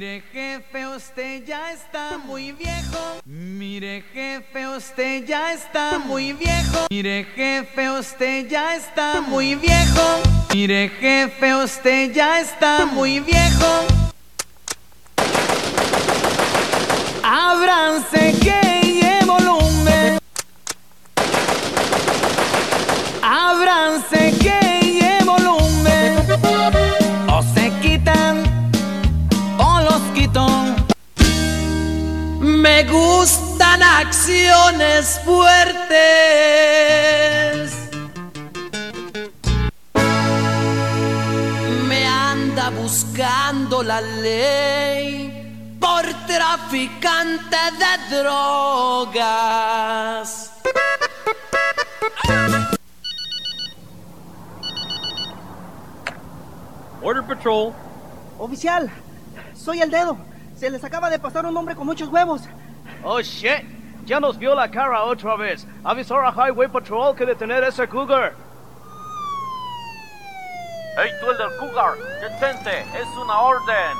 Mire jefe, usted ya está muy viejo. Mire jefe, usted ya está muy viejo. Mire jefe, usted ya está muy viejo. Mire jefe, usted ya está muy viejo. Ábranse que acciones fuertes. Me anda buscando la ley por traficante de drogas. Border Patrol. Oficial, soy el dedo. Se les acaba de pasar un hombre con muchos huevos. Oh shit. Ya nos vio la cara otra vez. Avisar a Highway Patrol que detener a ese cougar. Hey, tú el del cougar. Detente. Es una orden.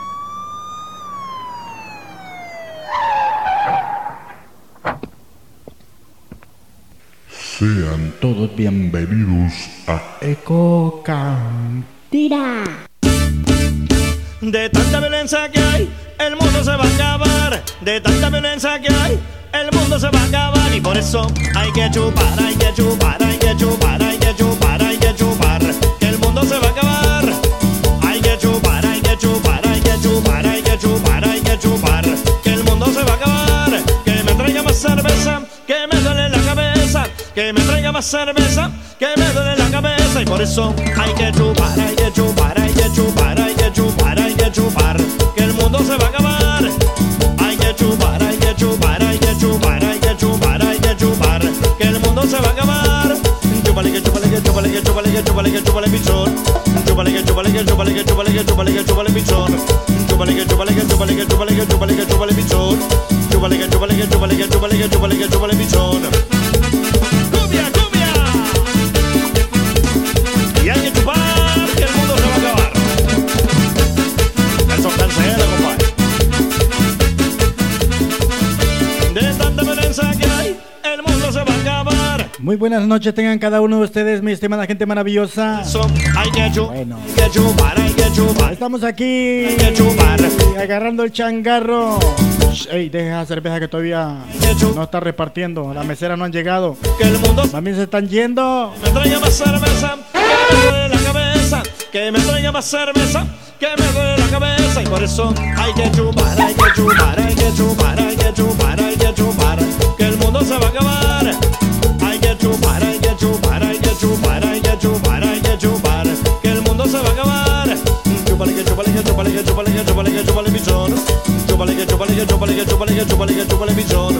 Sean todos bienvenidos a Eco Cantina. De tanta violencia que hay, el mundo se va a acabar. De tanta violencia que hay, el mundo se va a acabar. Y por eso hay que chupar, hay que chupar, hay que chupar, hay que chupar, hay que chupar. Que el mundo se va a acabar. Hay que chupar, hay que chupar, hay que chupar, hay que chupar, hay que chupar. Que el mundo se va a acabar. Que me traiga más cerveza, que me duele la cabeza. Que me traiga más cerveza, que me duele la cabeza. Y por eso hay que chupar, hay que chupar, hay que chupar, hay que chupar, que chupar. Que el mundo se va a acabar. Hay que chupar, hay que chupar, hay que chupar, hay que chupar, hay que chupar. Que el mundo se va a acabar. Chúpale que chúpale que chúpale que chúpale que chúpale que chúpale pichón. Chúpale que chúpale que chúpale que chúpale que chúpale que chúpale pichón. Chúpale que chúpale que chúpale que chúpale que chúpale que chúpale pichón. Chúpale que chúpale que chúpale que chúpale que chúpale que chúpale pichón. ¡Cumbia, cumbia! Y hay que chupar violencia que hay, el mundo se va a acabar. Muy buenas noches tengan cada uno de ustedes, mi estimada gente maravillosa. Hay que chupar, Bueno. hay que chupar, hay que chupar. Estamos aquí Hay que chupar. agarrando el changarro. Ey, deja esa cerveza que todavía no está repartiendo. Las meseras no han llegado. Que el mundo También se están yendo. me traiga más cerveza, que me duele la cabeza. Que me traiga más cerveza, que me duele la cabeza. Y por eso hay que chupar, hay que chupar, hay que chupar, hay que chupar, hay que chupar. Que el mundo se va a acabar. Hay que chupar, hay que chupar, hay que chupar, hay que chupar, hay que chupar. Que el mundo se va a acabar. Chúpale que chúpale que chúpale que chúpale que chúpale que chúpale pichón. Chúpale que chúpale que chúpale que chúpale que chúpale que chúpale pichón.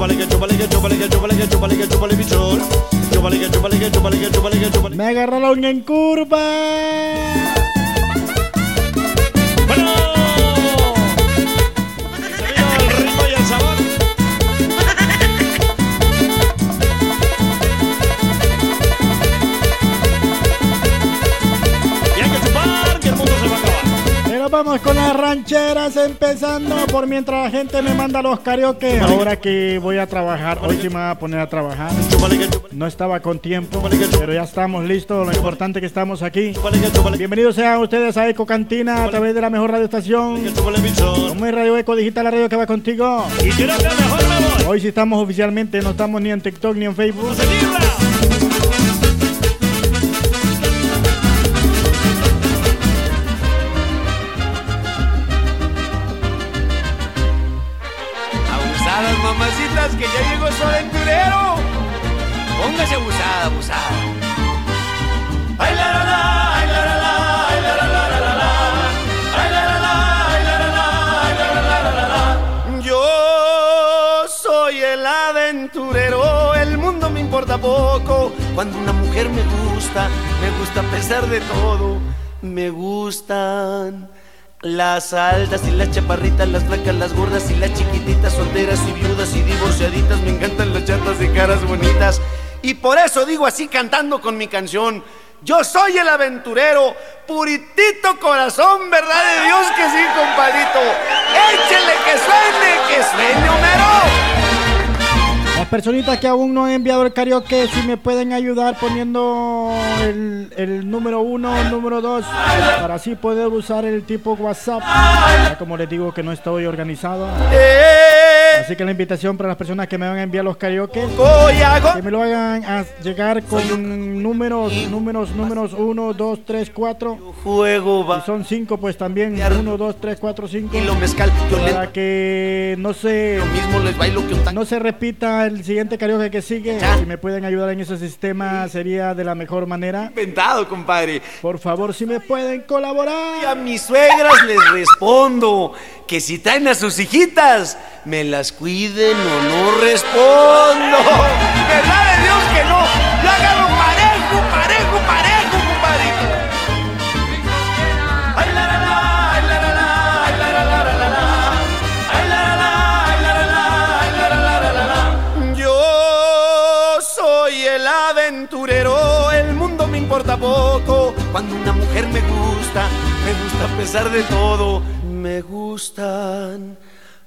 Chúpale que chúpale que chúpale que chúpale que chúpale que chúpale pichón. Chúpale que chúpale que chúpale que chúpale que chúpale. Me agarraron en curva. Vamos con las rancheras empezando por mientras la gente me manda los karaoke. Ahora que voy a trabajar, hoy sí me voy a poner a trabajar. No estaba con tiempo, pero ya estamos listos. Lo importante es que estamos aquí. Bienvenidos sean ustedes a Eco Cantina a través de la mejor radioestación. Como es Radio Eco Digital, la radio que va contigo. Hoy sí estamos oficialmente, no estamos ni en TikTok ni en Facebook. Aventurero, el mundo me importa poco. Cuando una mujer me gusta, me gusta a pesar de todo. Me gustan las altas y las chaparritas, las flacas, las gordas y las chiquititas, solteras y viudas y divorciaditas. Me encantan las chatas y caras bonitas. Y por eso digo así cantando con mi canción. Yo soy el aventurero, puritito corazón, ¿verdad de Dios que sí, compadre? compadrito. Échele que suene, que suene, Homero. Personitas que aún no han enviado el karaoke, si me pueden ayudar poniendo el, el número uno, el número dos, para así poder usar el tipo WhatsApp. Ya como les digo que no estoy organizado. Eh, Así que la invitación para las personas que me van a enviar los karaoke, que me lo hagan a llegar con números, números, números 1, 2, 3, 4. Juego Y va. son 5 pues también, 1, 2, 3, 4, 5. Y lo mezcal, yo le Para que no se lo mismo les bailo que un tango. no se repita el siguiente karaoke que sigue. Si me pueden ayudar en ese sistema sería de la mejor manera. Inventado, compadre. Por favor, si me pueden Y colaborar. a mis suegras les respondo que si traen a sus hijitas, me las cuiden o no respondo. ¿Verdad de Dios que no? Yo agarro parejo, parejo, parejo, compadrito. Aventurero, el mundo me importa poco. Cuando una mujer me gusta, me gusta a pesar de todo. Me gustan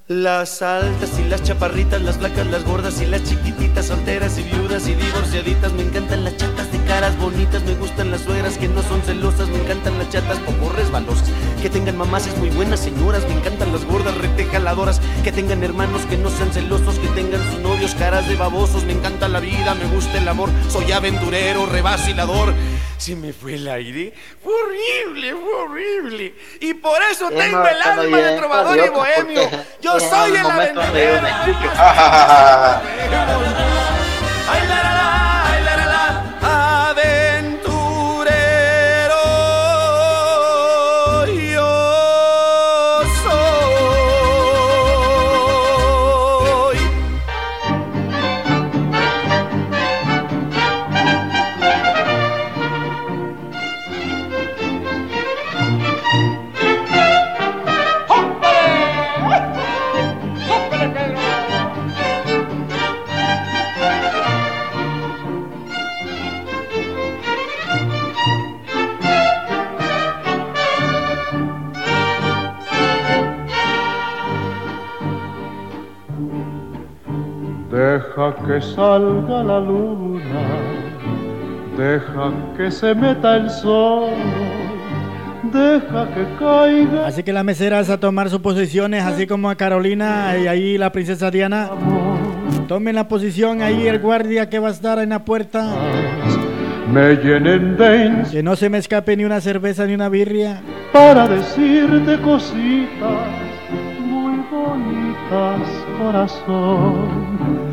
las altas y las chaparritas, las flacas, las gordas y las chiquititas, solteras y viudas y divorciaditas. Me encantan las chatas de caras bonitas, me gustan las suegras que no son celosas, me encantan las chatas poco resbalosas, que tengan mamases muy buenas señoras, me encantan las gordas retejaladoras, que tengan hermanos que no sean celosos, que tengan sus novios caras de babosos, me encanta la vida, me gusta el amor, soy aventurero, revacilador. Se me fue el aire, fue horrible, fue horrible. Y por eso Sí, tengo no, el alma de trovador y bohemio. Yo soy el aventurero. Deja que salga la luna, deja que se meta el sol, deja que caiga Así que las meseras a tomar sus posiciones, así como a Carolina y ahí la princesa Diana. Tomen la posición ahí el guardia que va a estar en la puerta. me llenen de ins Que no se me escape ni una cerveza ni una birria. para decirte cositas muy bonitas, corazón.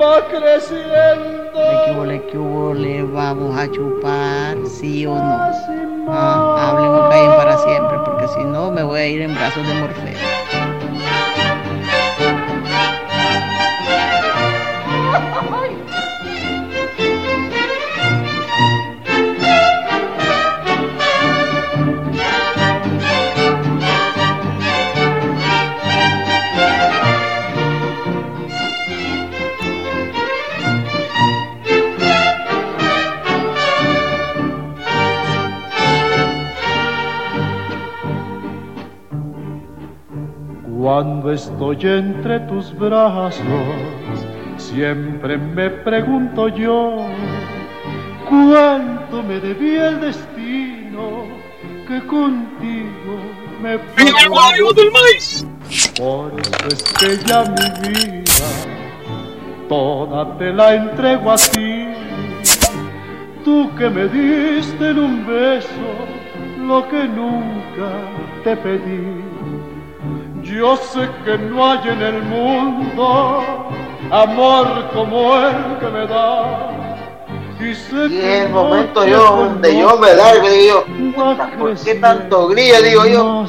va creciendo. ¿Qué hubo, qué hubo, le vamos a chupar, sí o no? Ah, hablen o callen para siempre, porque si no me voy a ir en brazos de Morfeo. Cuando estoy entre tus brazos, siempre me pregunto yo, ¿cuánto me debía el destino que contigo me pagó? del maíz! Por eso es que ya mi vida, toda te la entrego a ti. Tú que me diste en un beso lo que nunca te pedí. Yo sé que no hay en el mundo amor como el que me da. Y sé Y es el momento yo donde yo me largo y digo, va "Puta, ¿por qué tanto grilla? Digo yo.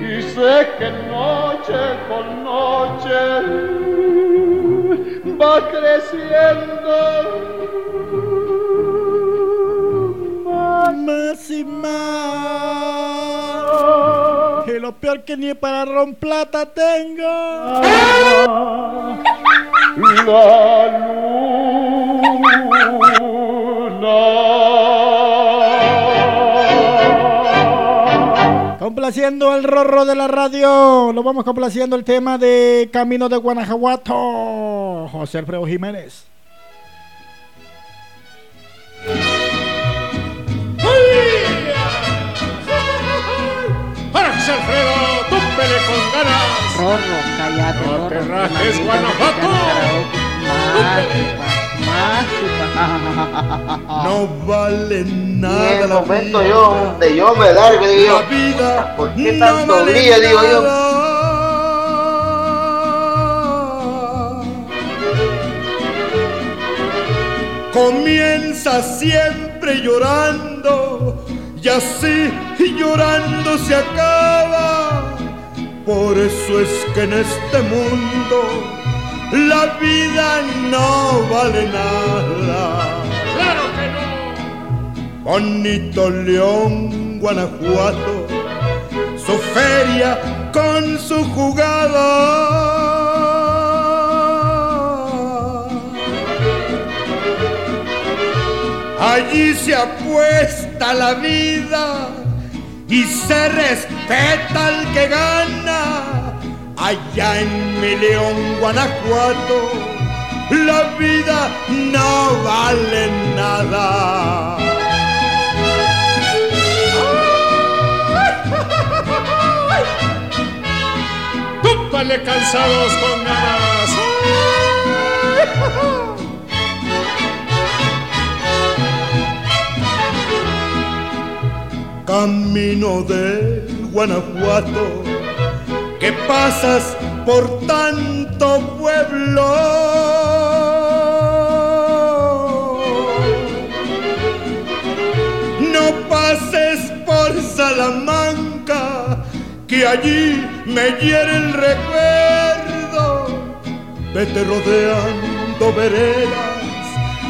Y sé que noche con noche va creciendo. Más y más. Y lo peor que ni para romplata tengo. La luna. Complaciendo el rorro de la radio. Lo vamos complaciendo el tema de Camino de Guanajuato. José Alfredo Jiménez. Para José Alfredo, túmpele con ganas. Rorro, cállate, No Rorro. te rajes, Guanajuato. Más, No vale Y en nada el la momento vida. yo, de yo me largo, digo La vida ¿por qué no tanto vale brillo? Digo yo. nada. Comienza siempre llorando y así llorando se acaba. Por eso es que en este mundo la vida no vale nada. ¡Claro que no! Bonito León, Guanajuato, su feria con su jugada. Allí se apuesta la vida y se respeta al que gana. Allá en mi León, Guanajuato, la vida no vale nada. ¡Túmpale cansados con ganas! Camino de Guanajuato, que pasas por tanto pueblo. No pases por Salamanca, que allí me hiere el recuerdo. Vete rodeando veredas,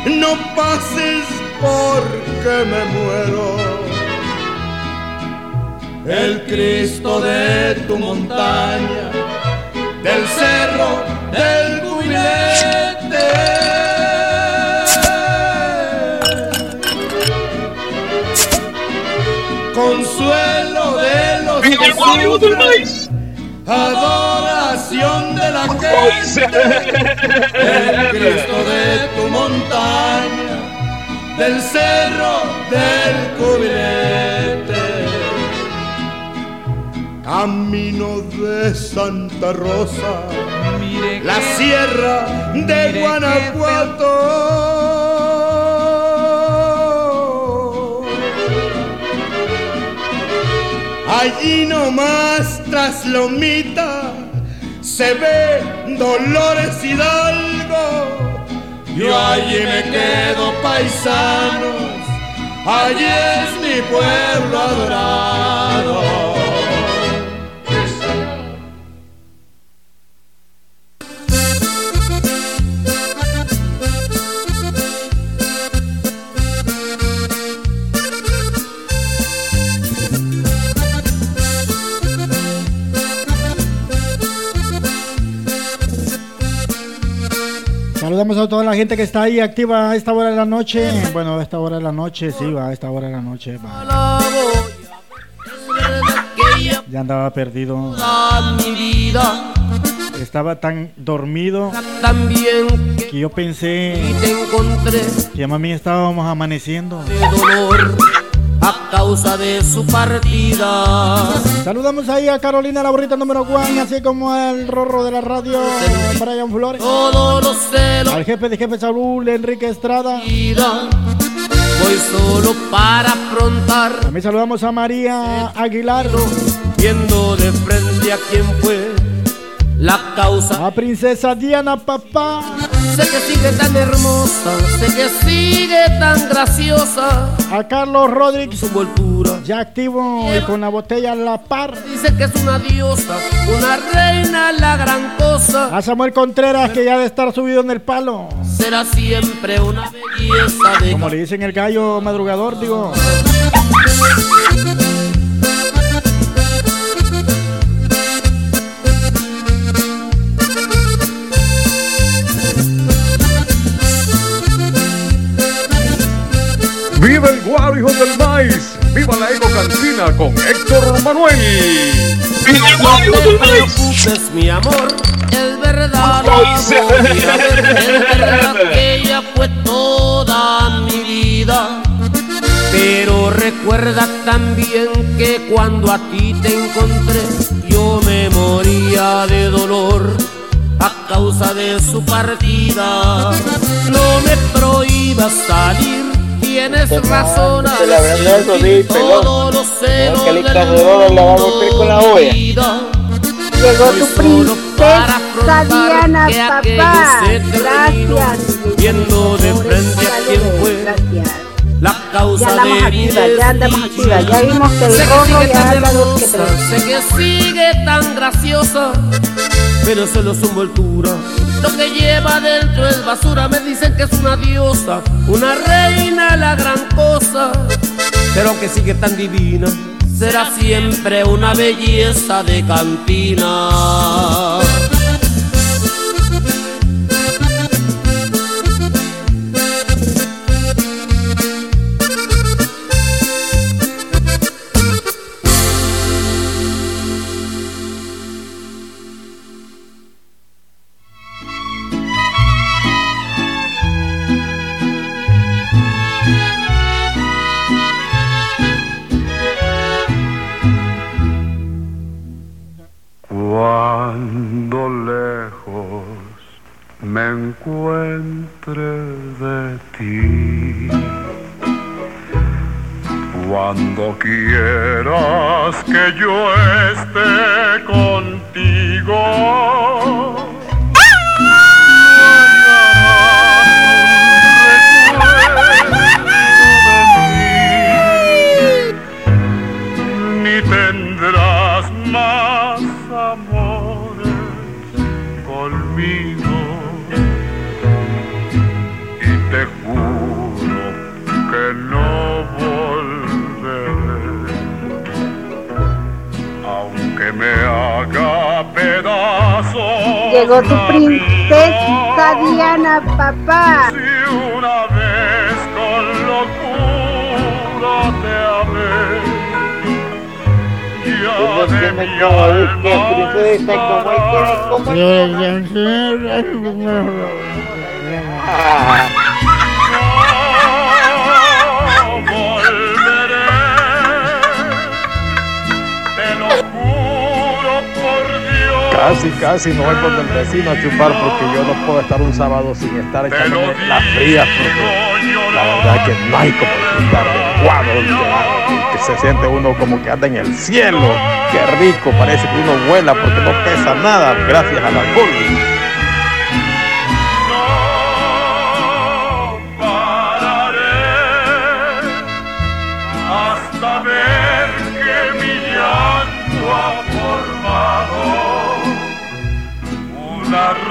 no pases porque me muero. El Cristo de tu montaña, del cerro del cubilete. Consuelo de los que adoración de la gente. El Cristo de tu montaña, del cerro del cubilete. Camino de Santa Rosa, la sierra de Guanajuato. Allí nomás tras Lomita se ve Dolores Hidalgo. Yo allí me quedo paisanos, allí es mi pueblo adorado. Saludamos a toda la gente que está ahí activa a esta hora de la noche. Bueno, a esta hora de la noche, sí, va, a esta hora de la noche. Ya andaba perdido. Estaba tan dormido que yo pensé que mami estábamos amaneciendo. A causa de su partida. Saludamos ahí a Carolina, la burrita número one, así como al rorro de la radio, Brian Flores. Todos los celos Al jefe de jefe Saúl, Enrique Estrada. vida voy solo para afrontar También saludamos a María Aguilar, viendo de frente a quien fue la causa a Princesa Diana Papá. Sé que sigue tan hermosa, sé que sigue tan graciosa. A Carlos Rodríguez, Su voltura. ya activo y con la botella a la par. Dice que es una diosa, una reina, la gran cosa. A Samuel Contreras, que ya de estar subido en el palo. Será siempre una belleza de Como le dicen el gallo madrugador, digo. El maíz! ¡Viva la Eco Cantina con Héctor Manuel! ¡Viva No te preocupes, mi amor, es verdad, es verdad que ella fue toda mi vida. Pero recuerda también que cuando a ti te encontré, yo me moría de dolor a causa de su partida. No me prohíbas salir, tienes razón Celebrando eso, sí, pelón. los celos el cazador la va a golpear con la olla. vida. Llegó tu princesa Diana, papá. Gracias. Viendo de frente a quién fue Gracias. la causa Ya andamos de activas, ya andamos activas. Ya vimos que el Sé que rojo sigue ya tan hermosa, sé que sigue tan graciosa, pero solo su envoltura. Lo que lleva dentro es basura, me dicen que es una diosa, una reina, la gran cosa. Pero aunque sigue tan divina, será siempre una belleza de cantina. Casi no voy con el vecino a chupar porque yo no puedo estar un sábado sin estar echándome las frías porque la verdad que no hay como disfrutar del cuadro que se siente uno como que anda en el cielo. Qué rico, parece que uno vuela porque no pesa nada gracias al alcohol.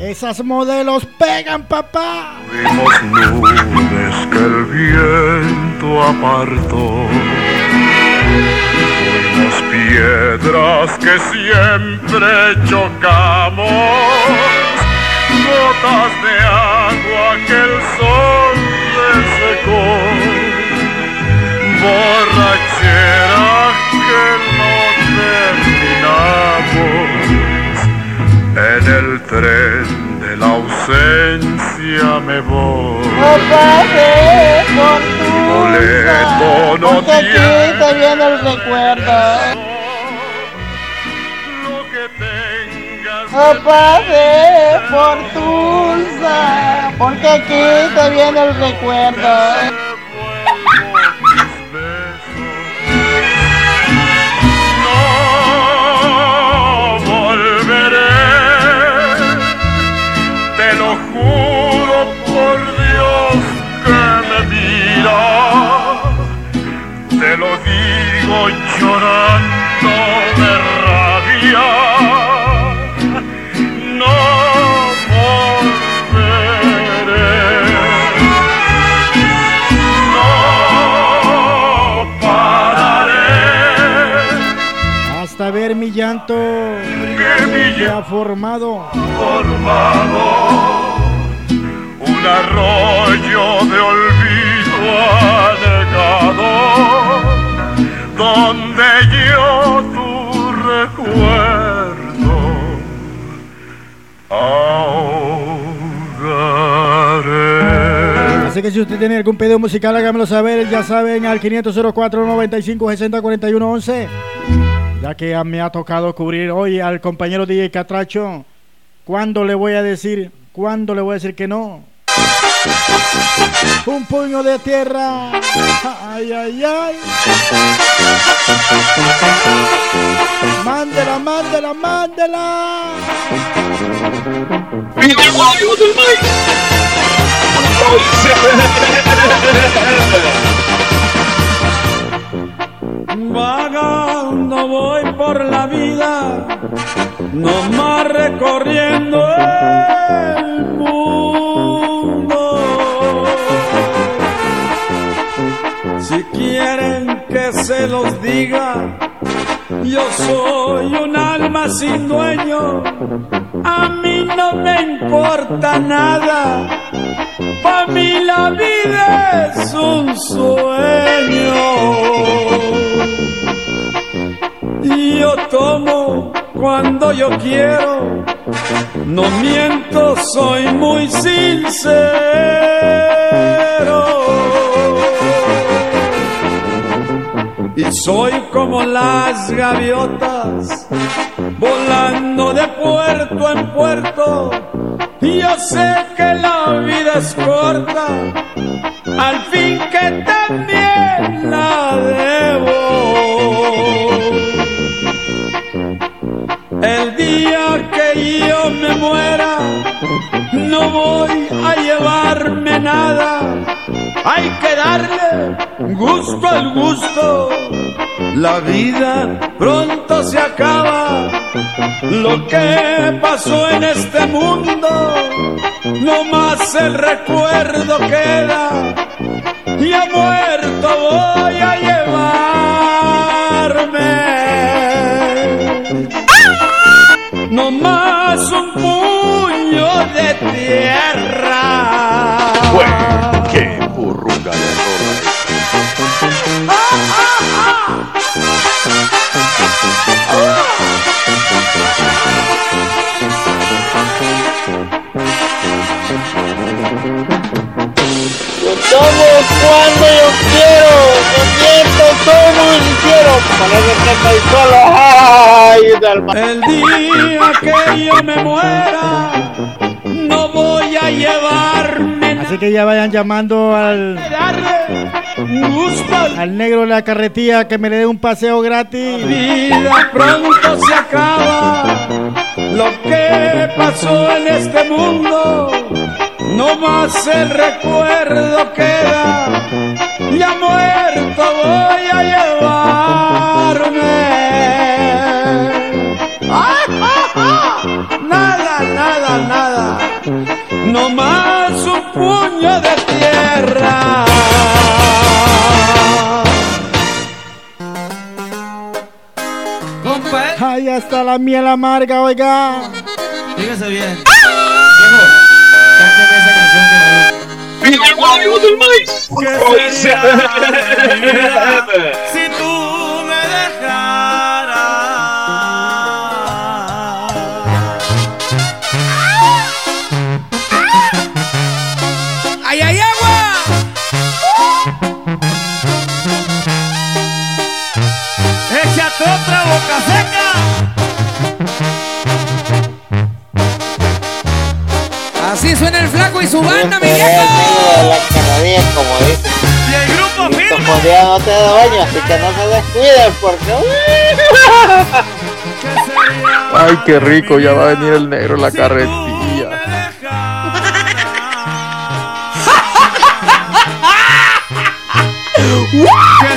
Esas modelos pegan, papá. Fuimos nubes que el viento apartó. Fuimos piedras que siempre chocamos. Gotas de agua que el sol secó. Borrachera que tren de la ausencia me voy. No pases con tu Porque aquí te viene el recuerdo. Papá de Fortuna, porque aquí te viene el recuerdo. Llorando de rabia. No volveré, no pararé. Hasta ver mi llanto se ha formado. formado un arroyo de olvido anegado donde yo tu recuerdo ahogaré. Así que si usted tiene algún pedido musical, hágamelo saber, ya saben, al 504 95 60 41 11. Ya que me ha tocado cubrir hoy al compañero DJ Catracho. ¿Cuándo le voy a decir? ¿Cuándo le voy a decir que no? Un puño de tierra. Ay, ay, ay. Mándela, mándela, mándela. Vagando voy por la vida, nomás recorriendo el que se los diga, yo soy un alma sin dueño, a mí no me importa nada, para mí la vida es un sueño. Y yo tomo cuando yo quiero, no miento, soy muy sincero. Y soy como las gaviotas, volando de puerto en puerto. Y yo sé que la vida es corta, al fin que también la debo. El día que yo me muera, no voy a llevarme nada. Hay que darle gusto al gusto. La vida pronto se acaba. Lo que pasó en este mundo, no más el recuerdo queda. Y a muerto voy a llevarme. No más un puño de tierra. qué burrunga de Yo tomo cuando yo quiero, yo miento, tomo y quiero. Con ese que estoy solo, ay, El día que yo me muera, no voy a llevarme Así que ya vayan llamando al, gusto. al negro de la carretilla que me le dé un paseo gratis. vida pronto se acaba. Lo que pasó en este mundo, no más el recuerdo queda. Ya muerto voy a llevarme. ¡Ah, ah, ah! Nada, nada, nada. No más un puño de tierra. Ahí está la miel amarga, oiga. Fíjese bien. el guardián del si tú me dejaras? ¡Ay, ay, agua! ¡Échate otra boca! Así suena el flaco y su banda, mi viejo. es amigo de la como dice. Y el grupo firme. jodida no te da baño, así que no se descuiden porque... Ay, qué rico, ya va a venir el negro en la carretilla. ¿Qué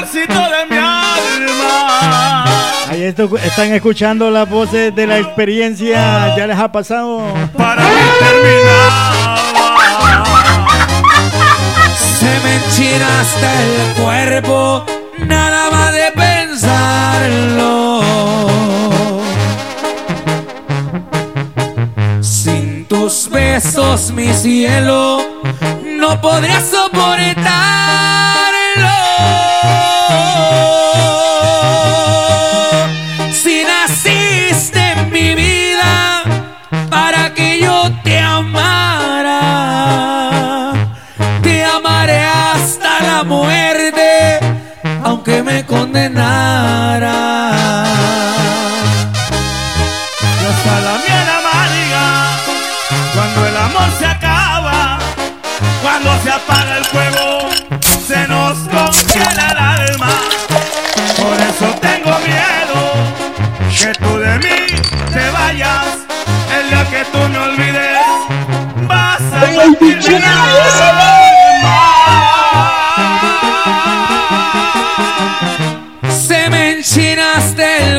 amorcito de mi alma? Ahí esto- están escuchando las voces de la experiencia. ¿Ya les ha pasado? Para mí terminaba. Se me enchina hasta el cuerpo, nada más de pensarlo. Sin tus besos, mi cielo, no podría soportarlo.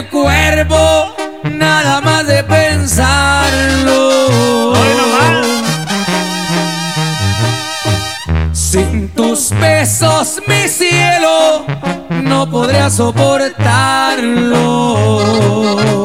El cuerpo, nada más de pensarlo. Sin tus besos, mi cielo, no podría soportarlo.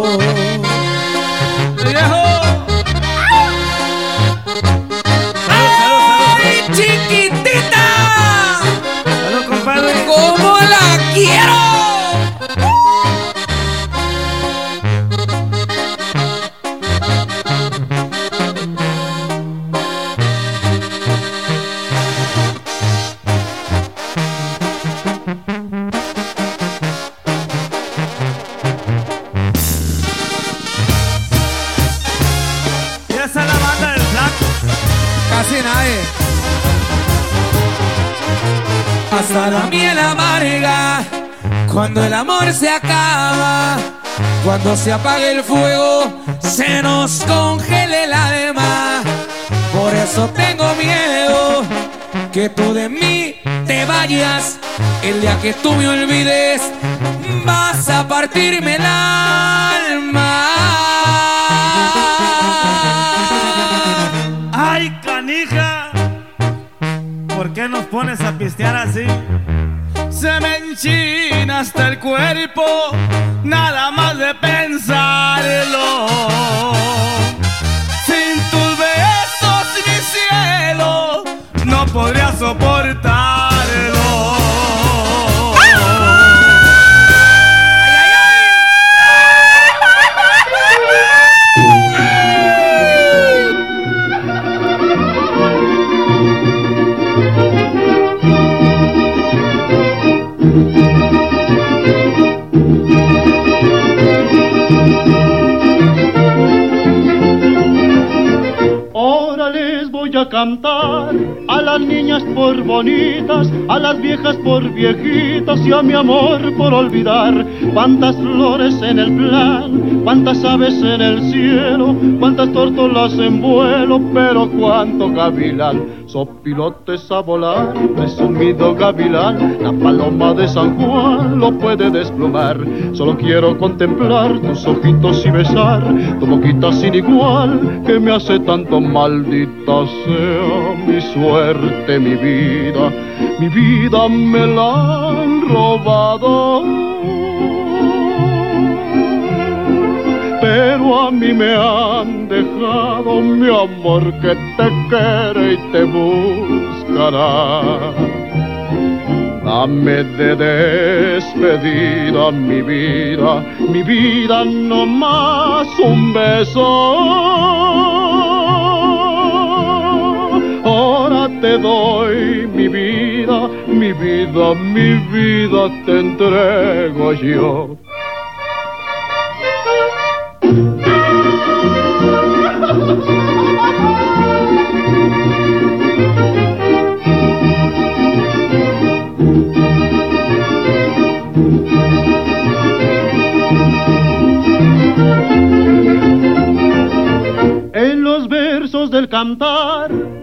Cuando se apague el fuego, se nos congele el alma. Por eso tengo miedo que tú de mí te vayas. El día que tú me olvides, vas a partirme el alma. Ay, canija, ¿por qué nos pones a pistear así? Se me enchina hasta el cuerpo, a las niñas por bonitas, a las viejas por viejitas y a mi amor por olvidar. Cuántas flores en el plan, cuántas aves en el cielo, cuántas tortolas en vuelo, pero cuánto gavilán. Sopilotes a volar, presumido gavilán, la paloma de San Juan lo puede desplumar. Solo quiero contemplar tus ojitos y besar tu boquita sin igual que me hace tanto maldita sea mi suerte, mi vida, mi vida me la han robado. Pero a mí me han dejado mi amor que te quiere y te buscará. Dame de despedida mi vida, mi vida no más un beso. Ahora te doy mi vida, mi vida, mi vida te entrego yo.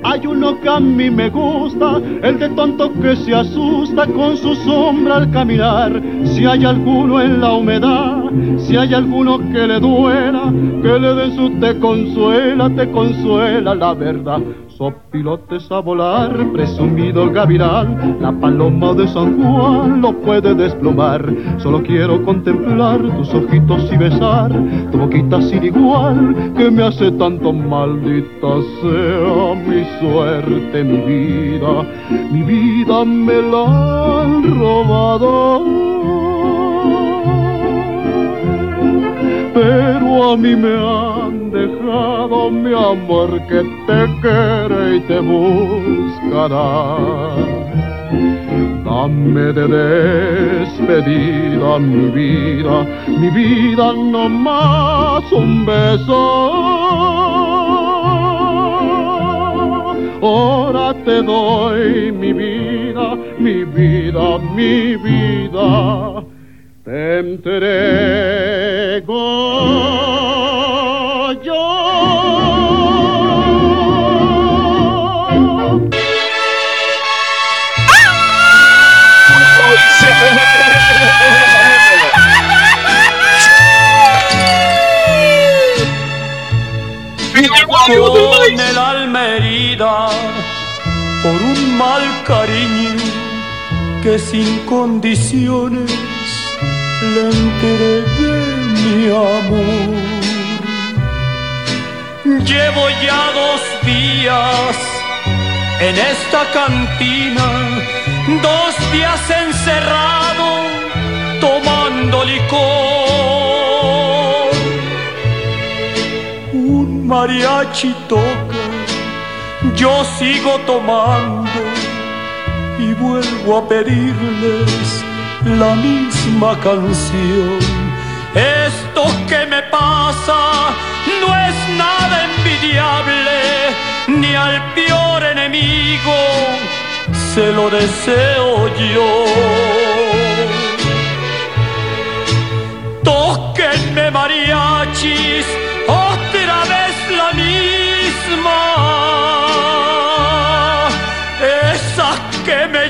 Hay uno que a mí me gusta, el de tonto que se asusta con su sombra al caminar. Si hay alguno en la humedad, si hay alguno que le duela, que le dé su te consuela, te consuela la verdad. Sopilotes a volar, presumido gavilán, la paloma de San Juan lo puede desplomar. Solo quiero contemplar tus ojitos y besar tu boquita sin igual que me hace tanto maldita sea mi suerte, mi vida, mi vida me la han robado. Pero a mí me han dejado mi amor que te quiere y te buscará. Dame de despedida mi vida, mi vida no más un beso. Ahora te doy mi vida, mi vida, mi vida. Te entrego Con el alma herida por un mal cariño que sin condiciones le entregué mi amor. Llevo ya dos días en esta cantina, dos días encerrado tomando licor. Mariachi toca, yo sigo tomando y vuelvo a pedirles la misma canción. Esto que me pasa no es nada envidiable, ni al peor enemigo se lo deseo yo. Tóquenme mariachis,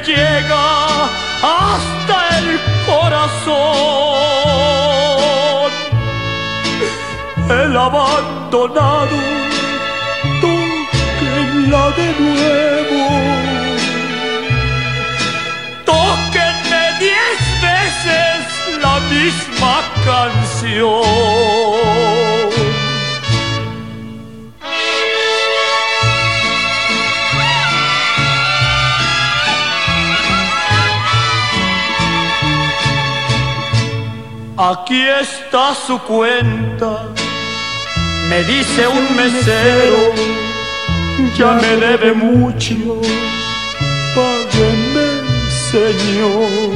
llega hasta el corazón. El abandonado, tóquenla de nuevo. Tóquenme diez veces la misma canción. Aquí está su cuenta, me dice un mesero, ya me debe mucho, págueme, señor.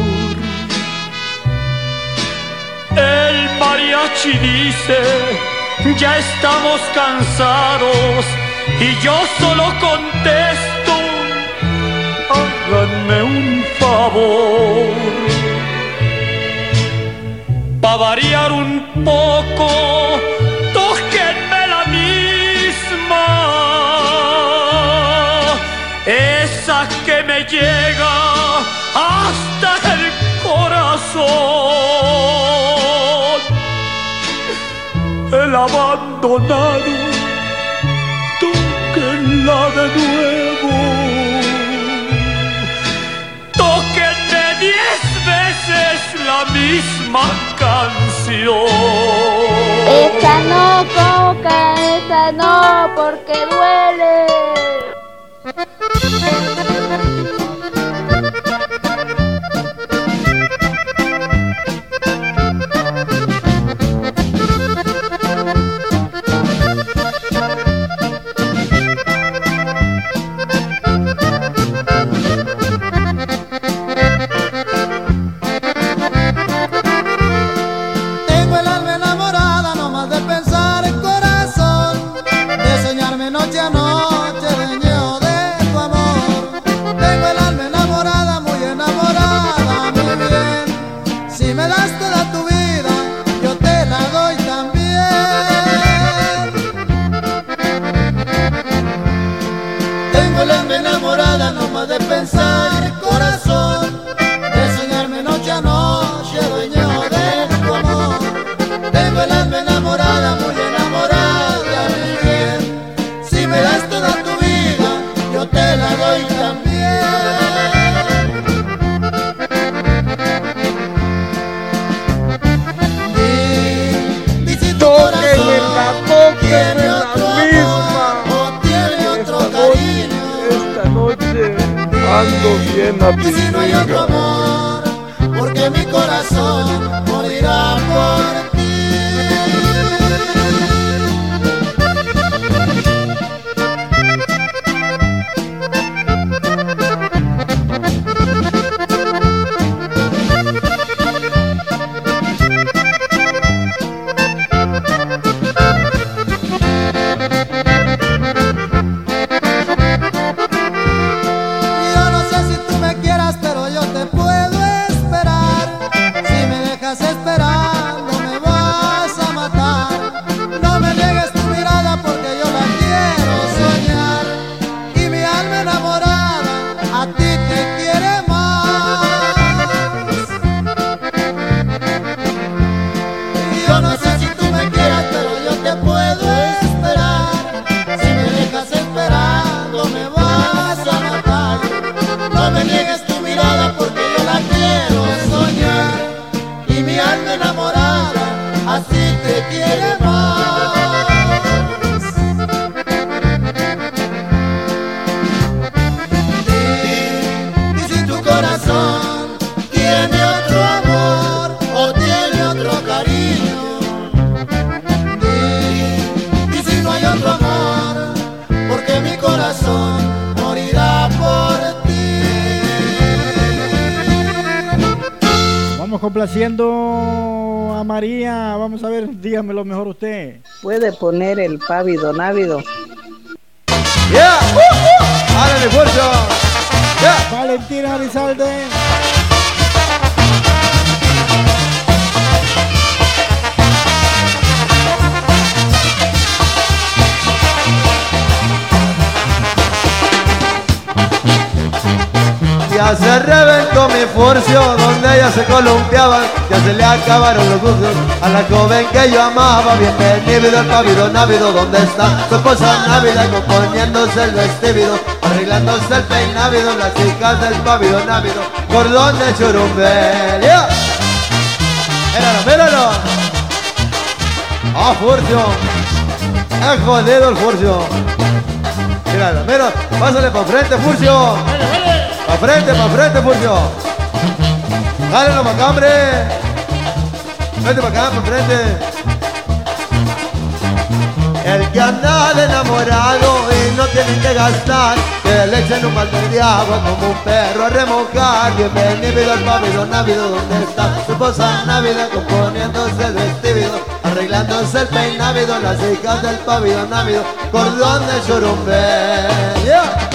El mariachi dice, ya estamos cansados, y yo solo contesto, háganme un favor pa' variar un poco, tóquenme la misma, esa que me llega hasta el corazón, el abandonado, tóquenla de nuevo. Tóquenme diez veces la misma canción. Esa no, coca, esa no, porque duele. Poner el pávido návido. ¡Yeah! ¡Uh, uh! ¡Hágale fuerza! ¡Yeah! Valentina Rizalde. Furcio donde ella se columpiaba Ya se le acabaron los gustos a la joven que yo amaba Bienvenido al pavido návido donde está su esposa návida Componiéndose el vestido, arreglándose el peinávido Las chicas del pavido návido, cordón de churumbel. Míralo, míralo ¡Ah, Furcio! ¡Es jodido el Furcio! Míralo, míralo, pásale para frente, Furcio Pa' frente, pa' frente, Furcio. Dale los macambre. Vete pa' acá, pa' frente. El que anda de enamorado y no tiene que gastar, que le echen un balde de agua como un perro a remojar. Bienvenido al pavido návido donde está su esposa návida componiéndose el vestido, arreglándose el peinávido, las hijas del pavido návido, cordón de churumbe. Yeah.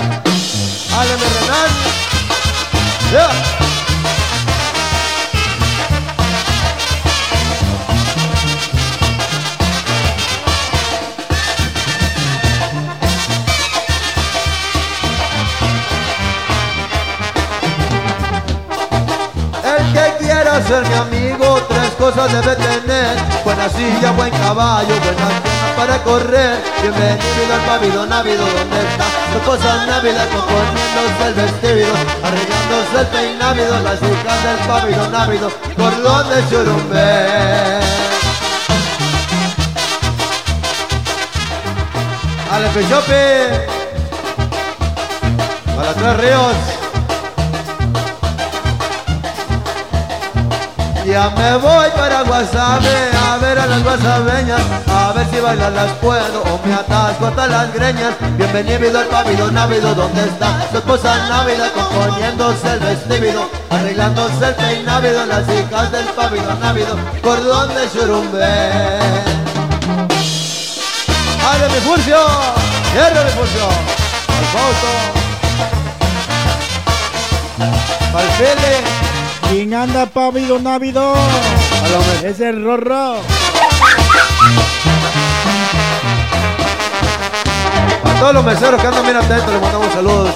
Ser mi amigo, tres cosas debe tener. Buena silla, buen caballo, piernas para correr. Bienvenido al pavido návido, donde está su cosa návida, componiéndose el vestido, arreglándose el peinávido, las hijas del pavido návido, cordón de churumbe. Ale Pechope, para tres ríos. Ya me voy para Guasave a ver a las guasabeñas, a ver si bailar las puedo o me atasco hasta las greñas. Bienvenido al pavido návido, donde está su esposa návida, componiéndose el vestido, arreglándose el peinávido, las hijas del pavido návido, cordón de churumbe. ¡Ale mi Furcio! ¡Cierra mi Furcio! ¡Al Fausto! ¿Quién anda pavido návido? Es el Rorro. A todos los meseros que andan bien atentos les mandamos saludos.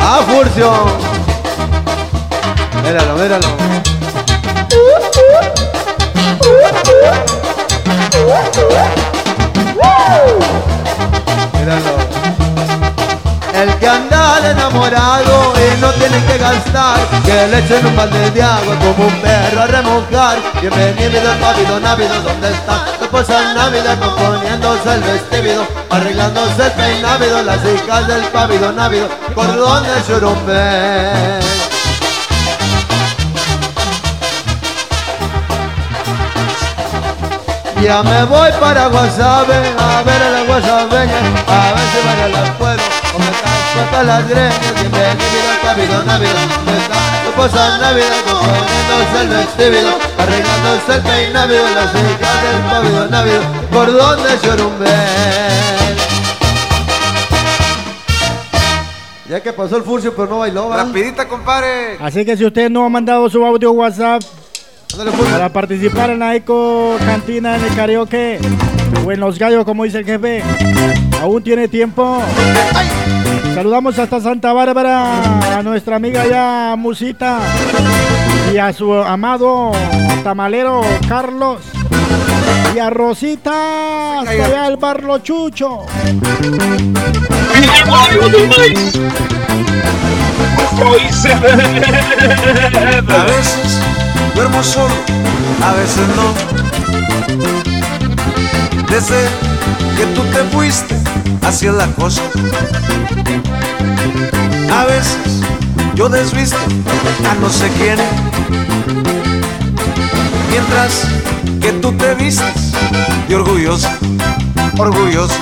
¡Ah, Furcio! Míralo, míralo. Míralo. El que anda de enamorado y no tiene que gastar, que le echen un balde de agua como un perro a remojar. Bienvenido al pavido návido, donde está tu su posa Navidad componiéndose el vestido, arreglándose el peinávido, las hijas del pávido návido, cordones churumbe. Ya me voy para Guasave a ver a la guasabeña, a ver si me las puedo, o me canso las greñas, bienvenido al pávido návido, su posa Navidad componiéndose el vestido, arreglándose el peinávido, las hijas del pávido návido, cordón de chorumbel. Ya que pasó el furcio, pero no bailó, ¿va? Rapidita, compadre. Así que si usted no ha mandado su audio WhatsApp para participar en la Eco Cantina en el karaoke o en los gallos, como dice el jefe, aún tiene tiempo. Saludamos hasta Santa Bárbara a nuestra amiga ya Musita y a su amado tamalero Carlos y a Rosita hasta allá el Barlo Chucho. A veces duermo solo, a veces no. Desde que tú te fuiste, es la cosa. A veces yo desvisto a no sé quién. Mientras que tú te vistes de orgulloso, orgulloso.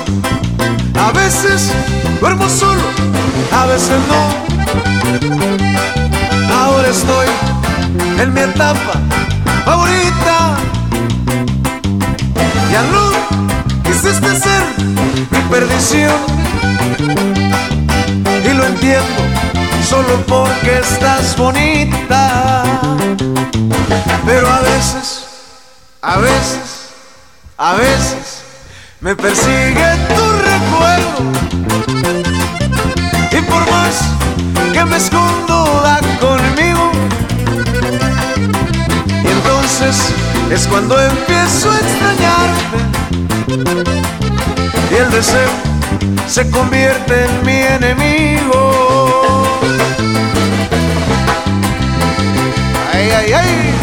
A veces duermo solo, a veces no. Ahora estoy en mi etapa favorita. Ya no quisiste ser mi perdición. Y lo entiendo solo porque estás bonita. Pero a veces, a veces, a veces me persigue tu recuerdo. Y por más que me escondo, da conmigo. Y entonces es cuando empiezo a extrañarte. El deseo se convierte en mi enemigo. Ay, ay, ay.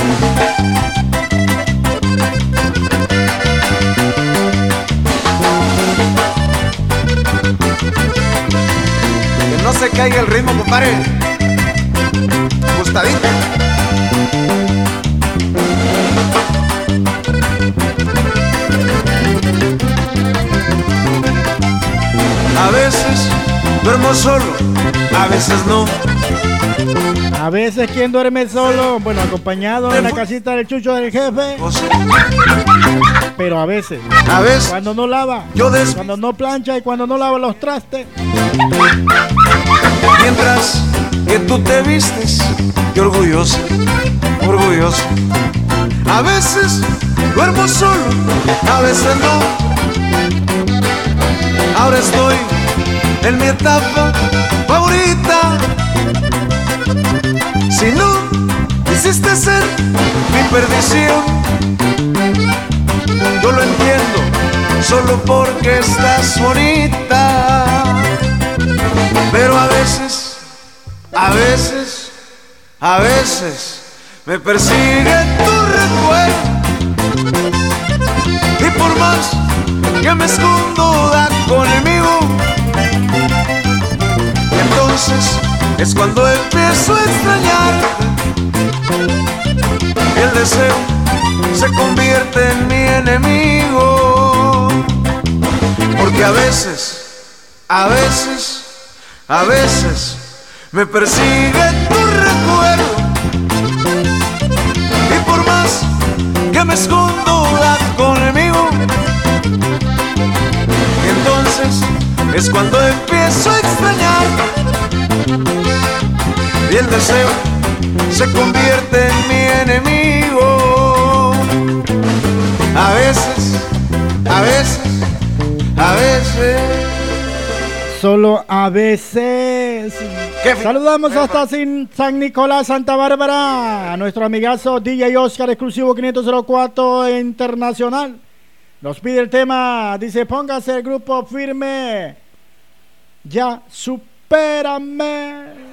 Que no se caiga el ritmo, compadre. Gustadito. A veces duermo solo, a veces no. A veces quien duerme solo, bueno, acompañado en la casita del chucho del jefe. Pero a veces. A veces. Cuando no lava. Yo des- Cuando no plancha y cuando no lava los trastes. Mientras que tú te vistes de orgulloso, orgulloso. A veces duermo solo, a veces no. Ahora estoy en mi etapa favorita. Si no quisiste ser mi perdición, yo lo entiendo solo porque estás bonita. Pero a veces, a veces, a veces me persigue tu recuerdo. Y por más que me escondo, da conmigo. Es cuando empiezo a extrañarte. Y el deseo se convierte en mi enemigo. Porque a veces, a veces, a veces me persigue tu recuerdo. Y por más que me escondo, da conmigo. Y entonces es cuando empiezo a extrañar. Y el deseo se convierte en mi enemigo. A veces, a veces, a veces. Solo a veces. Saludamos hasta Sin- San Nicolás, Santa Bárbara, a nuestro amigazo DJ Oscar, exclusivo 504 internacional. Nos pide el tema, dice, póngase el grupo firme. Ya, supérame.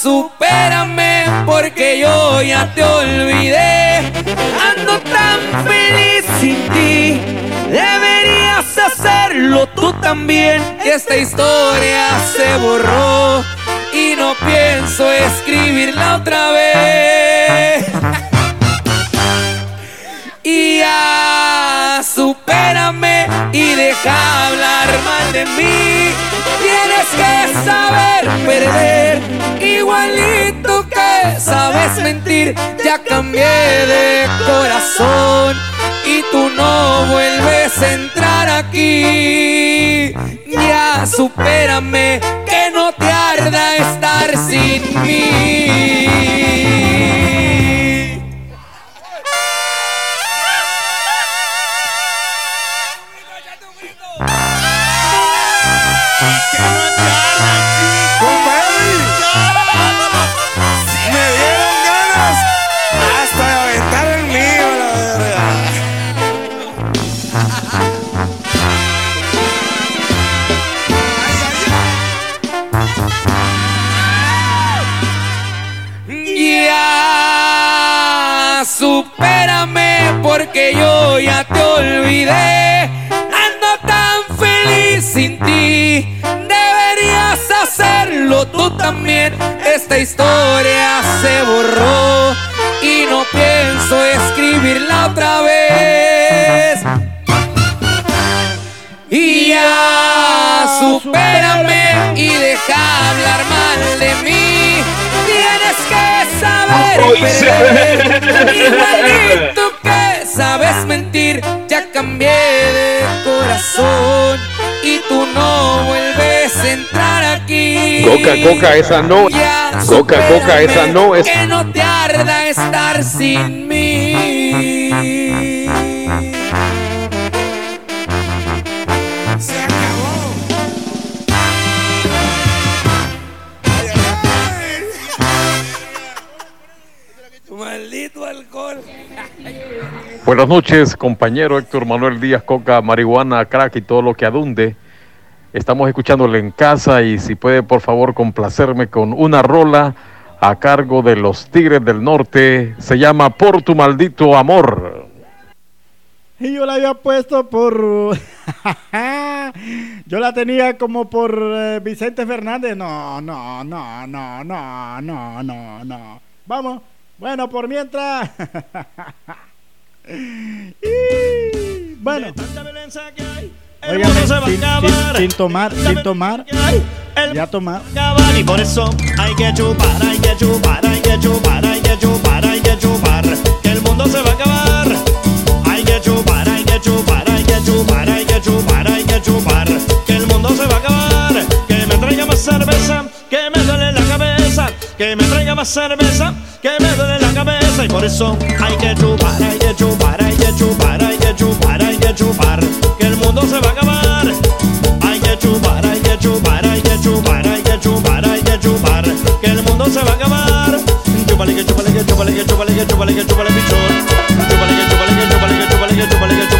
Supérame porque yo ya te olvidé. Ando tan feliz sin ti. Deberías hacerlo tú también. Esta historia se borró y no pienso escribirla otra vez. Y ya supérame y deja hablar mal de mí. Tienes que saber perder, igualito que sabes mentir. Ya cambié de corazón y tú no vuelves a entrar aquí. Ya supérame que no te arda estar sin mí. Olvidé. Ando tan feliz sin ti. Deberías hacerlo tú también. Esta historia se borró y no pienso escribirla otra vez. Y ya supérame y deja hablar mal de mí. Tienes que saber perder. Igualito que sabes mentir. Ya cambié de corazón y tú no vuelves a entrar aquí. Coca, coca, esa no. Ya Coca, coca, esa no es. que no te arda estar sin mí. Buenas noches, compañero Héctor Manuel Díaz Coca, marihuana, crack y todo lo que adunde. Estamos escuchándole en casa y si puede por favor complacerme con una rola a cargo de los Tigres del Norte. Se llama Por tu maldito amor. Y yo la había puesto por. yo la tenía como por eh, Vicente Fernández. No, no, no, no, no, no, no, no. Vamos. Bueno, por mientras. Y, bueno. Oigan, sin, sin- sin tomar, sin tomar. Ya tomar. y por eso hay que chupar, hay que chupar, hay que chupar, hay que chupar, hay que chupar, que el mundo se va a acabar. Hay que chupar, hay que chupar, hay que chupar, hay que chupar, hay que chupar, que el mundo se va a acabar. Que me traiga más cerveza, que me duele la cabeza, que me traiga más cerveza, que me duele la cabeza y por eso hay que chupar, hay que chupar, hay que chupar, hay que chupar, hay que chupar, que el mundo se va a acabar. Hay que chupar, hay que chupar, hay que chupar, hay que chupar, hay que chupar, que el mundo se va a acabar. Chúpale que chúpale que chúpale que chúpale que chúpale que chúpale pichón. Chúpale que chúpale que chúpale que chúpale que chúpale que chúpale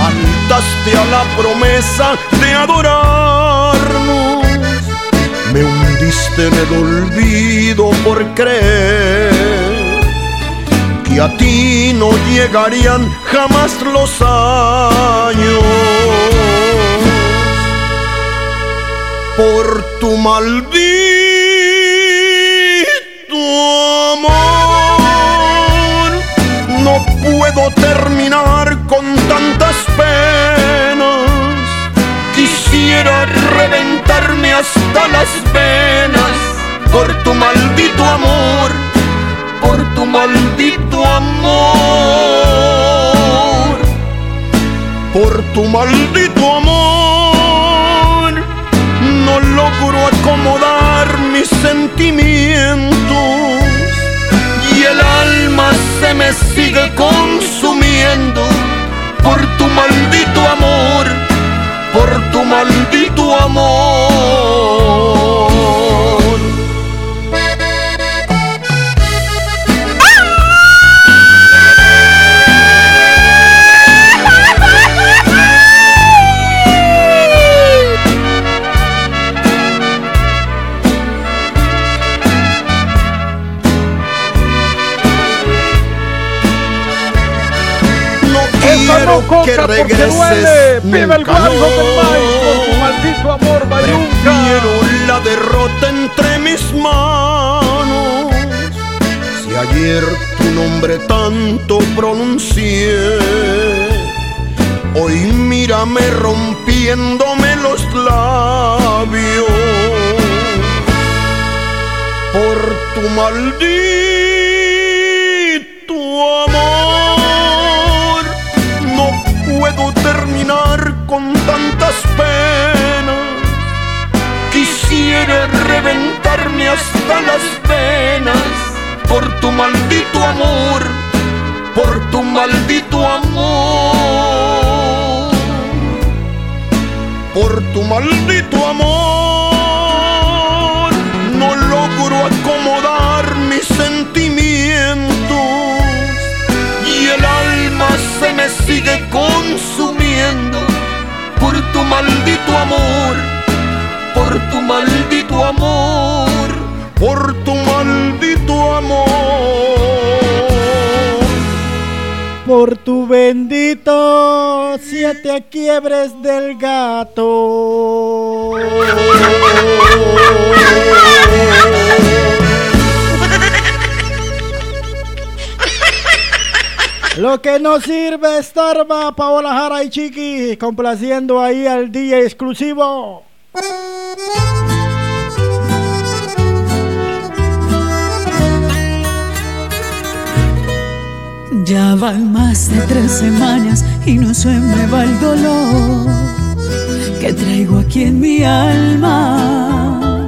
faltaste a la promesa de adorarnos. caíste en el olvido por creer que a ti no llegarían jamás los años. Por tu maldito amor, no puedo terminar con Quisiera reventarme hasta las venas por tu maldito amor, por tu maldito amor, por tu maldito amor. No logro acomodar mis sentimientos y el alma se me sigue consumiendo por tu maldito amor por tu maldito amor. Que porque regreses duele. Vive el guayo no. del maíz por tu maldito amor, Bayunca. Prefiero la derrota entre mis manos. Si ayer tu nombre tanto pronuncié, hoy mírame rompiéndome los labios. Por tu maldito reventarme hasta las venas por tu maldito amor, por tu maldito amor, por tu maldito amor. No logro acomodar mis sentimientos y el alma se me sigue consumiendo por tu maldito amor, por tu maldito amor, por tu maldito amor. Por tu bendito siete quiebres del gato. Lo que no sirve estorba, Paola Jara y Chiqui, complaciendo ahí al DJ exclusivo. Ya van más de tres semanas y no se me va el dolor que traigo aquí en mi alma.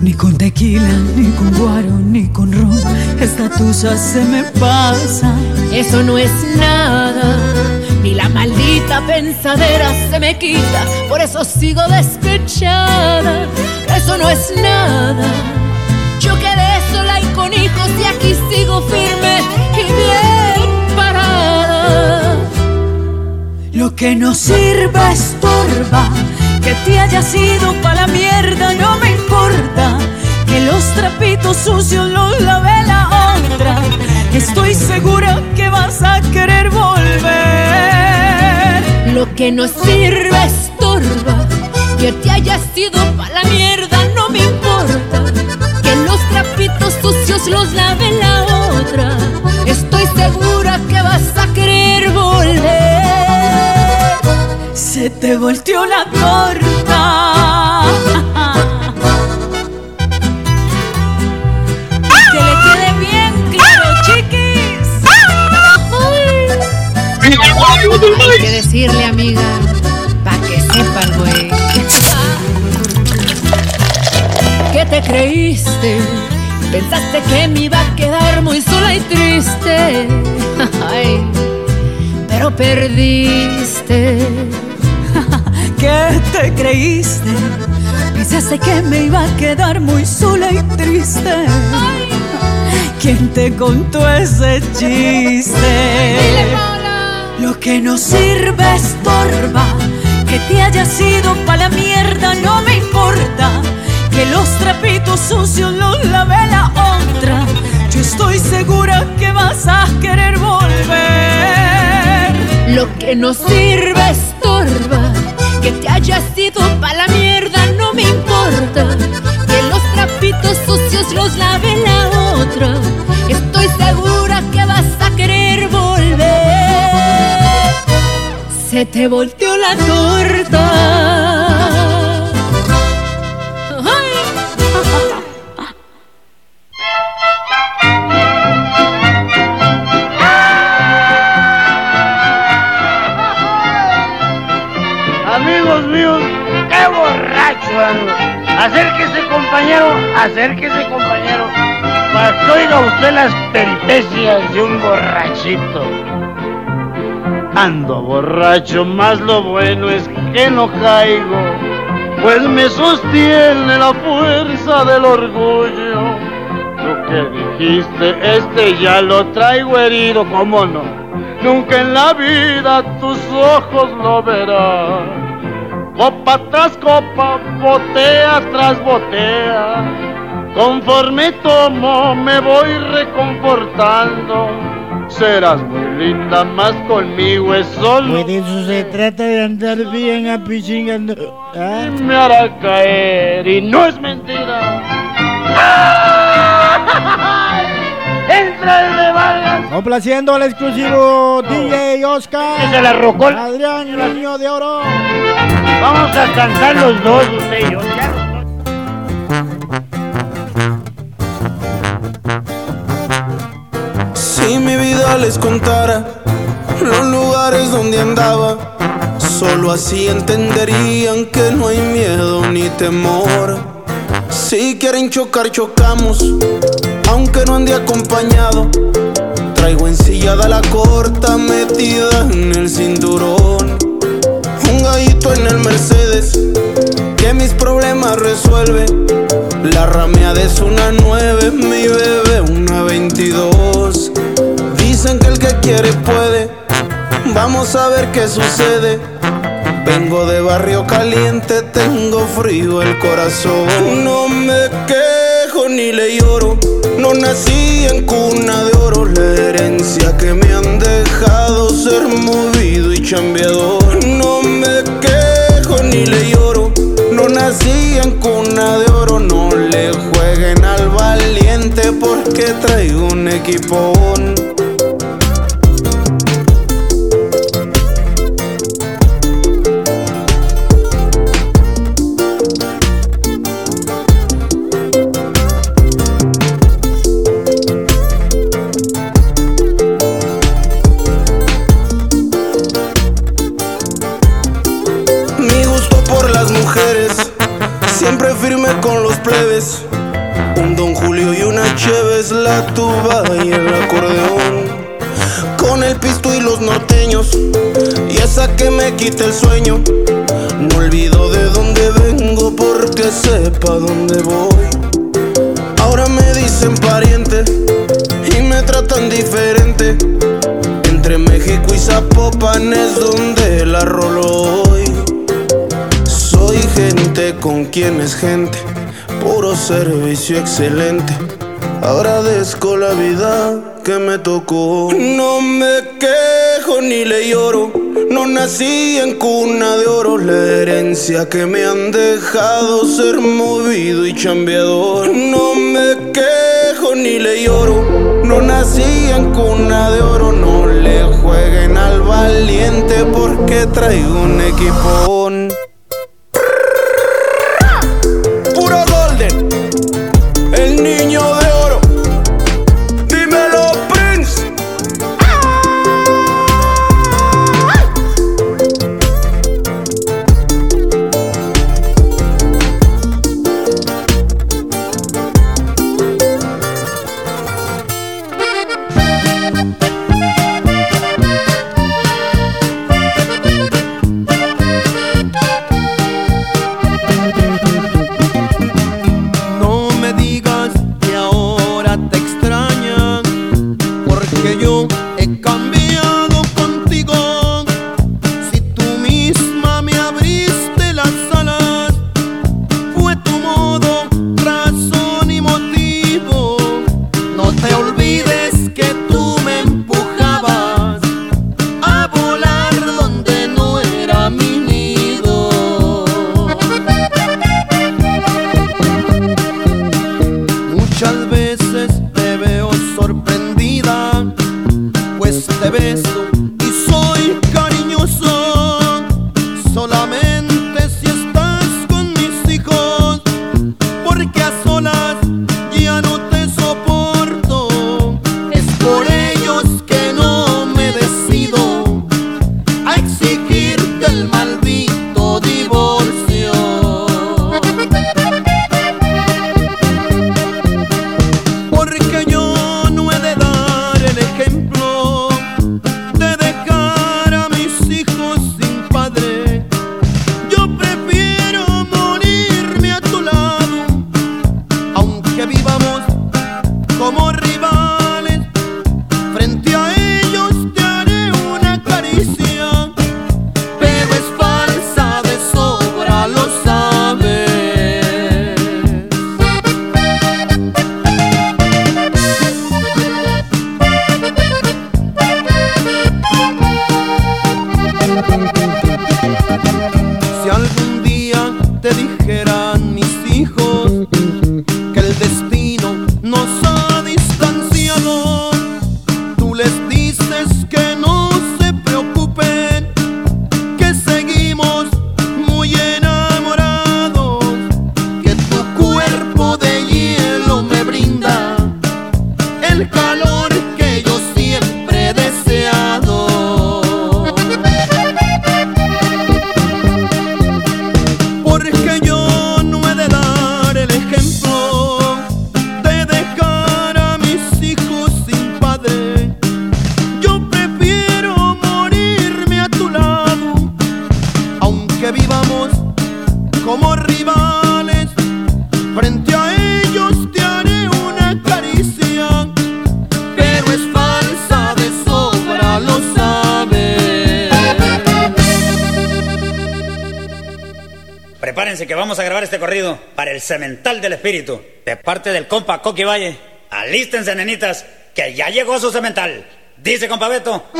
Ni con tequila, ni con guaro, ni con ron, esta tusa se me pasa. Eso no es nada, ni la maldita pensadera se me quita, por eso sigo despechada. Eso no es nada, yo quedé sola y con hijos y aquí sigo firme y bien parada. Lo que no sirve estorba, que te hayas ido pa' la mierda, no me importa. Que los trapitos sucios los lave la otra. Estoy segura que vas a querer volver. Lo que no sirve estorba, que te hayas ido pa' la mierda, no me importa. Que los trapitos sucios los lave la otra. Estoy segura que vas a querer volver. Se te volteó la torta. Decirle, amiga, pa' que sepa el güey. ¿Qué te creíste? Pensaste que me iba a quedar muy sola y triste. Ay, pero perdiste. ¿Qué te creíste? Pensaste que me iba a quedar muy sola y triste. ¿Quién te contó ese chiste? Lo que no sirve estorba, que te hayas ido pa' la mierda, no me importa. Que los trapos sucios los lavé la otra. Yo estoy segura que vas a querer volver. Lo que no sirve estorba. Que te hayas ido pa' la mierda no me importa. Que los trapitos sucios los lave la otra. Estoy segura Se te volteó la torta. Amigos míos, qué borracho. Acérquese, compañero, acérquese, compañero, para que oiga usted las peripecias de un borrachito. Ando borracho, más lo bueno es que no caigo, pues me sostiene la fuerza del orgullo. Lo que dijiste, este ya lo traigo herido, ¿cómo no? Nunca en la vida tus ojos lo verán. Copa tras copa, botea tras botea. Conforme tomo, me voy reconfortando. Serás muy linda, más conmigo es solo. Pues de eso se trata de andar bien apichingando. ¿ah? Me hará caer y no es mentira. Entra el de Vargas. Complaciendo al exclusivo DJ Oscar. Que se la rocó. Adrián, el niño de oro. Vamos a cantar los dos, usted y yo. Les contara los lugares donde andaba, solo así entenderían que no hay miedo ni temor. Si quieren chocar, chocamos, aunque no ande acompañado. Traigo ensillada la corta metida en el cinturón. Un gallito en el Mercedes que mis problemas resuelve. La rameada es una 9, mi bebé una 22. Dicen que el que quiere puede. Vamos a ver qué sucede. Vengo de barrio caliente, tengo frío el corazón. No me quejo ni le lloro. No nací en cuna de oro. La herencia que me han dejado ser movido y chambeador. No me quejo ni le lloro. No nací en cuna de oro. No le jueguen al valiente porque traigo un equipón. El sueño. No olvido de dónde vengo porque sepa dónde voy. Ahora me dicen pariente y me tratan diferente. Entre México y Zapopan es donde la rolo hoy. Soy gente con quien es gente, puro servicio excelente. Agradezco la vida que me tocó. No me quejo ni le lloro. No nací en cuna de oro. La herencia que me han dejado ser movido y chambeador. No me quejo ni le lloro. No nací en cuna de oro. No le jueguen al valiente porque traigo un equipón. semental del espíritu, de parte del compa Coqui Valle. Alístense, nenitas, que ya llegó su semental. Dice compa Beto.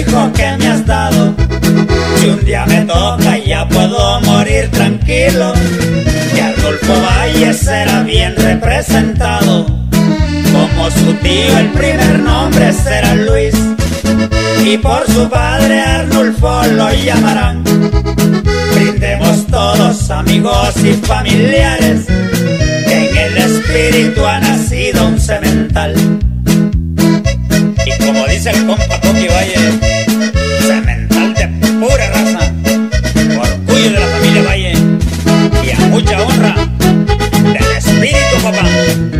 hijo que me has dado. Si un día me toca ya puedo morir tranquilo, que Arnulfo Valle será bien representado. Como su tío el primer nombre será Luis, y por su padre Arnulfo lo llamarán. Brindemos todos amigos y familiares, en el espíritu ha nacido un cemental. Y como dice el compa Toki Valle, mucha honra del espíritu, papá.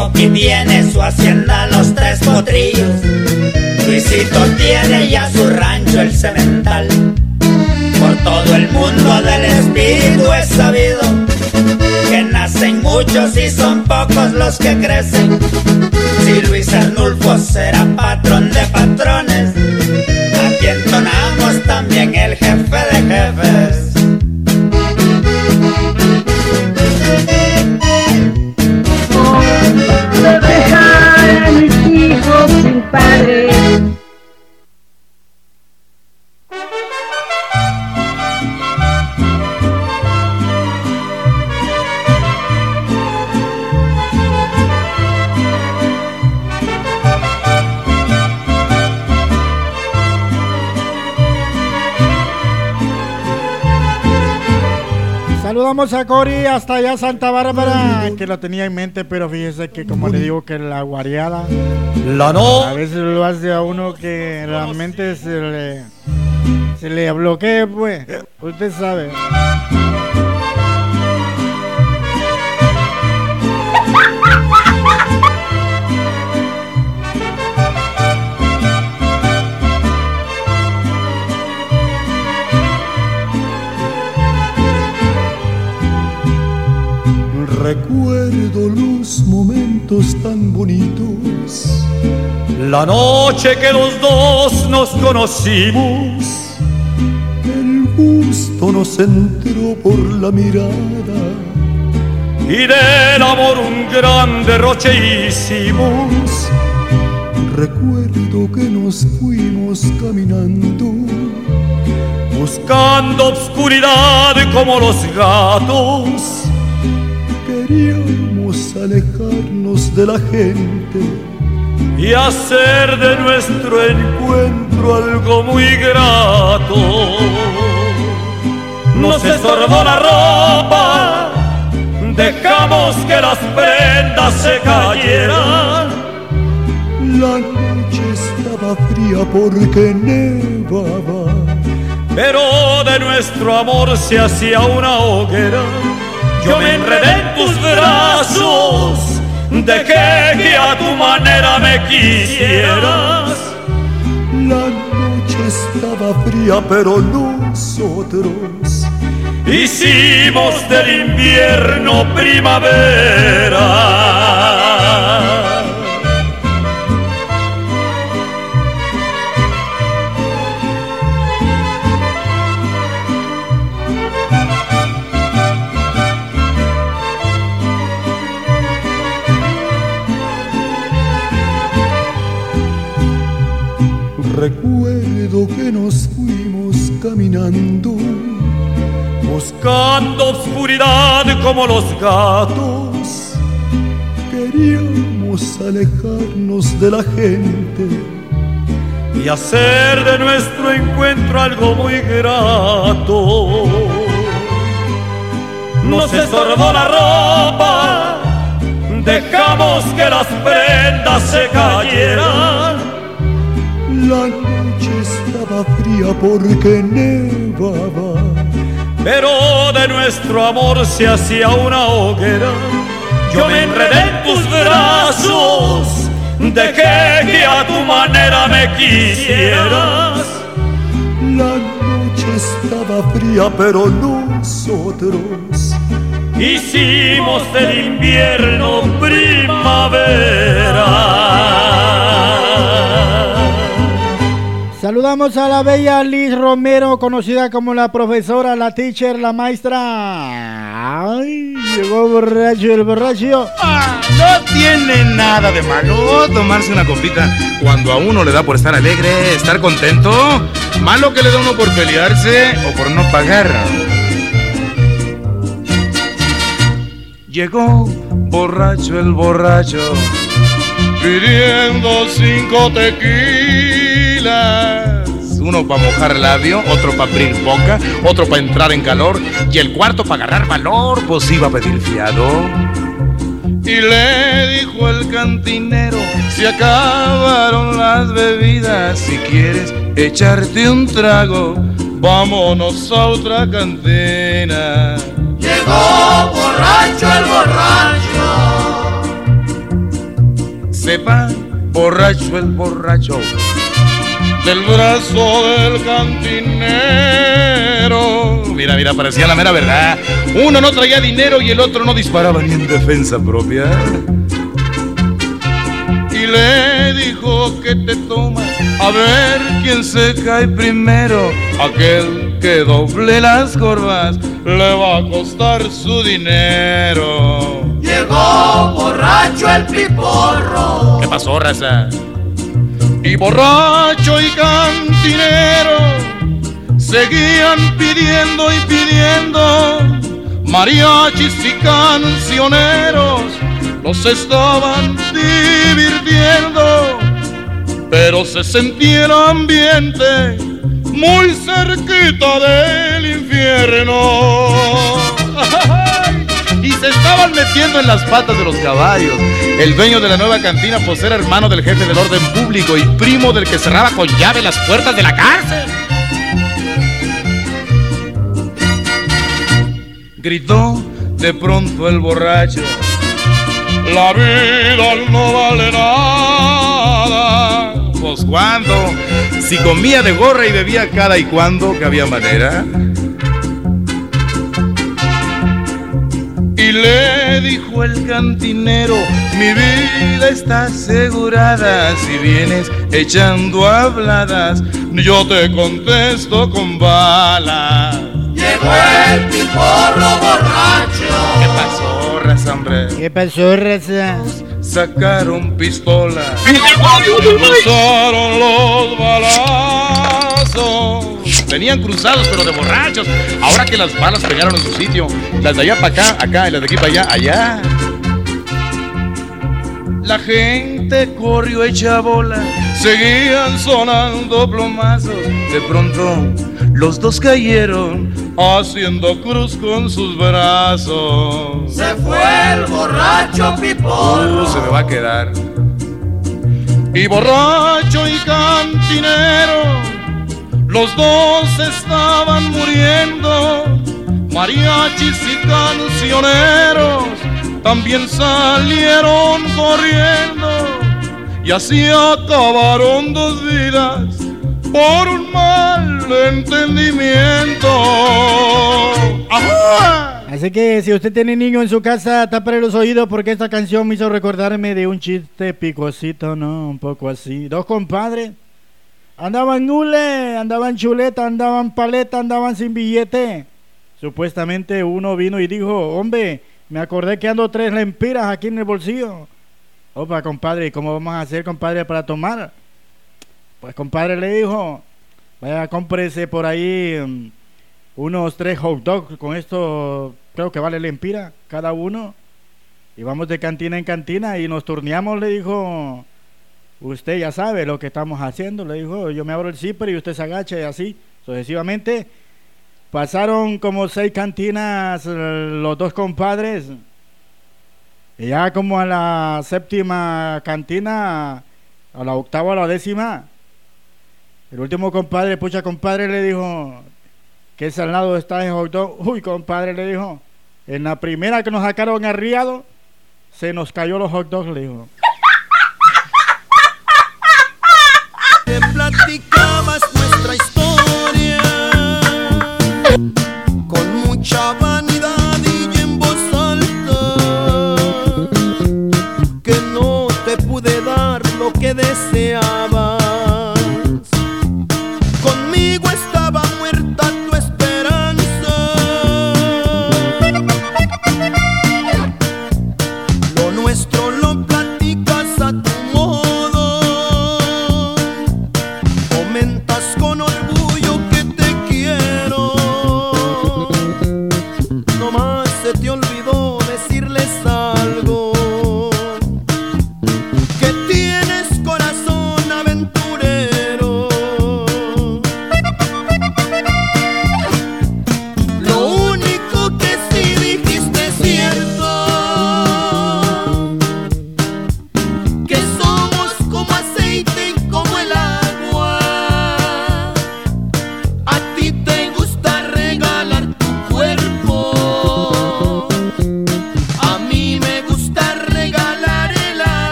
Coquín tiene su hacienda Los Tres Potrillos. Luisito tiene ya su rancho El Cemental. Por todo el mundo del espíritu es sabido que nacen muchos y son pocos los que crecen. Si Luis Arnulfo será patrón de patrones Saludamos a Cori hasta allá Santa Bárbara, que lo tenía en mente, pero fíjese que como le digo que la guareada La no. a veces lo hace a uno que realmente se le se le bloquee, pues. Usted sabe. Recuerdo los momentos tan bonitos. La noche que los dos nos conocimos. El gusto nos entró por la mirada. Y del amor un gran derroche hicimos. Recuerdo que nos fuimos caminando. Buscando obscuridad como los gatos. Queríamos alejarnos de la gente y hacer de nuestro encuentro algo muy grato. Nos estorbó la ropa, dejamos que las prendas se cayeran. La noche estaba fría porque nevaba, pero de nuestro amor se hacía una hoguera. Yo me enredé en tus brazos, dejé que a tu manera me quisieras. La noche estaba fría, pero nosotros hicimos del invierno primavera. Buscando oscuridad como los gatos. Queríamos alejarnos de la gente y hacer de nuestro encuentro algo muy grato. Nos estorbó la ropa, dejamos que las prendas se cayeran la estaba fría porque nevaba, pero de nuestro amor se hacía una hoguera. Yo me enredé en tus brazos, dejé que a tu manera me quisieras. La noche estaba fría, pero nosotros hicimos del invierno primavera. Saludamos a la bella Liz Romero, conocida como la profesora, la teacher, la maestra. Ay, llegó borracho el borracho. Ah, no tiene nada de malo tomarse una copita cuando a uno le da por estar alegre, estar contento. Malo que le da uno por pelearse o por no pagar. Llegó borracho el borracho, pidiendo cinco tequilas. Uno para mojar labio, otro para abrir boca, otro para entrar en calor y el cuarto para agarrar valor, pues iba a pedir fiado. Y le dijo el cantinero, se acabaron las bebidas, si quieres echarte un trago, vámonos a otra cantina. Llegó borracho el borracho. Sepa, borracho el borracho del brazo del cantinero. Mira, mira, parecía la mera verdad. Uno no traía dinero y el otro no disparaba ni en defensa propia. Y le dijo que te tomas a ver quién se cae primero. Aquel que doble las corvas le va a costar su dinero. Llegó borracho el piporro. ¿Qué pasó, raza? Y borracho y cantinero seguían pidiendo y pidiendo mariachis y cancioneros los estaban divirtiendo, pero se sentía el ambiente muy cerquita del infierno. Se estaban metiendo en las patas de los caballos. El dueño de la nueva cantina, pues era hermano del jefe del orden público y primo del que cerraba con llave las puertas de la cárcel. Gritó de pronto el borracho. La vida no vale nada. Pues cuando, si comía de gorra y bebía cada y cuando, que había manera. Y le dijo el cantinero, mi vida está asegurada, si vienes echando habladas, yo te contesto con balas. Llegó el piporro borracho. ¿Qué pasó, raza, hombre? ¿Qué pasó, raza? Sacaron pistola cruzaron los balazos. Venían cruzados, pero de borrachos. Ahora que las balas pegaron en su sitio, las de allá para acá, acá, y las de aquí para allá, allá. La gente corrió hecha bola, seguían sonando plomazos. De pronto, los dos cayeron haciendo cruz con sus brazos. Se fue el borracho piporro. Uh, se me va a quedar. Y borracho y cantinero, los dos estaban muriendo. Mariachis y cancioneros también salieron corriendo. Y así acabaron dos vidas por un mal entendimiento. Así que si usted tiene niño en su casa, tápale los oídos porque esta canción me hizo recordarme de un chiste picosito, ¿no? Un poco así. Dos compadres. Andaban nule, andaban chuleta, andaban paleta, andaban sin billete. Supuestamente uno vino y dijo, hombre, me acordé que ando tres lempiras aquí en el bolsillo. Opa, compadre, ¿y cómo vamos a hacer, compadre, para tomar? Pues, compadre, le dijo, vaya, cómprese por ahí mm, unos tres hot dogs. Con esto creo que vale lempira cada uno. Y vamos de cantina en cantina y nos turneamos, le dijo. Usted ya sabe lo que estamos haciendo, le dijo. Yo me abro el zipper y usted se agacha y así, sucesivamente. Pasaron como seis cantinas eh, los dos compadres. Y ya como a la séptima cantina, a la octava, a la décima, el último compadre, pucha compadre, le dijo, ¿qué salado está en hot dog? Uy, compadre, le dijo, en la primera que nos sacaron arriado, se nos cayó los hot dogs, le dijo. Te platicabas nuestra historia. Con mucha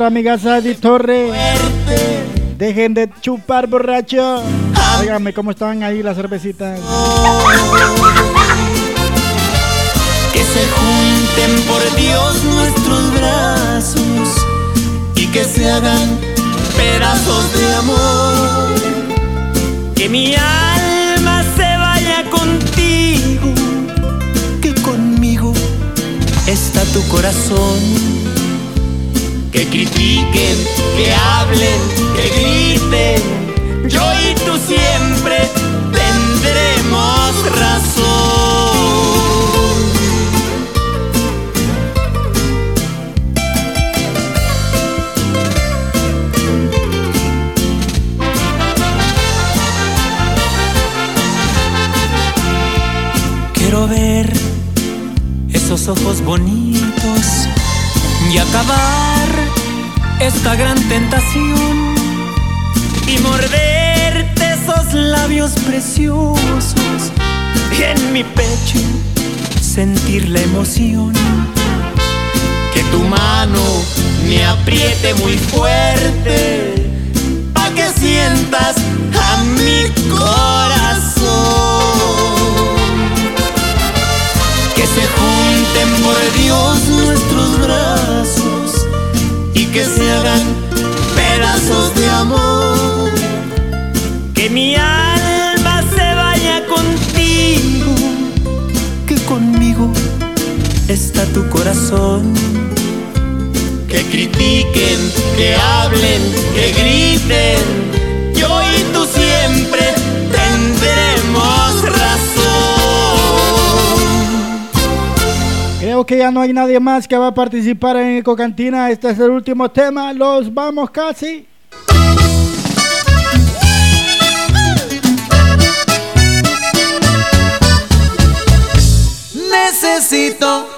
nuestra amiga Sadie Torre. Dejen de chupar borracho. Díganme cómo están ahí las cervecitas. que se junten por Dios nuestros brazos y que se hagan pedazos de amor. Que mi alma se vaya contigo, que conmigo está tu corazón. Que critiquen, que hablen, que griten, yo y tú siempre tendremos razón. Quiero ver esos ojos bonitos y acabar esta gran tentación y morderte esos labios preciosos y en mi pecho sentir la emoción. Que tu mano me apriete muy fuerte pa que sientas a mi corazón Dios nuestros brazos y que se hagan pedazos de amor. Que mi alma se vaya contigo, que conmigo está tu corazón. Que critiquen, que hablen, que griten, yo y tú siempre tendremos Que ya no hay nadie más que va a participar en Ecocantina. Este es el último tema. Los vamos casi. Necesito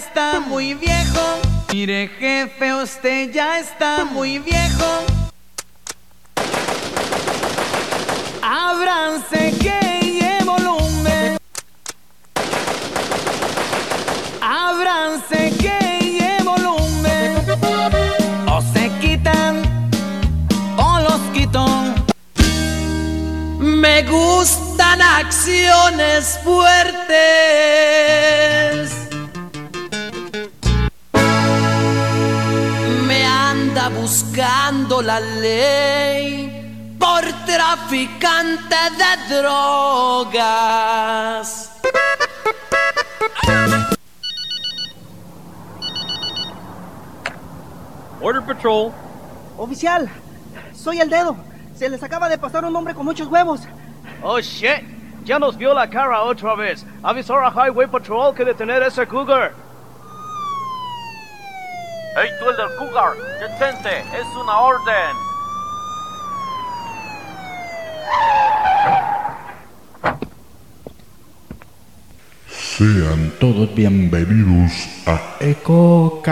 está muy viejo. Mire jefe, usted ya está muy viejo. Traficante de drogas. Border Patrol. Oficial, soy el dedo. Se les acaba de pasar un hombre con muchos huevos. Oh shit. Ya nos vio la cara otra vez. Avisar a Highway Patrol que detener a ese cougar. Hey, tú el del Cougar, detente, es una orden. Sean todos bienvenidos a Eco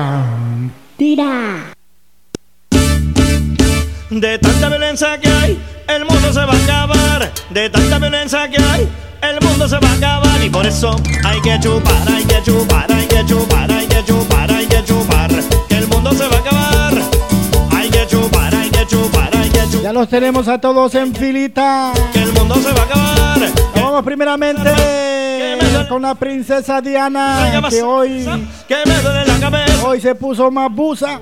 Tira. De tanta violencia que hay, el mundo se va a acabar. De tanta violencia que hay, el mundo se va a acabar. Y por eso hay que chupar, hay que chupar, hay que chupar, hay que chupar, hay que chupar. Que el mundo se va a acabar. Hay que chupar, hay que chupar. Ya los tenemos a todos en filita. Que el mundo se va a acabar. Vamos primeramente con la princesa Diana, que hoy, que me duele la cabeza. hoy se puso más busa.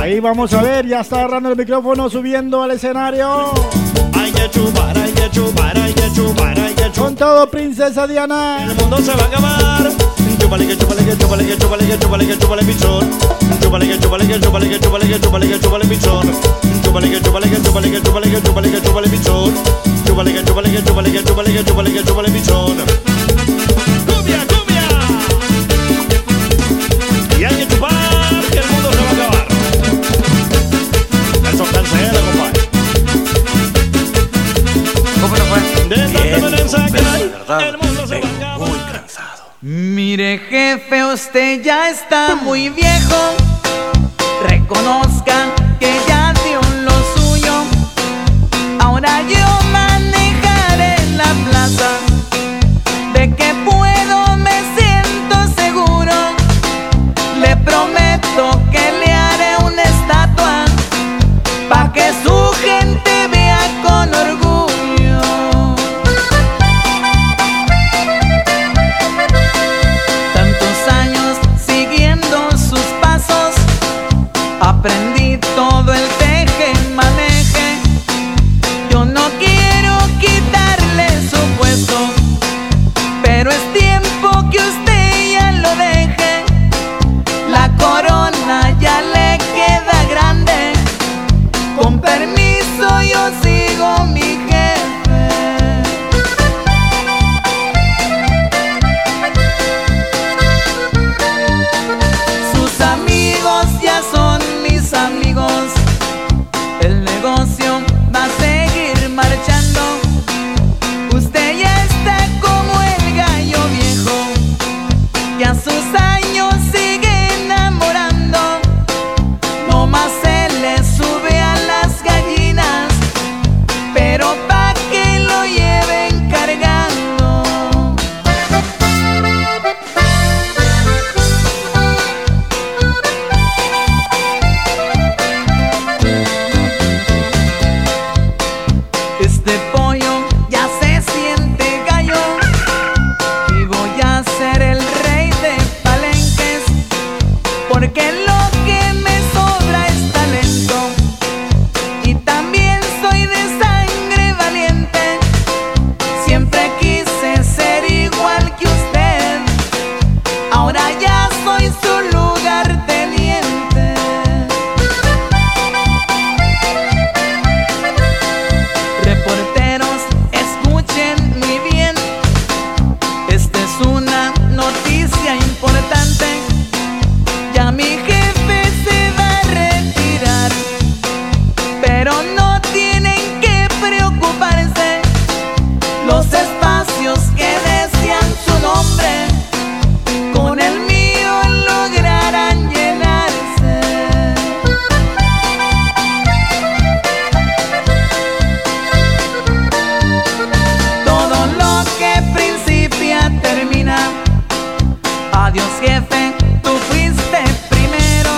Ahí vamos a ver, ya está agarrando el micrófono, subiendo al escenario. Con todo, princesa Diana. El mundo se va a acabar. Chúpale que chúpale que chúpale que chúpale que chúpale que chúpale pichón. Chúpale que chúpale que chúpale que chúpale que chúpale que chúpale pichón. Chúpale que chúpale que chúpale que chúpale que chúpale que chúpale pichón. Cumbia, cumbia. Y hay que chupar que el mundo se va a acabar. Eso cancela, compadre. ¿Cómo no fue? De tanta violencia que hay, el mundo se va a acabar. Muy cansado. Mire jefe, usted ya está muy viejo. Reconozcan que ya dio lo suyo. Ahora yo Adiós jefe, tú fuiste primero,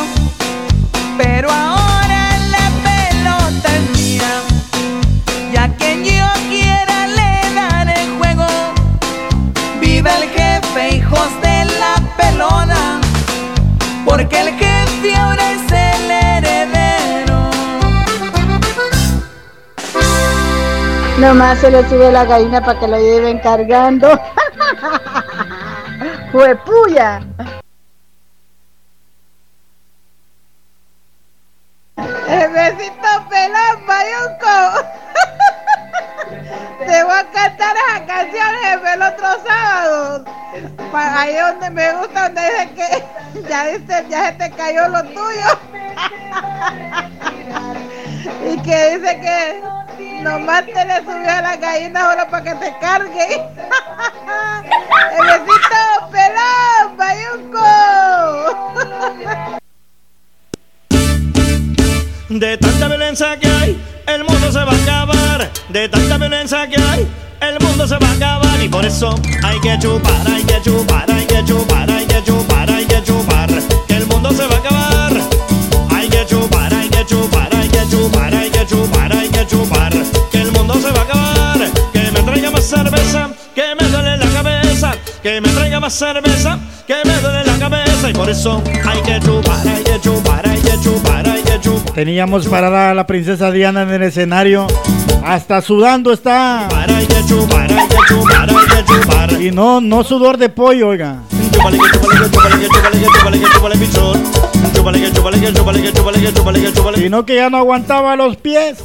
pero ahora la pelota es mía. Ya que yo quiera le daré juego. Viva el jefe, hijos de la pelona, porque el jefe ahora es el heredero. Nomás se le sube la gallina para que lo lleven cargando. ¡Juepuya! El besito pelón, Bayunco. Te voy a cantar esas canciones el otro sábado. Pa- Ahí donde me gusta, donde dice que ya, dice, ya se te cayó lo tuyo. y que dice que nomás te le subió a la gallina solo para que te cargue. Eso hay que chupar, hay que chupar, hay que chupar, hay que chupar, hay que chupar. Que el mundo se va a acabar. Hay que chupar, hay que chupar, hay que chupar, hay que chupar, hay que chupar. Que el mundo se va a acabar. Que me traiga más cerveza, que me duele la cabeza. Que me traiga más cerveza, que me duele la cabeza. Y por eso hay que chupar, hay que chupar, hay que chupar, hay que chupar. Teníamos parada a la princesa Diana en el escenario. Hasta sudando está. Chupar, hay que chupar, hay que chupar. Y no, no sudor de pollo, oiga. Sino que ya no aguantaba los pies.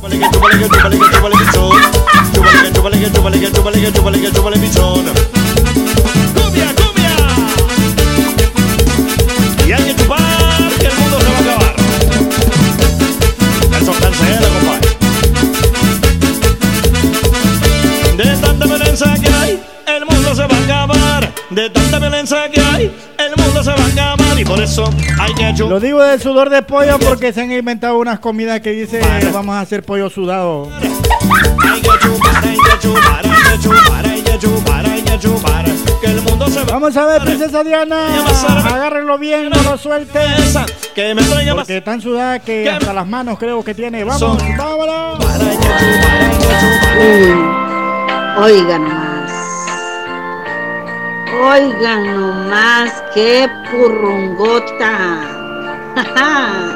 Tanta violencia que hay, el mundo se va a acabar. Y por eso hay que chupar. Lo digo de sudor de pollo porque se han inventado unas comidas que dice vamos a hacer pollo sudado. Vamos a ver, princesa Diana. Agárrenlo bien, no lo suelten. Porque tan sudada que hasta las manos creo que tiene. Vamos, vámonos. Uy, oigan nomás. Oigan nomás, qué purrungota.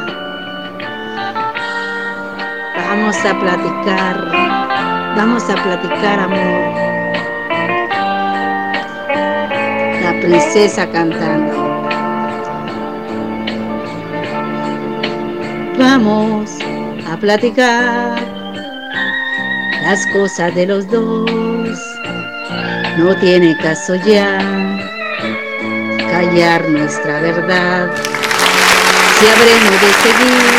Vamos a platicar. Vamos a platicar, amor. La princesa cantando. Vamos a platicar las cosas de los dos. No tiene caso ya callar nuestra verdad. Si habremos de seguir,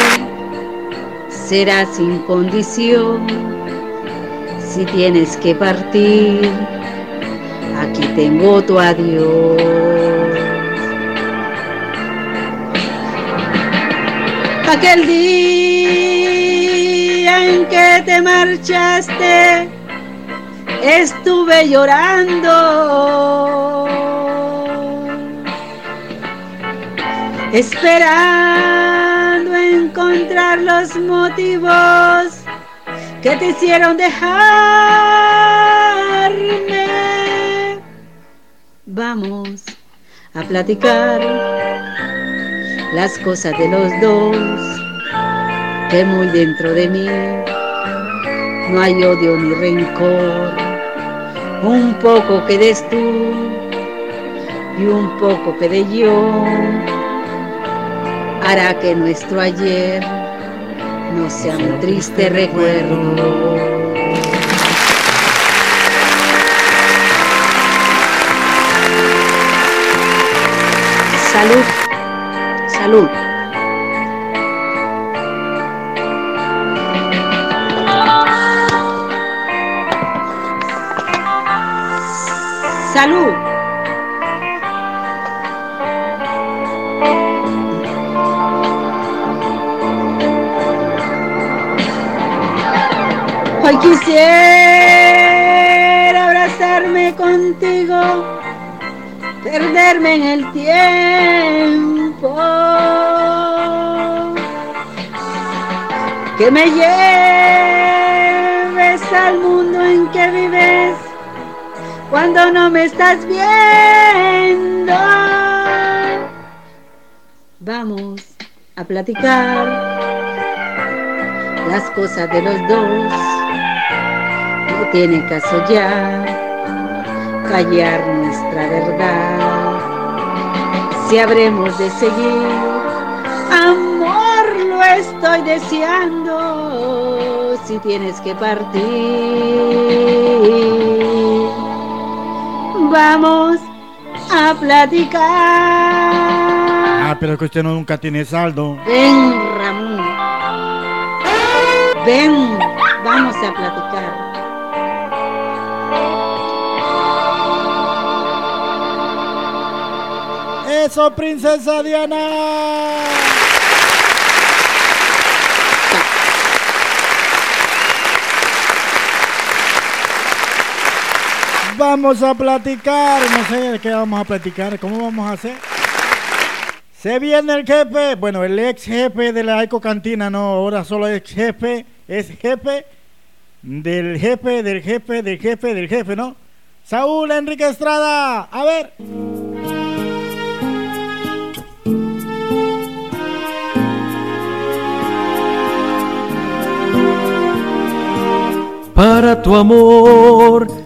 será sin condición. Si tienes que partir, aquí tengo tu adiós. Aquel día en que te marchaste, estuve llorando, esperando encontrar los motivos que te hicieron dejarme. Vamos a platicar las cosas de los dos, que muy dentro de mí no hay odio ni rencor, un poco que des tú, y un poco de yo hará que nuestro ayer no sea un triste recuerdo. Salud, salud. Salud. Hoy quisiera abrazarme contigo, perderme en el tiempo, que me lleves al mundo en que vives cuando no me estás viendo. Vamos a platicar las cosas de los dos. No tiene caso ya callar nuestra verdad. Si habremos de seguir, amor, lo estoy deseando. Si tienes que partir, vamos a platicar. Ah, pero que usted no nunca tiene saldo. Ven, Ramón. Ven, vamos a platicar. Eso, princesa Diana. Vamos a platicar, no sé de qué vamos a platicar, cómo vamos a hacer. Se viene el jefe, bueno, el ex jefe de la Eco Cantina, no, ahora solo ex jefe, es jefe del jefe, del jefe, del jefe, del jefe, ¿no? Saúl Enrique Estrada, a ver. Para tu amor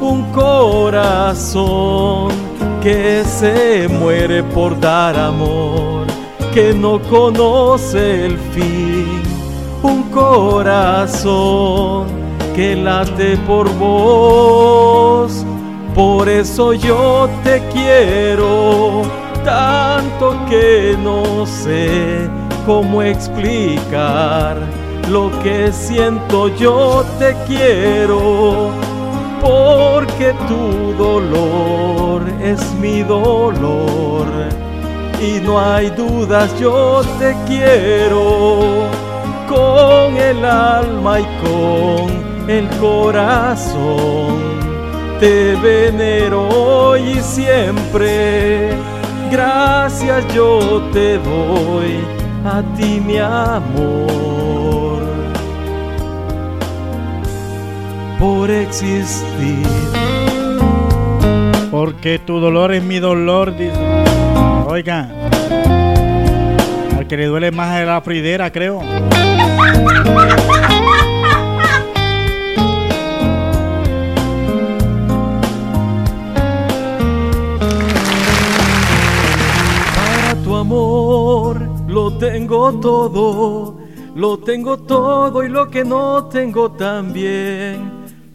un corazón que se muere por dar amor, que no conoce el fin. Un corazón que late por vos. Por eso yo te quiero tanto que no sé cómo explicar lo que siento. Yo te quiero porque tu dolor es mi dolor. Y no hay dudas, yo te quiero con el alma y con el corazón. Te venero hoy y siempre. Gracias yo te doy a ti mi amor por existir. Porque tu dolor es mi dolor, dice. Oiga, al que le duele más es la fridera, creo. Para tu amor lo tengo todo, lo tengo todo y lo que no tengo también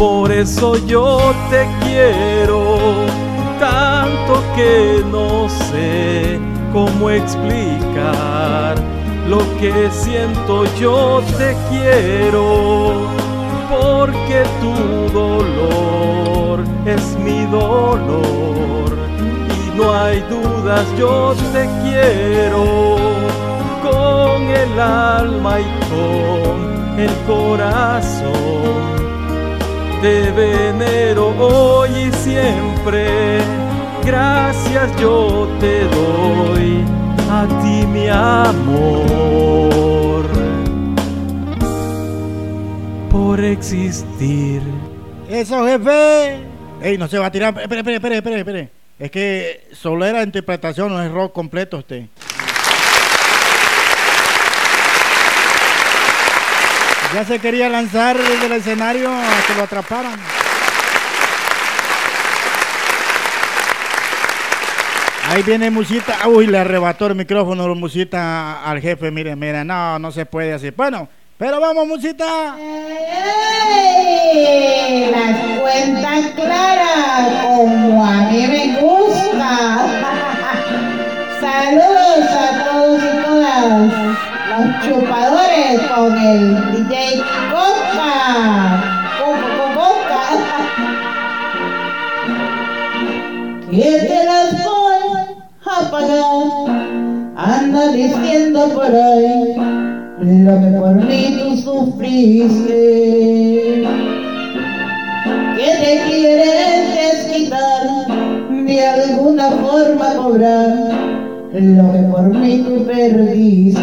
Por eso yo te quiero tanto que no sé cómo explicar lo que siento. Yo te quiero porque tu dolor es mi dolor y no hay dudas. Yo te quiero con el alma y con el corazón te venero hoy y siempre. Gracias yo te doy a ti mi amor por existir. Eso, jefe. Ey, no se va a tirar. Espere, espere, espere, espere. Es que solo era interpretación, no es rock completo usted. Ya se quería lanzar desde el escenario a que lo atraparan. Ahí viene Musita. Uy, le arrebató el micrófono Musita al jefe. Mire, mire, no, no se puede así. Bueno, pero vamos, Musita. Las cuentas claras, como a mí me gusta. Saludos a todos y todas chupadores con el DJ Coca. Coca. Que te las voy a pagar. Anda diciendo por ahí lo que por mí tú sufriste. Que te quieres desquitar, de alguna forma cobrar lo que por mí tú perdiste.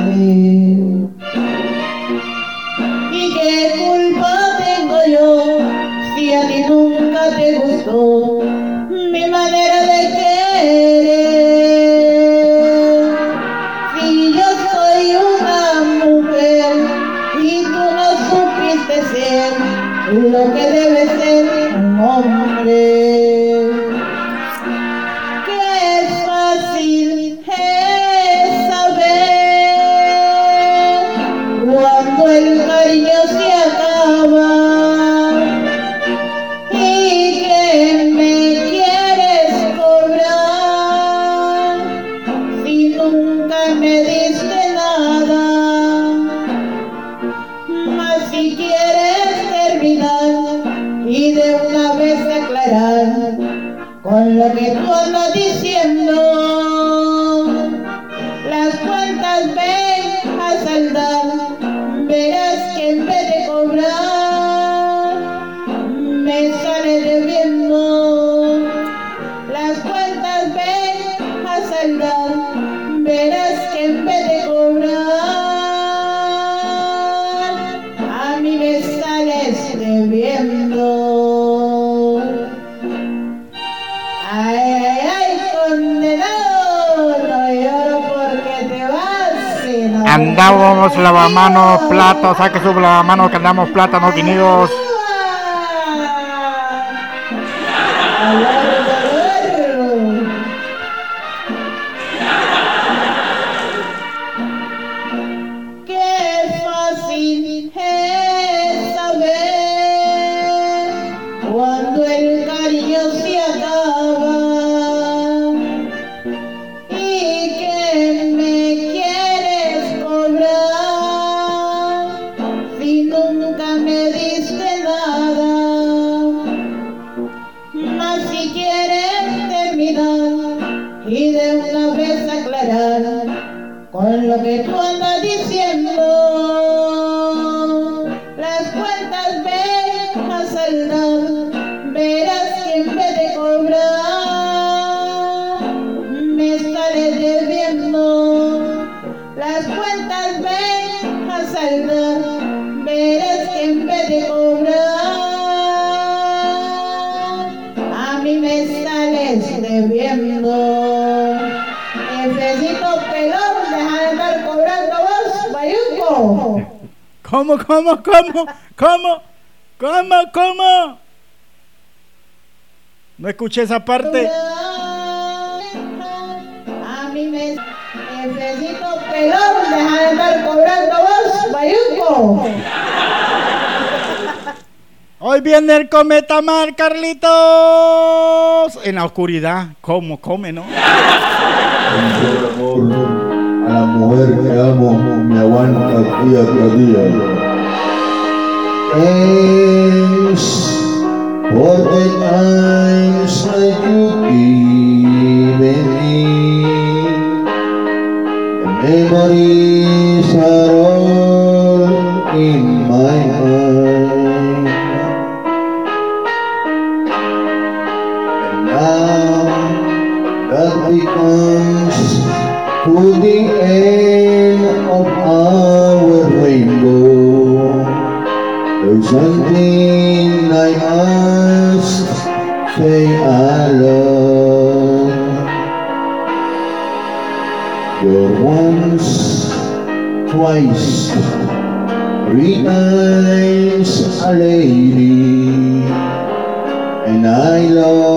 ¿Y qué culpa tengo yo si a ti nunca te gustó mi sino Andábamos lavamanos, platos, saque su lavamanos que andamos plátanos vinidos. ¿Cómo, cómo, cómo, cómo, cómo, cómo? No escuché esa parte. A mí me necesito pelón, deja de estar cobrando vos, bayunco. Hoy viene el cometa mar, Carlitos. En la oscuridad. ¿Cómo come, no? amor a la mujer que amo me aguanta día tras día. Thanks for the times that you given me. Memories are all in my mind. And now that becomes to the end twice, three times a lady, and I love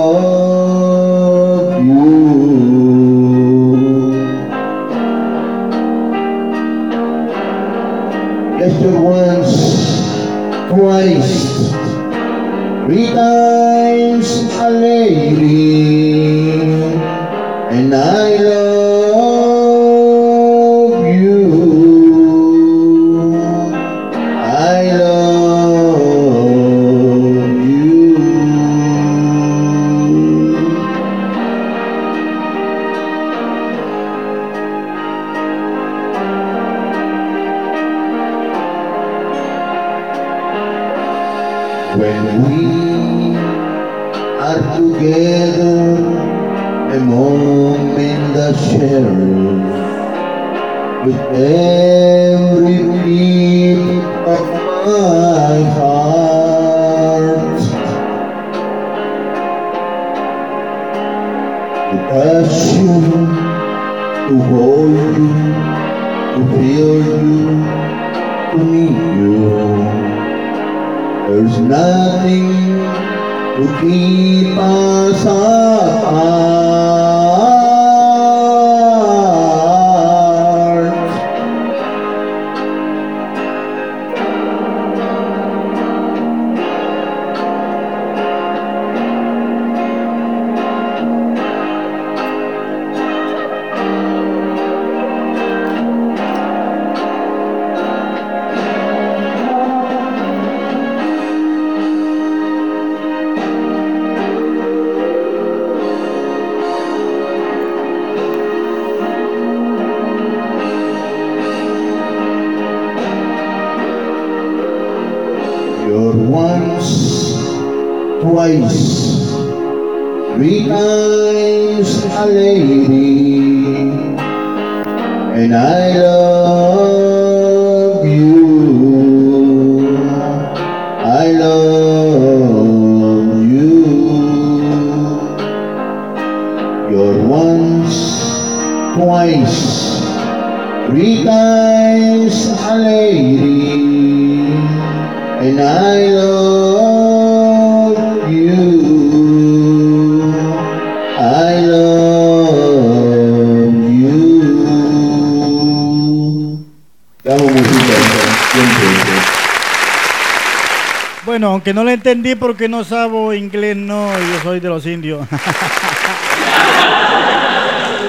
No le entendí porque no sabo inglés, no, yo soy de los indios.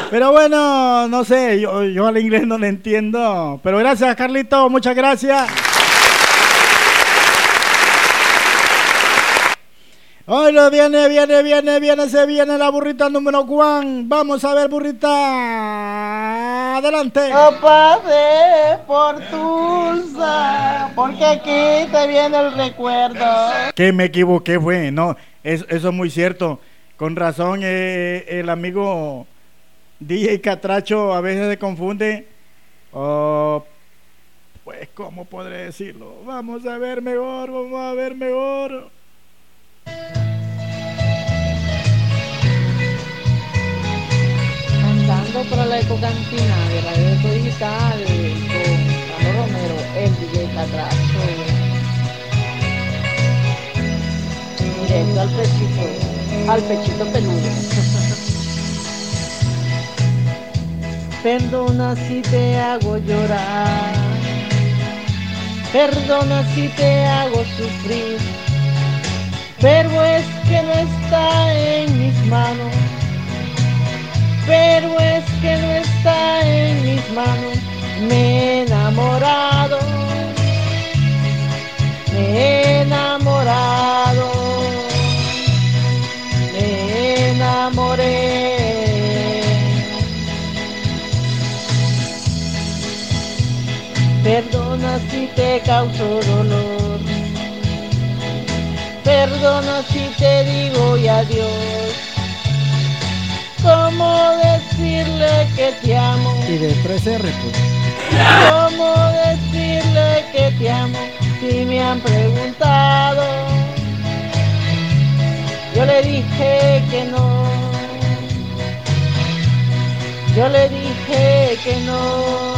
Pero bueno, no sé, yo, yo al inglés no le entiendo. Pero gracias, Carlito, muchas gracias. Hoy viene, viene, viene, viene, se viene la burrita número one. Vamos a ver, burrita. Adelante. Por Tulsa, porque aquí te viene el recuerdo. Que me equivoqué, fue. No, es- eso es muy cierto. Con razón, eh, el amigo DJ Catracho a veces se confunde. Oh, pues, ¿cómo podré decirlo? Vamos a ver mejor, vamos a ver mejor. Andando para la ecocantina de Radio Digital DJ Catracho. Directo al pechito, al pechito peludo. Perdona si te hago llorar. Perdona si te hago sufrir. Pero es que no está en mis manos. Pero es que no está en mis manos. Me he enamorado. Perdona si te causo dolor. Perdona si te digo y adiós. ¿Cómo decirle que te amo? Y de 3R, pues. ¿Cómo decirle que te amo si me han preguntado? Yo le dije que no. Yo le dije que no.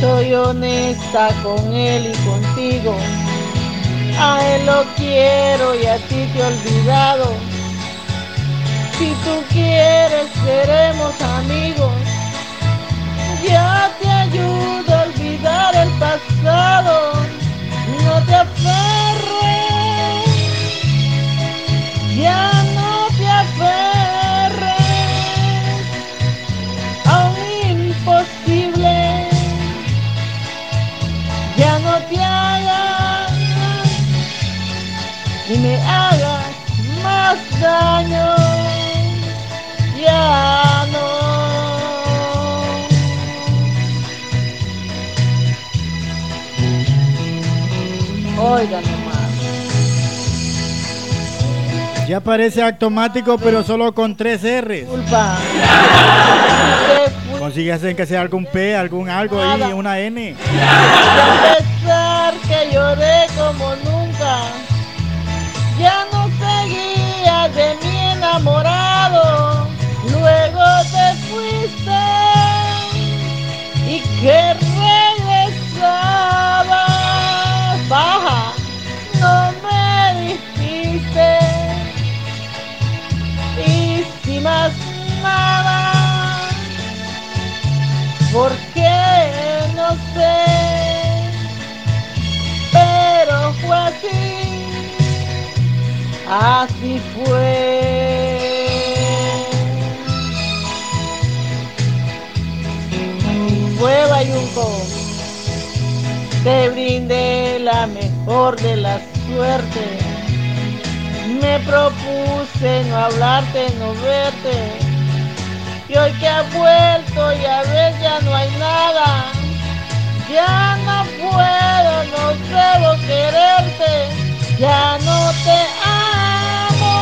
Soy honesta con él y contigo. A él lo quiero y a ti te he olvidado. Si tú quieres, seremos amigos. Ya te ayudo a olvidar el pasado. No te aferres. Ya no te aferres a un imposible. Ya no te hagas ni me hagas más daño. Ya no. Oigan nomás. Ya parece automático, pero solo con 3 R. Culpa. Consíguese que sea algún P, algún algo ahí, una N. Y a pesar que lloré como nunca, ya no seguía de mi enamorado. Luego te fuiste y que porque no sé, pero fue así, así fue. Fue Bayunco, te brindé la mejor de la suerte. Me propuse no hablarte, no verte. Y hoy que ha vuelto y a ver ya no hay nada. Ya no puedo, no debo quererte. Ya no te amo.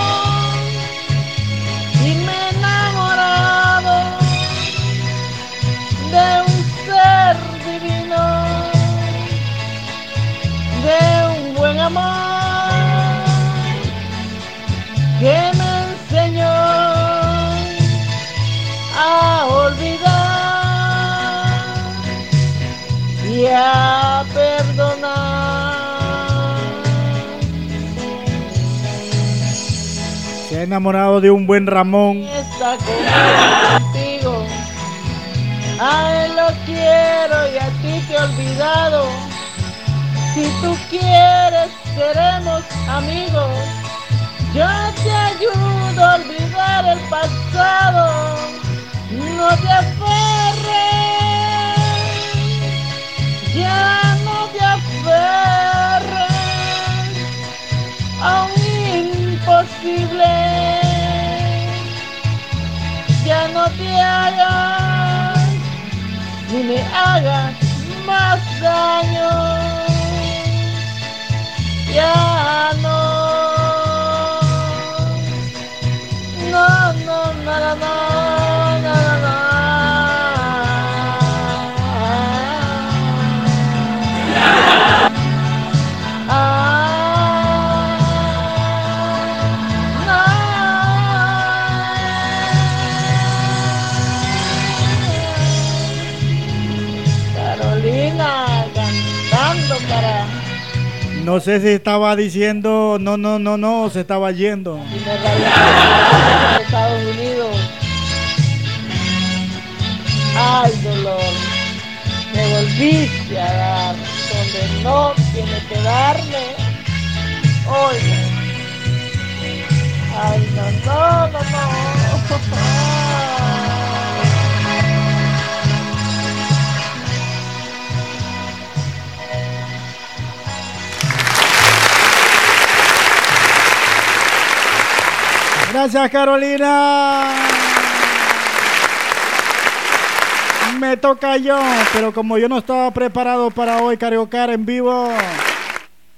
Y me he enamorado de un ser divino. De un buen amor a perdonar. Se ha enamorado de un buen Ramón. Está contigo, a él lo quiero y a ti te he olvidado. Si tú quieres, seremos amigos. Yo te ayudo a olvidar el pasado. No te aferres. Ya no te aferres a un imposible. Ya no te hagas ni me hagas más daño. Ya no. No, no, nada, no, No sé si estaba diciendo no, no, no, no, se estaba yendo. Estados Unidos. Ay, dolor. Me volviste a dar donde no tiene que darme. Oye. Ay, no, no, no, no. Gracias, Carolina. Me toca yo, pero como yo no estaba preparado para hoy cariocar en vivo,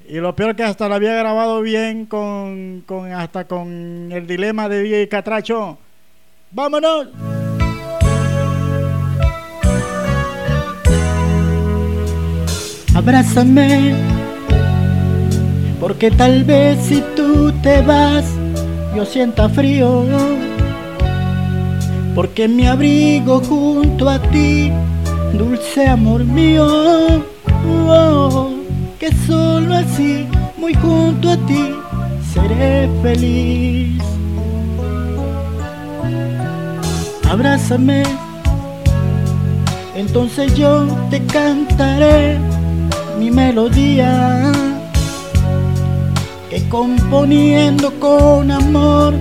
y lo peor que hasta lo había grabado bien con, con hasta con el dilema de DJ Catracho. ¡Vámonos! Abrázame, porque tal vez si tú te vas, yo sienta frío, porque me abrigo junto a ti, dulce amor mío, oh, que solo así, muy junto a ti, seré feliz. Abrázame, entonces yo te cantaré mi melodía que componiendo con amor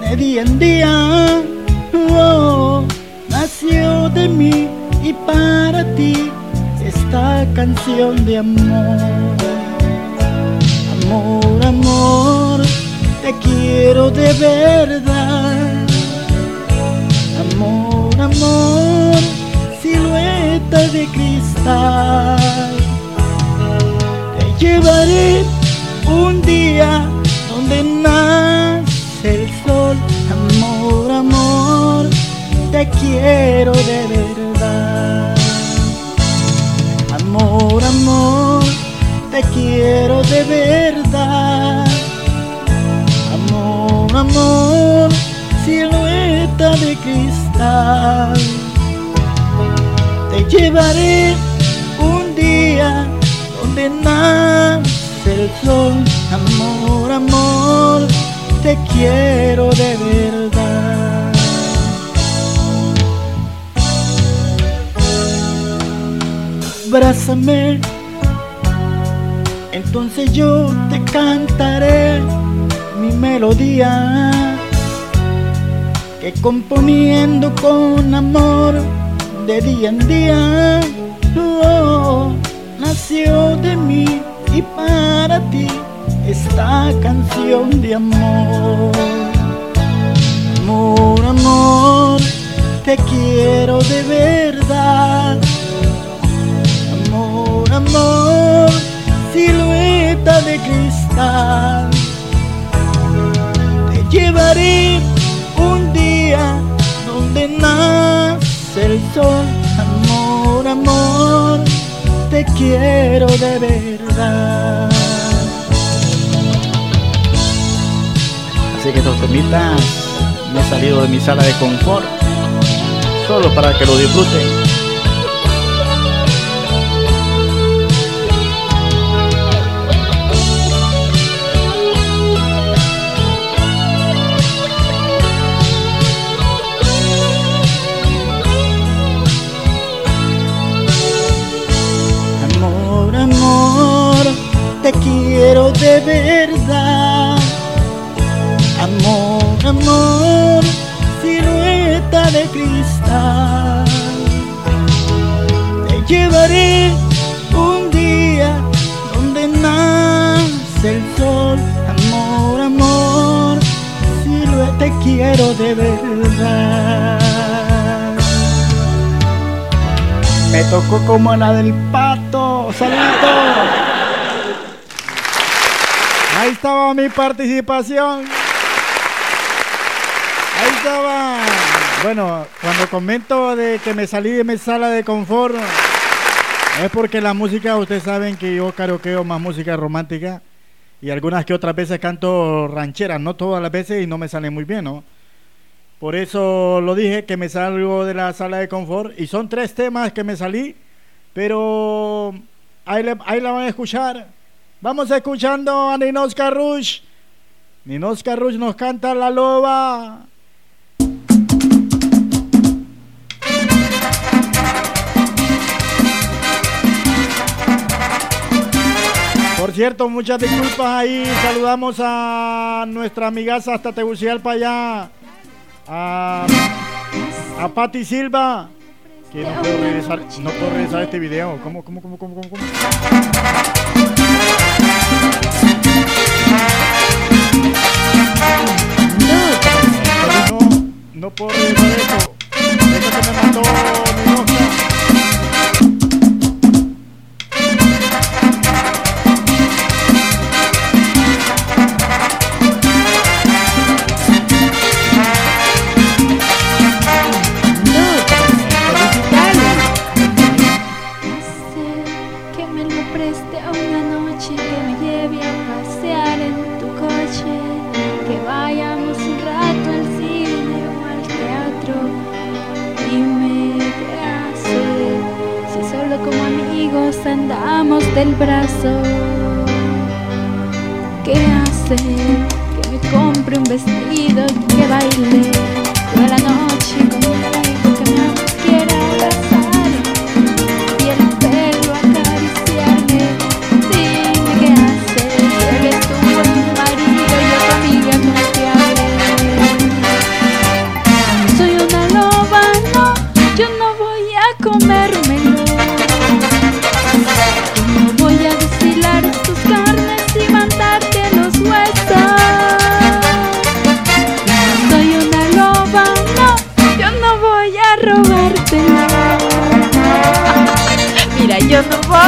de día en día oh, nació de mí y para ti esta canción de amor. Amor, amor, te quiero de verdad. Amor, amor, silueta de cristal. Te llevaré un día donde nace el sol. Amor, amor, te quiero de verdad. Amor, amor, te quiero de verdad. Amor, amor, silueta de cristal. Te llevaré un día donde nace el sol. Amor, amor, te quiero de verdad. Abrázame, entonces yo te cantaré mi melodía que componiendo con amor de día en día oh, nació de mí para ti esta canción de amor. Amor, amor, te quiero de verdad. Amor, amor, silueta de cristal. Te llevaré un día donde nace el sol. Amor, amor, te quiero de verdad. Así que estos temitas me he salido de mi sala de confort solo para que lo disfruten. Amor, amor, silueta de cristal. Te llevaré un día donde nace el sol. Amor, amor, silueta te quiero de verdad. Me tocó como la del pato. ¡Saludito! Mi participación. Ahí estaba. Bueno, cuando comento de que me salí de mi sala de confort, es porque la música, ustedes saben que yo karaokeo más música romántica y algunas que otras veces canto rancheras, no todas las veces y no me sale muy bien, ¿no? Por eso lo dije que me salgo de la sala de confort y son tres temas que me salí, pero ahí, le- ahí la van a escuchar Vamos escuchando a Ninosca Rush. Ninosca Rush nos canta La Loba. Por cierto, muchas disculpas ahí. Saludamos a nuestra amigaza hasta Tegucigalpa allá. A, a Patti Silva. Que no puedo regresar, no puedo regresar este video. ¿Cómo, cómo, cómo, cómo, cómo? cómo? Regresar esto. Esto que me Ninoca. Del brazo. ¿Qué hacer? Que me compre un vestido que baile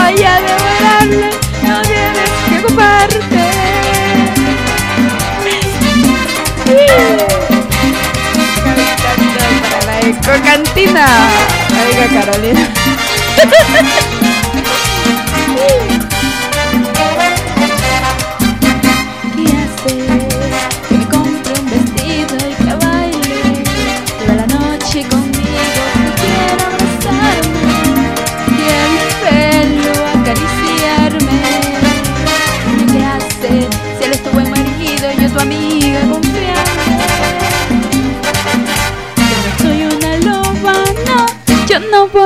voy a devorarle, no tienes que ocuparte. Para la ecocantina. Oiga, Carolina.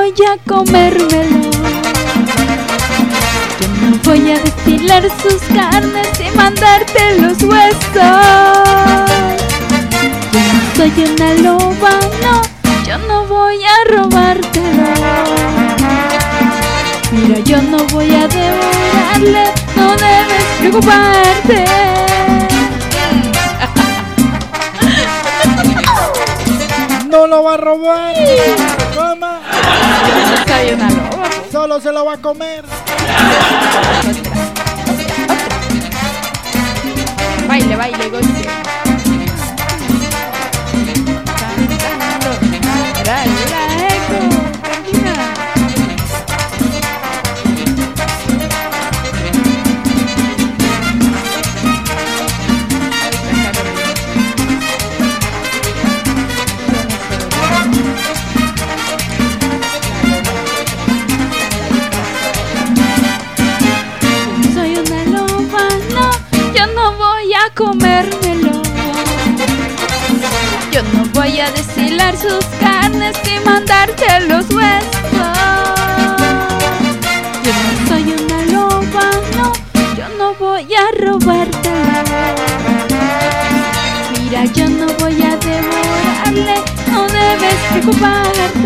voy a comérmelo. Yo no voy a destilar sus carnes y mandarte los huesos. Yo no soy una loba, se lo va a comer. Baile, baile, goce. Sus carnes y mandarte los huesos. Yo no soy una loba, no, yo no voy a robártelo. Mira, yo no voy a devorarle, no debes preocuparte.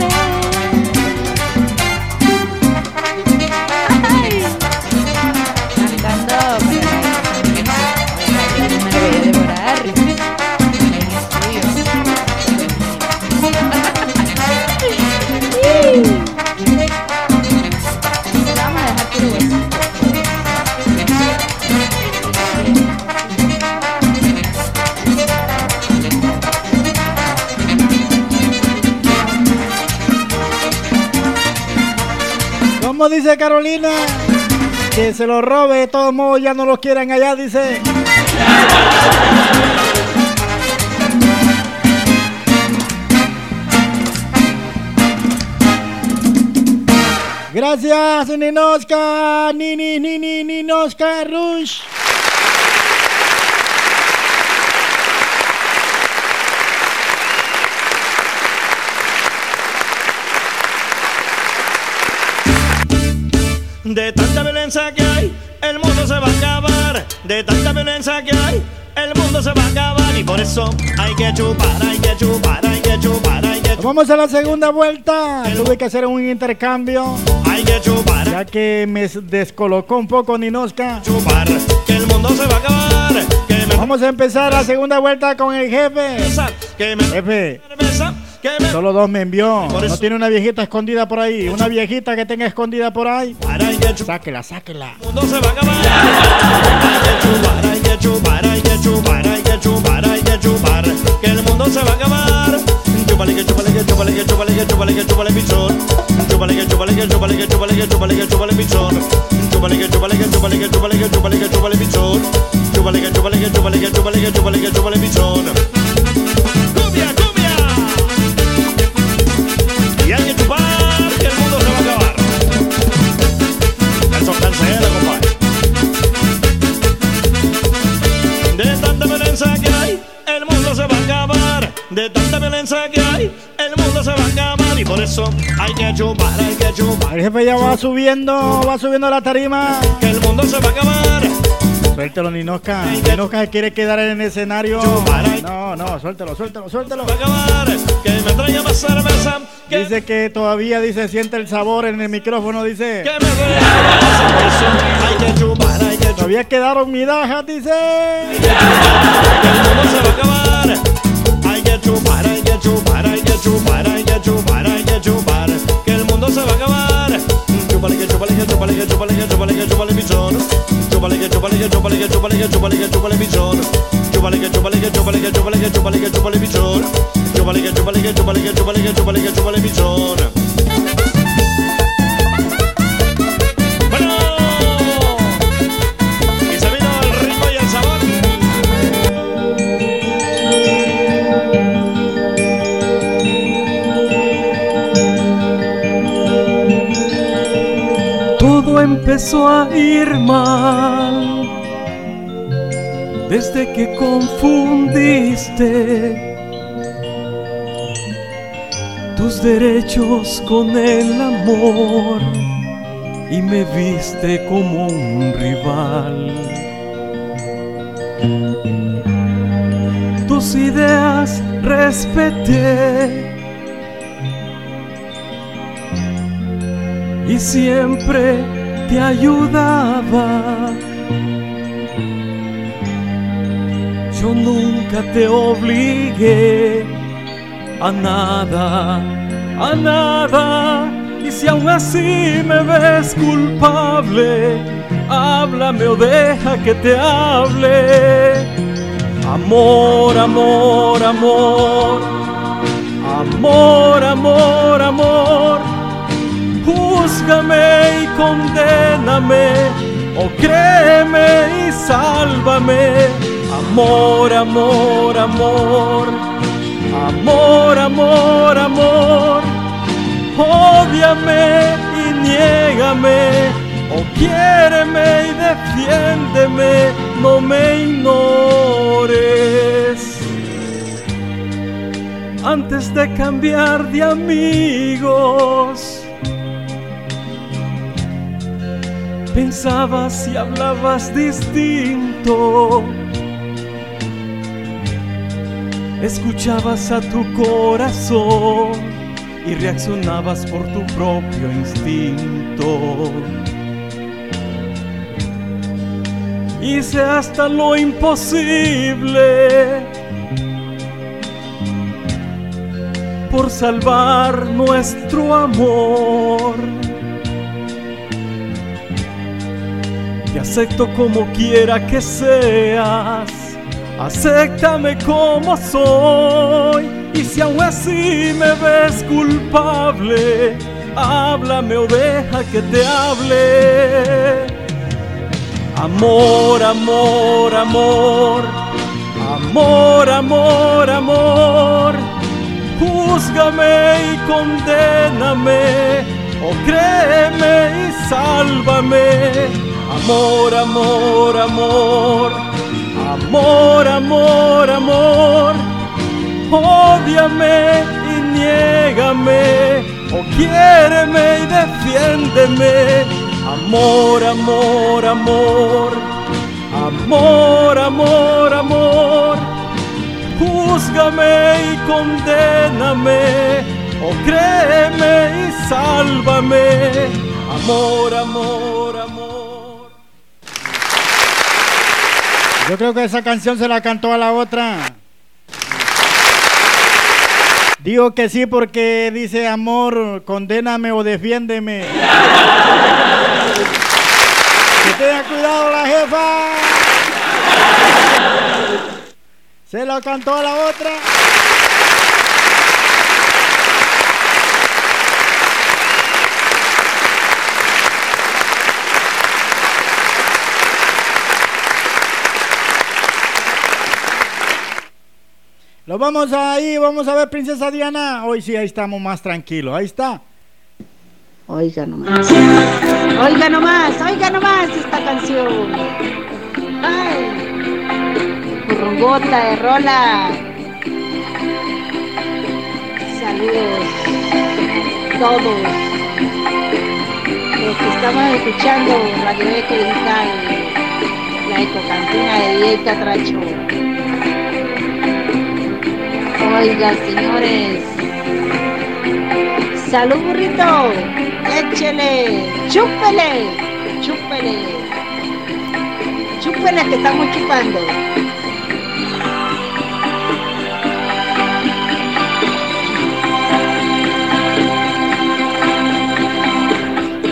¿Cómo dice Carolina? Que se lo robe, de todos modos ya no los quieren allá, dice. Gracias, Ninoska, Nini, Nini, Ninoska, Rush. Violencia que hay, el mundo se va a acabar. De tanta violencia que hay, el mundo se va a acabar. Y por eso hay que chupar, hay que chupar, hay que chupar, hay que chupar. Vamos a la segunda vuelta. Tuve que hacer un intercambio. Hay que chupar. Ya que me descolocó un poco Ninoska. Chupar, que el mundo se va a acabar. Vamos a empezar la segunda vuelta con el jefe. Jefe, solo dos me envió. No tiene una viejita escondida por ahí. Una viejita que tenga escondida por ahí. Sáquela, sáquela. El mundo se va a acabar. Que el mundo se va a acabar. Chúpale que chúpale que chúpale que chúpale que chúpale que chúpale pichón. Chúpale que chúpale que chúpale que chúpale que chúpale que chúpale pichón. Chúpale que chúpale que chúpale que chúpale que chúpale que chúpale pichón. Chúpale que chúpale que chúpale que chúpale que chúpale que chúpale pichón. De tanta violencia que hay, el mundo se va a acabar. Y por eso hay que chupar, hay que chupar. El jefe ya va subiendo, va subiendo la tarima. Que el mundo se va a acabar. Suéltelo, Ninoska. Ninoska se quiere quedar en el escenario. No, no, suéltelo, suéltelo, suéltelo. Va a acabar. Que me traiga más cerveza. Que Dice que todavía dice siente el sabor en el micrófono, dice. me traiga más cerveza. Hay que chupar, hay que chupar. Todavía quedaron migajas, dice. Que el mundo se va a acabar. Chupar, hay que chupar, hay que chupar, hay que chupar, que el mundo se va a acabar. Chúpale que chúpale que chúpale que chúpale que chúpale que chúpale pichón. Chúpale que chúpale que chúpale que chúpale que chúpale que chúpale pichón. Chúpale que chúpale que chúpale que chúpale que chúpale que chúpale pichón. Chúpale que chúpale que chúpale que chúpale que chúpale que chúpale pichón. Empezó a ir mal desde que confundiste tus derechos con el amor y me viste como un rival. Tus ideas respeté y siempre te ayudaba. Yo nunca te obligué a nada, a nada. Y si aún así me ves culpable, háblame o deja que te hable. Amor, amor, amor. Amor, amor, amor. Júzgame y condéname, o créeme y sálvame. Amor, amor, amor. Amor, amor, amor. Ódiame y niégame, o quiéreme y defiéndeme, no me ignores. Antes de cambiar de amigos, pensabas y hablabas distinto. Escuchabas a tu corazón y reaccionabas por tu propio instinto. Hice hasta lo imposible por salvar nuestro amor. Acepto como quiera que seas, acéptame como soy. Y si aún así me ves culpable, háblame o deja que te hable. Amor, amor, amor, amor, amor, amor. Júzgame y condéname, o créeme sálvame. Amor, amor, amor. Amor, amor, amor. Ódiame y niégame. O quiéreme y defiéndeme. Amor, amor, amor. Amor, amor, amor. Júzgame y condéname. O créeme y sálvame. Amor, amor. Yo creo que esa canción se la cantó a la otra. Digo que sí porque dice amor, condéname o defiéndeme. Que tenga cuidado la jefa. Se lo cantó a la otra. Lo vamos ahí, vamos a ver, Princesa Diana. Hoy sí, ahí estamos más tranquilos. Ahí está. Oiga nomás. Oiga nomás, oiga nomás esta canción. Ay, currungota de rola. Saludos todos los que estaban escuchando Radio Eco Digital, la ecocantina de DJ Catracho. Oiga, señores. Salud, burrito. Échele. Chúpele. Chúpele. Chúpele que estamos chupando.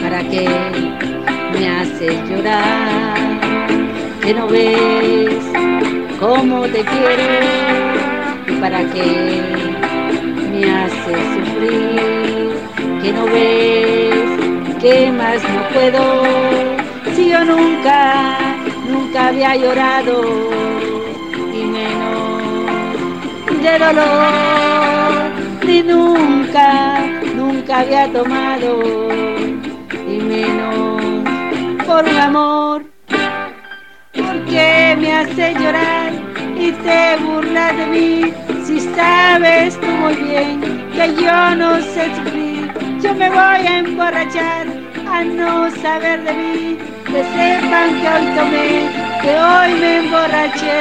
¿Para qué me haces llorar? Que no ves cómo te quiero para qué me haces sufrir, que no ves, que más no puedo, si yo nunca, nunca había llorado, y menos de dolor, ni nunca, nunca había tomado, y menos por un amor, porque me hace llorar y te burlas de mí. Si sabes tú muy bien que yo no sé sufrir, yo me voy a emborrachar a no saber de mí. Que sepan que hoy tomé, que hoy me emborraché.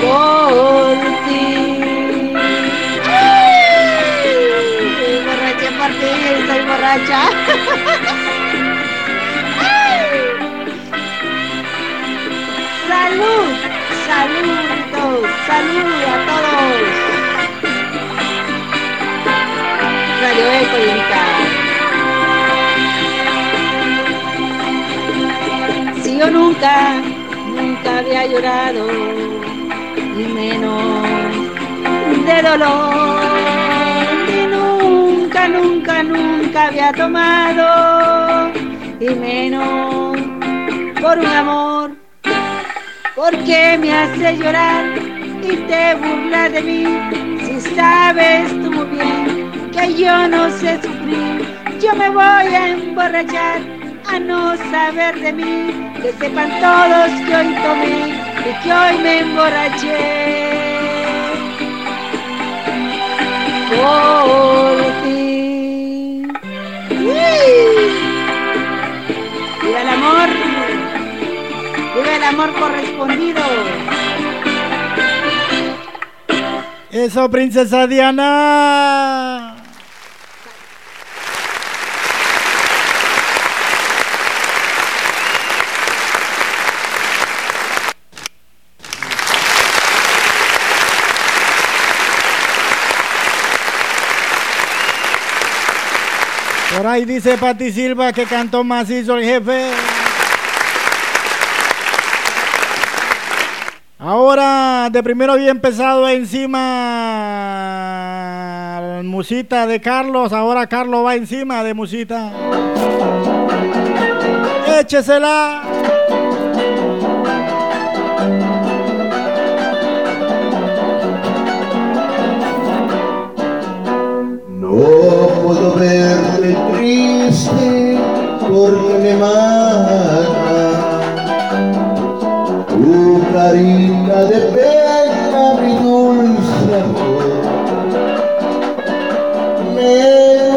Por ti. Me emborraché por ti, estoy borracha. Salud, saludos, salud a todos. Radio Eco Digital. Si yo nunca, nunca había llorado, y menos de dolor, y nunca, nunca, nunca había tomado, y menos por un amor porque me hace llorar y te burlas de mí. Si sabes tú muy bien que yo no sé sufrir, yo me voy a emborrachar a no saber de mí. Que sepan todos que hoy tomé y que hoy me emborraché. Por ti. ¡Uy! ¡Viva el amor! ¡Viva el amor correspondido! Eso, princesa Diana. Por ahí dice Pati Silva que cantó macizo el jefe. Ahora, de primero había empezado encima Musita de Carlos. Ahora Carlos va encima de Musita. Échesela. No puedo verte triste porque me mata. margarita de pena mi dulce amor. Me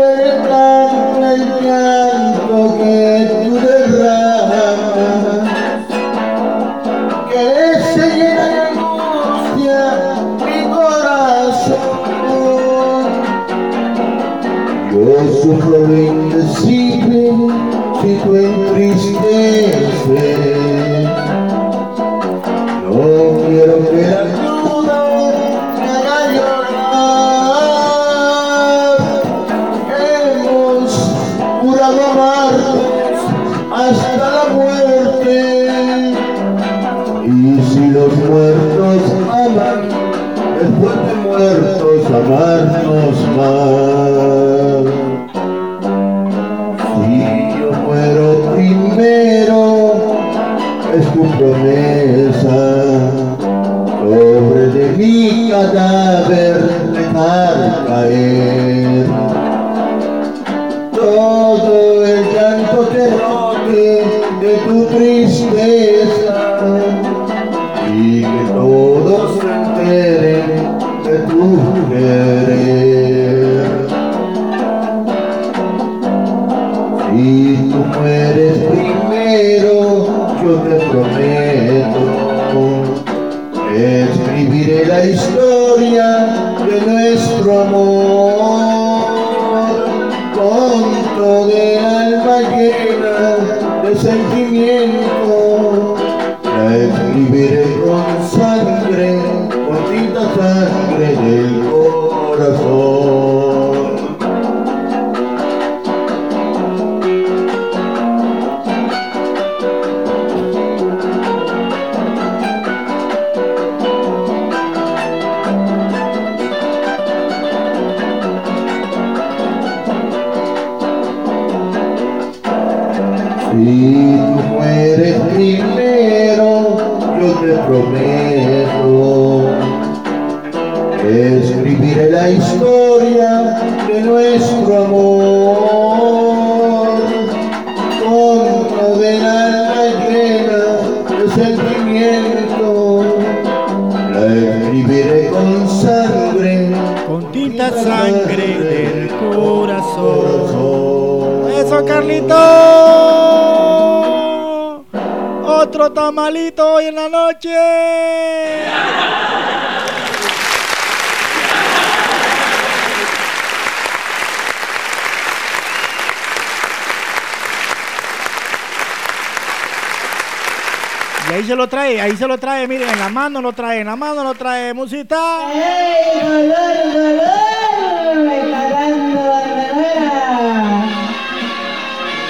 ahí se lo trae, miren, en la mano lo trae, en la mano lo trae, musita. ¡Ey, dolor, dolor! Reparando bandera.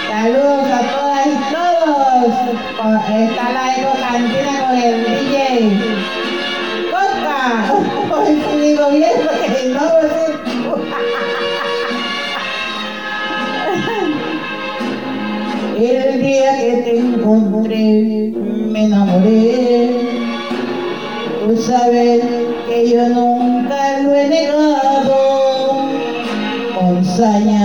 Saludos a todas y todos. Está la Eco Cantina con el DJ. ¡Coca! Hoy sí digo bien porque no pues lo. El día que te encontré Masaya.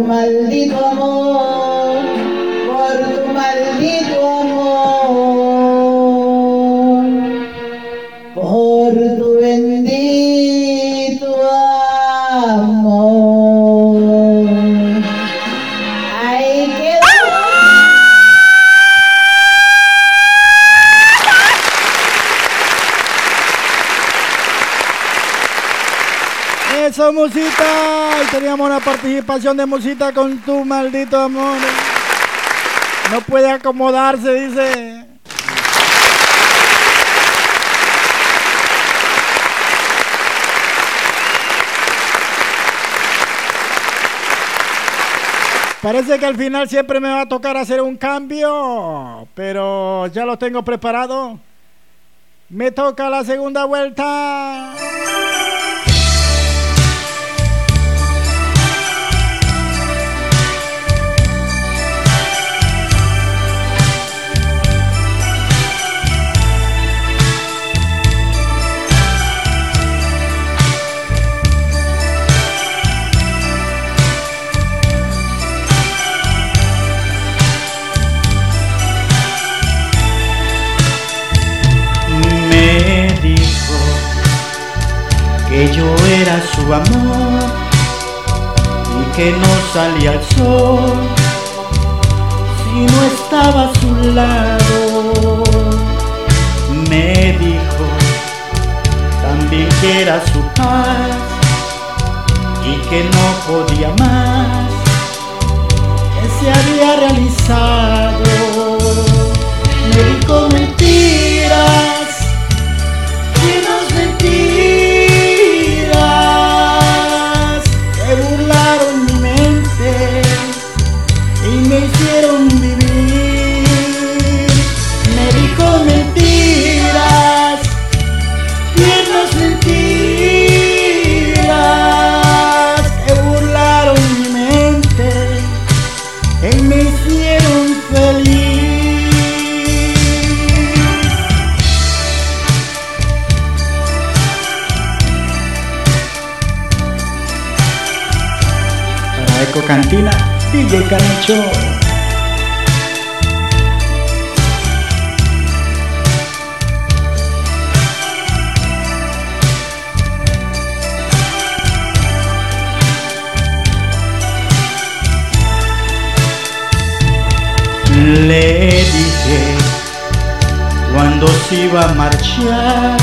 Maldito amor, participación de Musita con tu maldito amor. No puede acomodarse, dice. Parece que al final siempre me va a tocar hacer un cambio, pero ya lo tengo preparado. Me toca la segunda vuelta. Que yo era su amor y que no salía al sol si no estaba a su lado. Me dijo también que era su paz y que no podía más, que se había realizado. Me dijo mentiras, DJ Canicho. Le dije cuando se iba a marchar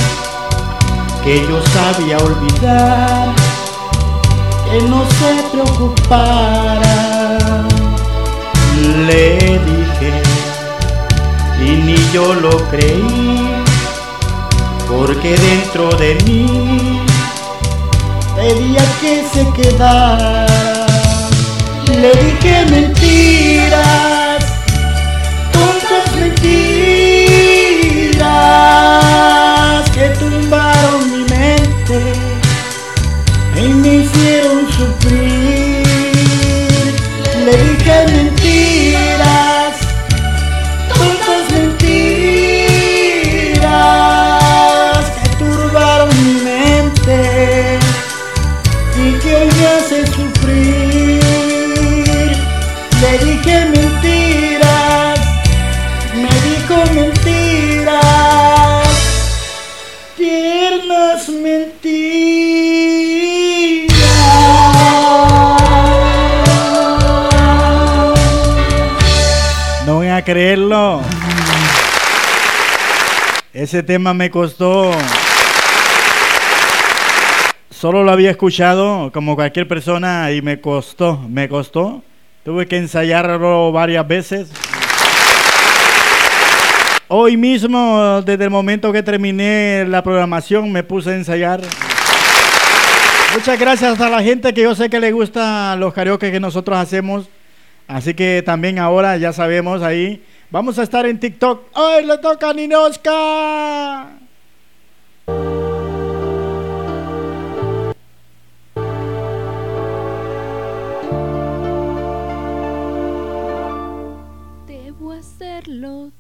que yo sabía olvidar, que no se preocupara. Le dije y ni yo lo creí, porque dentro de mí pedía que se quedara. Le dije mentiras, creerlo. Ese tema me costó. Solo lo había escuchado como cualquier persona y me costó, me costó. Tuve que ensayarlo varias veces. Hoy mismo, desde el momento que terminé la programación, me puse a ensayar. Muchas gracias a la gente que yo sé que le gusta los karaoke que nosotros hacemos. Así que también ahora ya sabemos ahí. Vamos a estar en TikTok. ¡Hoy le toca a Ninoska! Debo hacerlo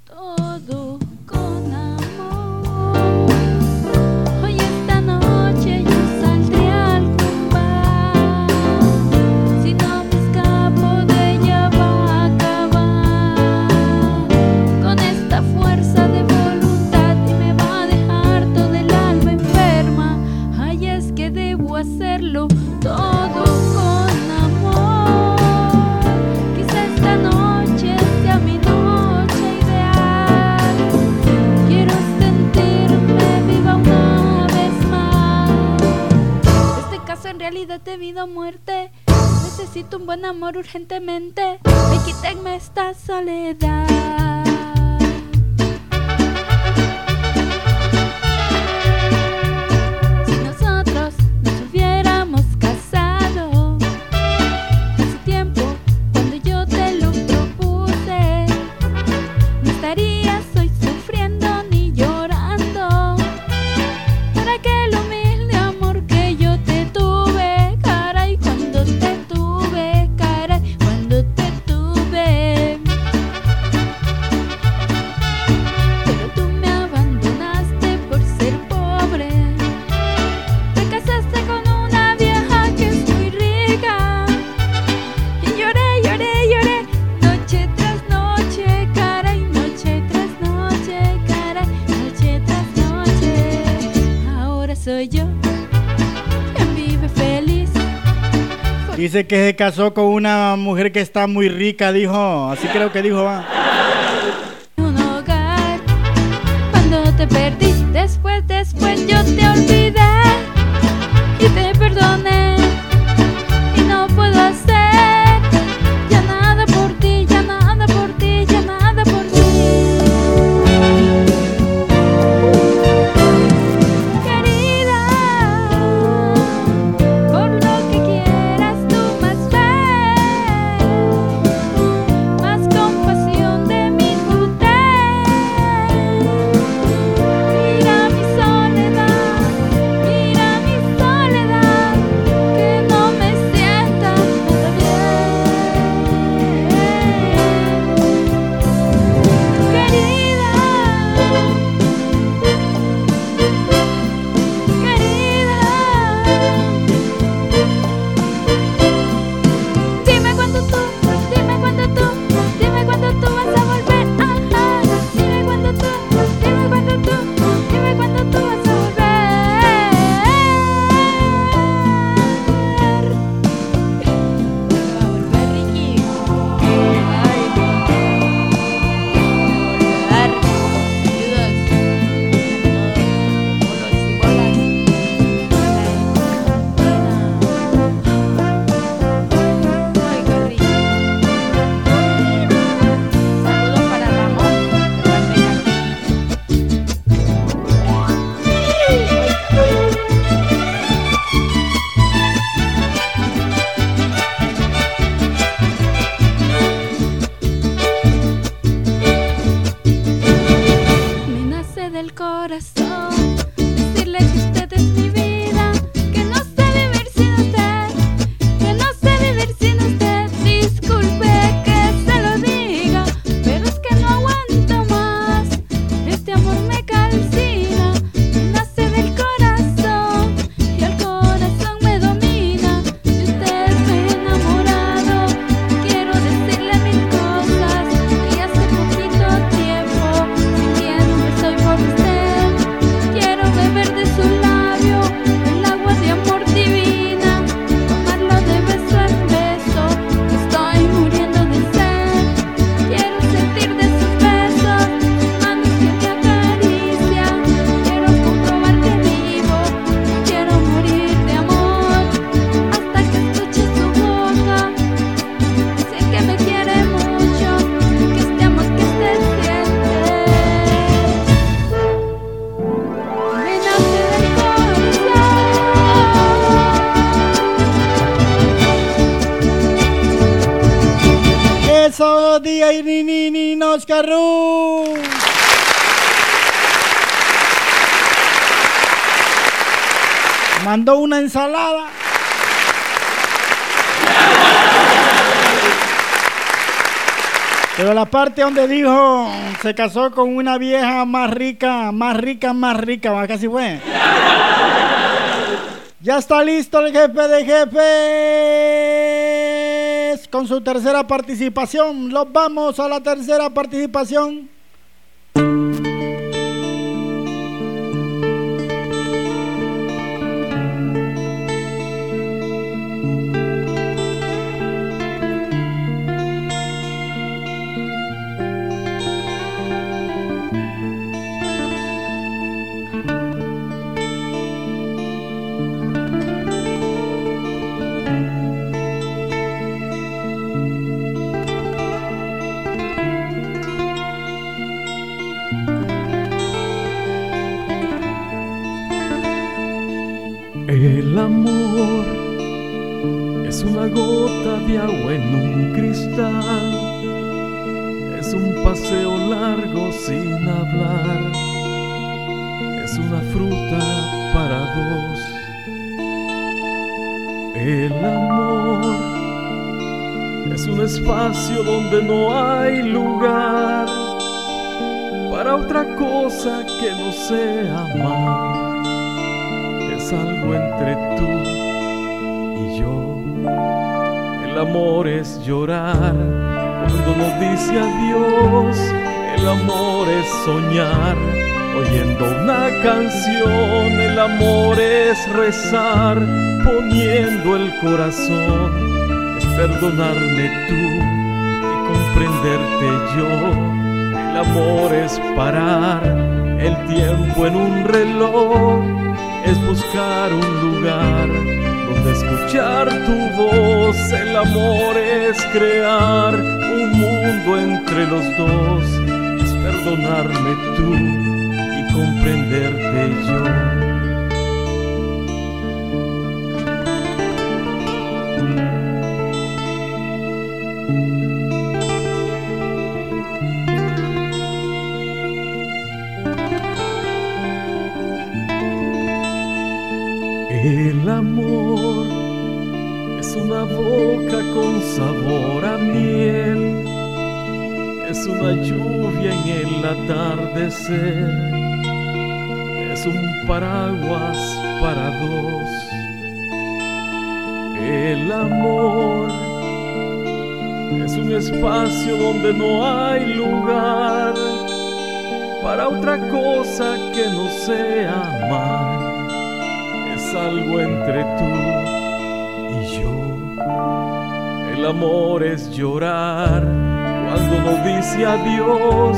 de vida o muerte. Necesito un buen amor urgentemente. Me quítenme esta soledad. Soy yo quien vive feliz. Dice que se casó con una mujer que está muy rica, dijo. Así creo que dijo, va. un hogar. Cuando te perdí, después, después yo te olvidé días y ni ni ni nos carru. Mandó una ensalada. Pero la parte donde dijo se casó con una vieja más rica, más rica, más rica, casi fue. Ya está listo el jefe de jefes con su tercera participación. Los vamos a la tercera participación. Donde no hay lugar para otra cosa que no sea amar es algo entre tú y yo. El amor es llorar cuando nos dice adiós. El amor es soñar oyendo una canción. El amor es rezar poniendo el corazón. Es perdonarme tú comprenderte yo. El amor es parar el tiempo en un reloj es buscar un lugar donde escuchar tu voz. El amor es crear un mundo entre los dos, es perdonarme tú y comprenderte yo. Atardecer, es un paraguas para dos. El amor es un espacio donde no hay lugar para otra cosa que no sea amar es algo entre tú y yo. El amor es llorar cuando nos dice adiós.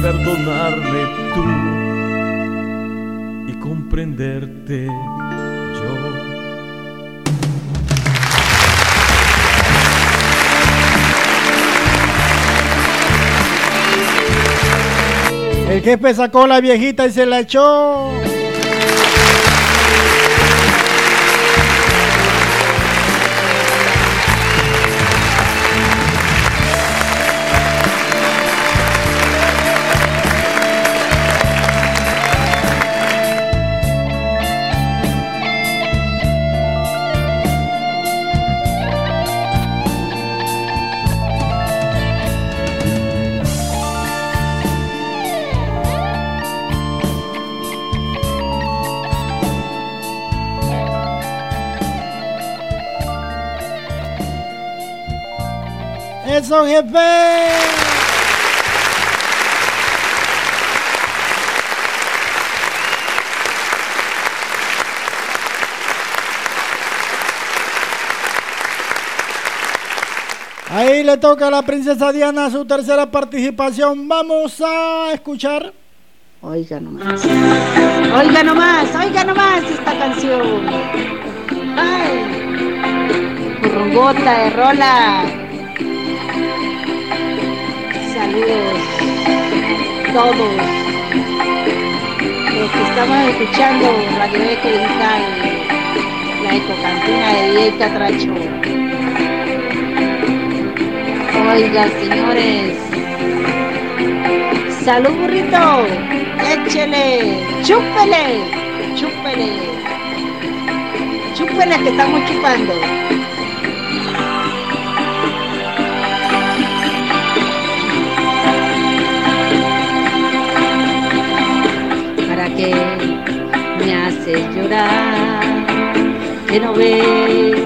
perdonarme tú y comprenderte yo. El jefe sacó la viejita y se la echó. Jefe. Ahí le toca a la princesa Diana su tercera participación. Vamos a escuchar. Oiga nomás. Oiga nomás, oiga nomás esta canción. Ay, de rola. Saludos todos los que estamos escuchando Radio Eco Digital, la ecocantina de DJ Catracho. Oiga, señores. Salud, burrito. Échele. Chúpele. Chúpele. Chúpele que estamos chupando. ¿Para qué me haces llorar? Que no ves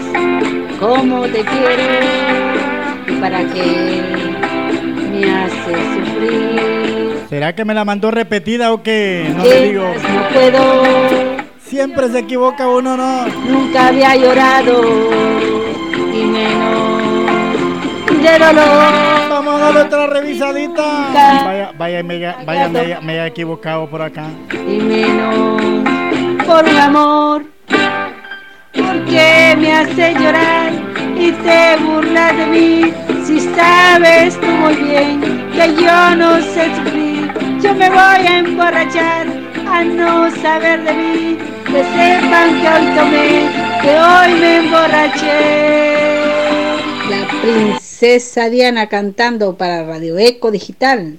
cómo te quiero y para qué me haces sufrir. ¿Será que me la mandó repetida o qué? No ¿Qué le digo. no puedo, Siempre se equivoca uno, ¿no? nunca había llorado y menos dolor. Vamos a darle otra revisadita. Vaya, vaya, me, vaya, me, me he equivocado por acá. y menos por un amor. Porque me hace llorar y te burlas de mí. Si sabes tú muy bien que yo no sé sufrir, yo me voy a emborrachar a no saber de mí. Que sepan que hoy tomé, que hoy me emborraché. La princesa Diana cantando para Radio Eco Digital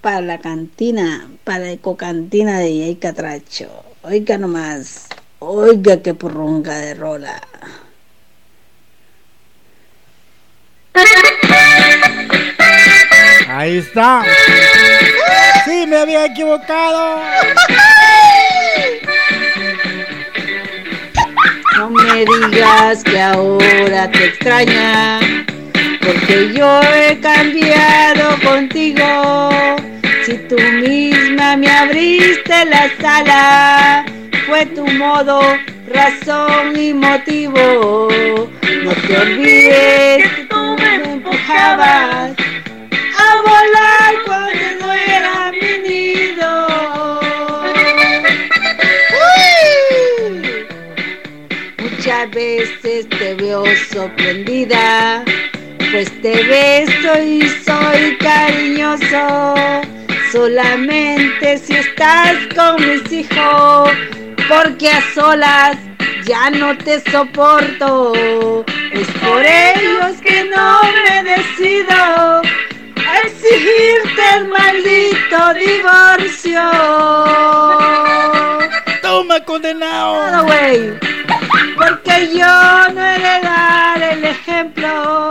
para la cantina, para la ecocantina de Yay Catracho. Oiga nomás, oiga qué porronga de rola. Ahí está. Sí, me había equivocado. No me digas que ahora te extraña, porque yo he cambiado contigo. Si tú misma me abriste la sala, fue tu modo, razón y motivo. No te olvides que tú me empujabas a volar cuando no era veces te veo sorprendida, pues te beso y soy cariñoso. Solamente si estás con mis hijos, porque a solas ya no te soporto. Es por ellos que no me decido a exigirte el maldito divorcio. Toma, condenado. Güey. Porque yo no he de dar el ejemplo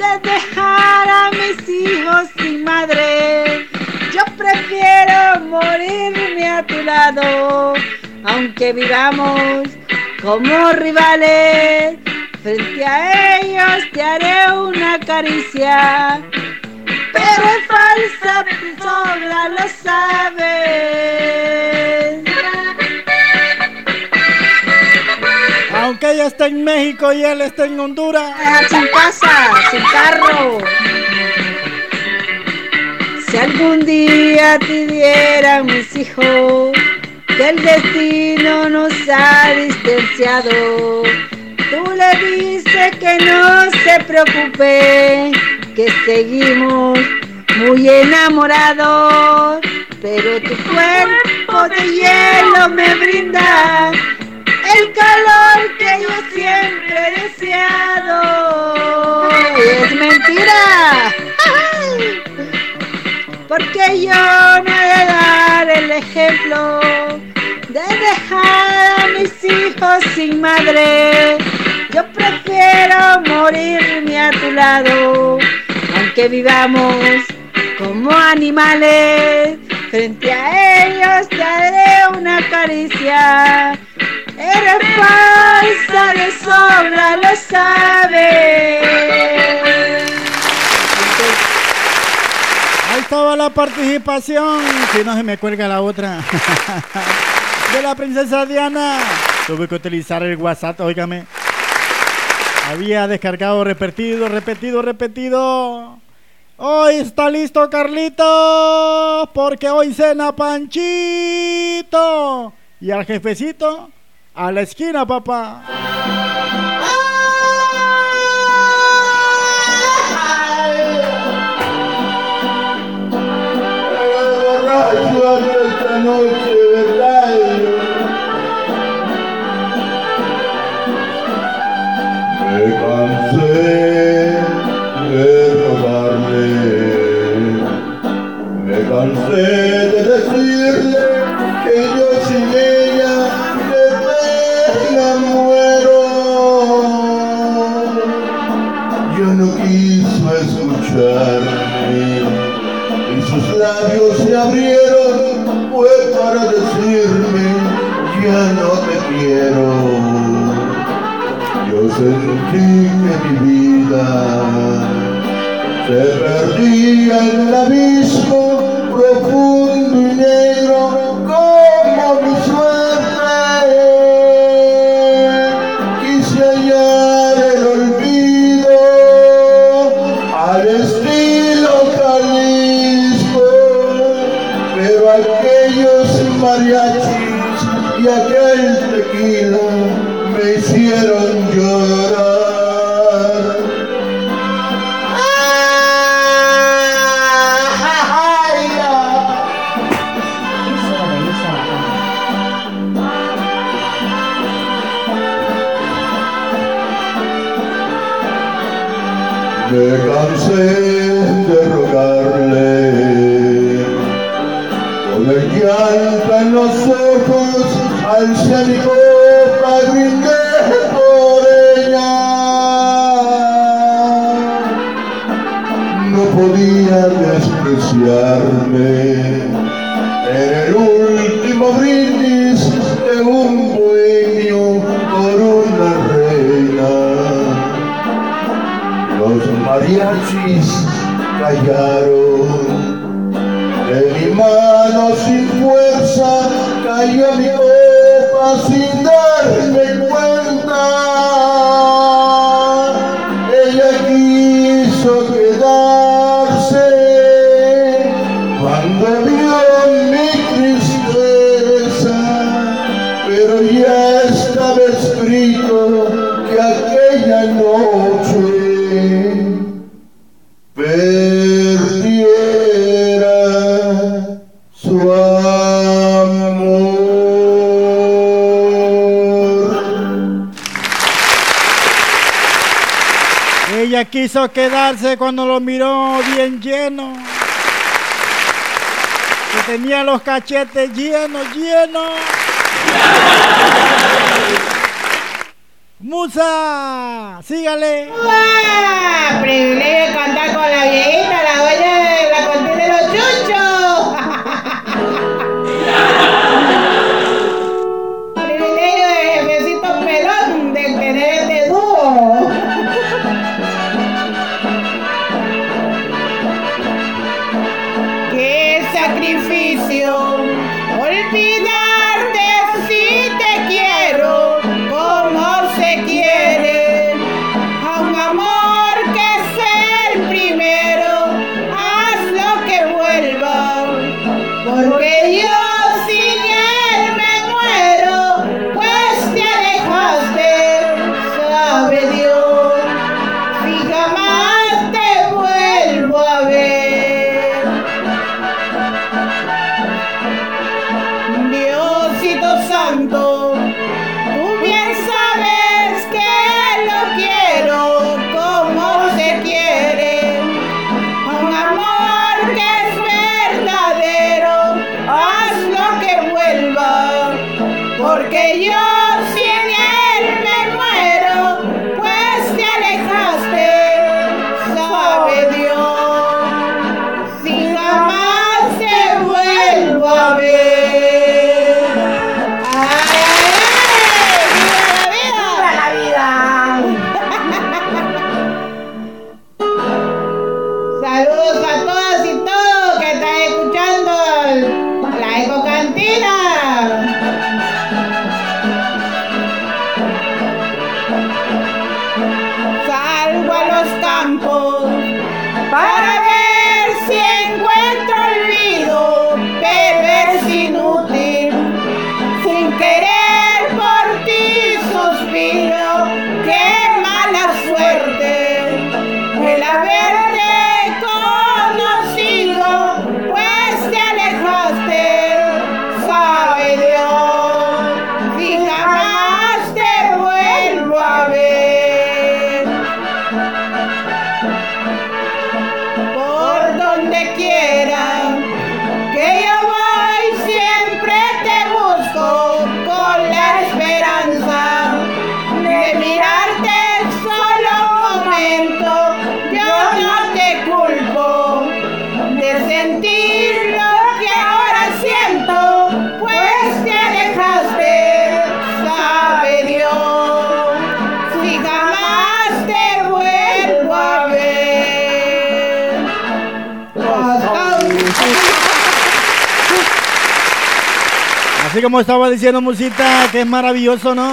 de dejar a mis hijos sin madre. Yo prefiero morirme a tu lado, aunque vivamos como rivales. Frente a ellos te haré una caricia, pero es falsa, sobra lo sabes. Aunque ella está en México y él está en Honduras. Ah, sin casa, sin carro. Si algún día te dieran mis hijos, que el destino nos ha distanciado, tú le dices que no se preocupe, que seguimos muy enamorados, pero tu cuerpo de hielo me brinda el calor que yo siempre he deseado. Es mentira. Porque yo no he de dar el ejemplo de dejar a mis hijos sin madre. Yo prefiero morirme a tu lado, aunque vivamos como animales. Frente a ellos te haré una caricia. Eres falsa de sobra, lo sabes. Ahí estaba la participación, si no se me cuelga la otra, de la princesa Diana. Tuve que utilizar el WhatsApp, óigame. Había descargado, repetido, repetido, repetido. Hoy está listo Carlito, porque hoy cena Panchito. Y al jefecito à l'esquina, papa. complique mi vida. Se perdía en el abismo profundo y negro como mi suerte. Quise hallar el olvido al estilo Jalisco, pero aquellos mariachis y aquel tequila me hicieron anciánico padrino por ella. No podía despreciarme en el último brindis de un bohemio por una reina. Los mariachis callaron de mi mano sin fuerza cayó mi assim quedarse cuando lo miró bien lleno. Que tenía los cachetes llenos, llenos. Musa, sígale. Aprender a cantar con la viejita, la dueña de la corte de los chuchos. Así como estaba diciendo Musita, que es maravilloso, ¿no?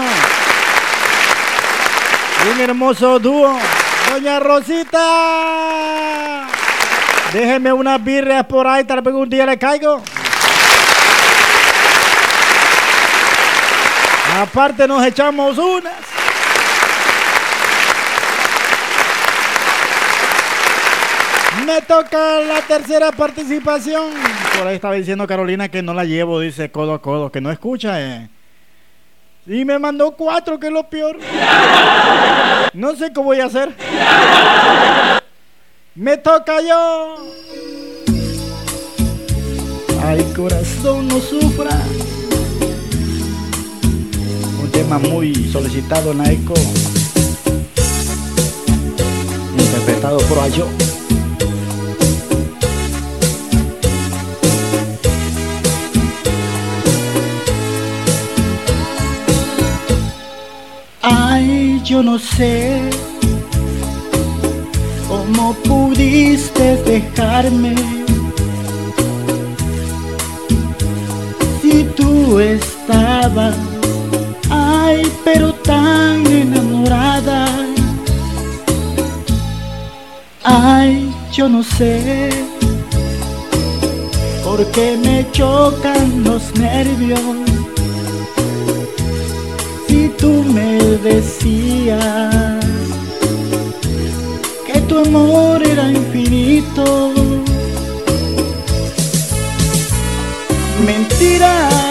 Un hermoso dúo. Doña Rosita. Déjeme unas birrias por ahí, tal vez un día le caigo. Aparte nos echamos unas. Me toca la tercera participación. Por ahí estaba diciendo Carolina que no la llevo, dice codo a codo, que no escucha, eh. Y me mandó cuatro, que es lo peor. No sé cómo voy a hacer. Me toca yo. Ay, corazón, no sufra. Un tema muy solicitado en la eco. Interpretado por Ayo. Yo no sé cómo pudiste dejarme. Si tú estabas, ay, pero tan enamorada. Ay, yo no sé por qué me chocan los nervios tú me decías que tu amor era infinito. Mentiras,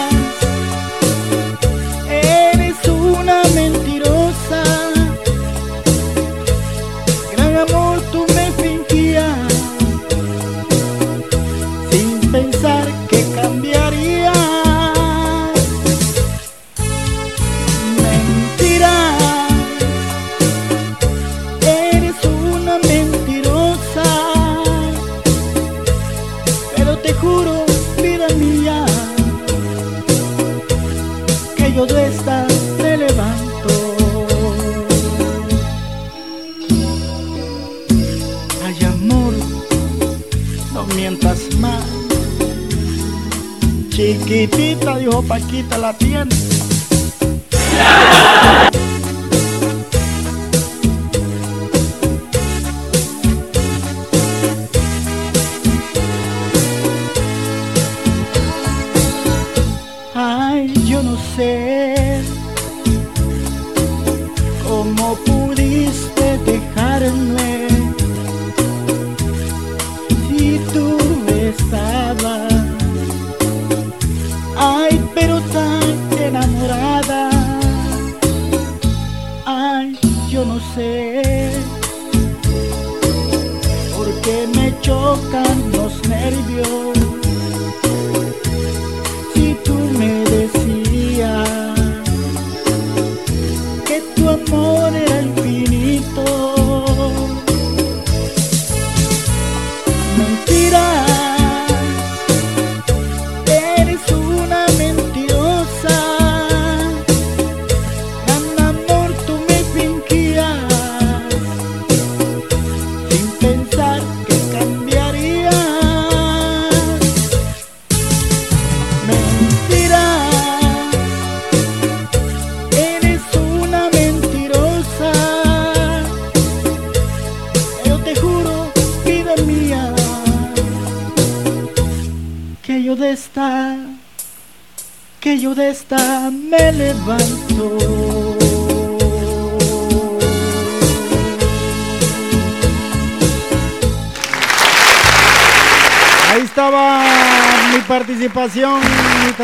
Paquita, la tienes.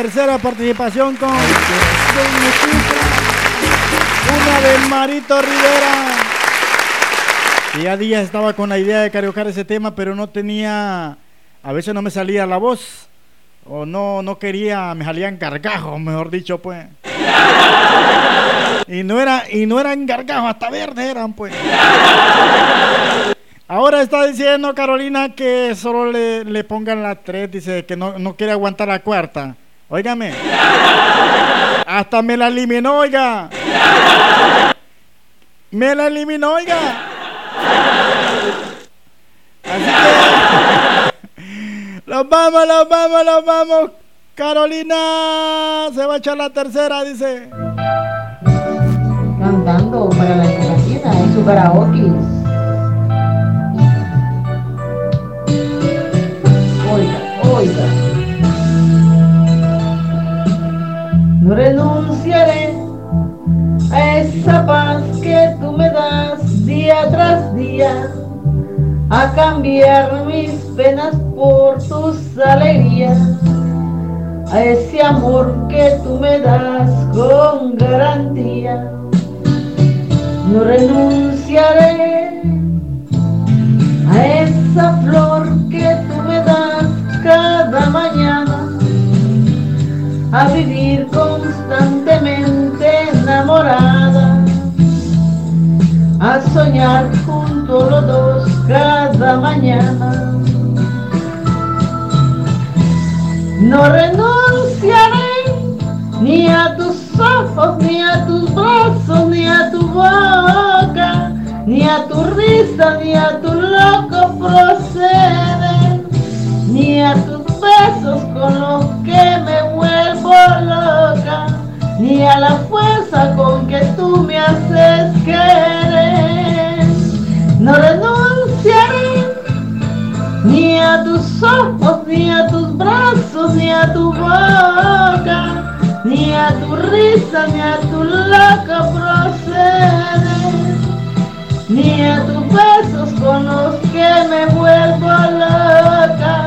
Tercera participación con una del Marito Rivera. Y ya días estaba con la idea de karaokear ese tema, pero no tenía, a veces no me salía la voz, o no, no quería, me salían gargajos, mejor dicho, pues. Y no era, y no eran gargajos, hasta verdes eran, pues. Ahora está diciendo Carolina que solo le, le pongan la 3, dice que no, no quiere aguantar la cuarta. Óigame. Hasta me la eliminó, oiga. Me la eliminó, oiga. Los vamos, los vamos, los vamos. Carolina se va a echar la tercera, dice. Cantando para la Carolina en su karaoke. Oiga, oiga. No renunciaré a esa paz que tú me das día tras día, a cambiar mis penas por tus alegrías, a ese amor que tú me das con garantía. No renunciaré a esa flor que tú me das cada mañana a vivir constantemente enamorada, a soñar juntos los dos cada mañana. No renunciaré ni a tus ojos, ni a tus brazos, ni a tu boca, ni a tu risa, ni a tu loco proceder, ni a besos con los que me vuelvo loca, ni a la fuerza con que tú me haces querer. No renunciaré ni a tus ojos, ni a tus brazos, ni a tu boca, ni a tu risa, ni a tu loca proceder, ni a tus besos con los que me vuelvo loca,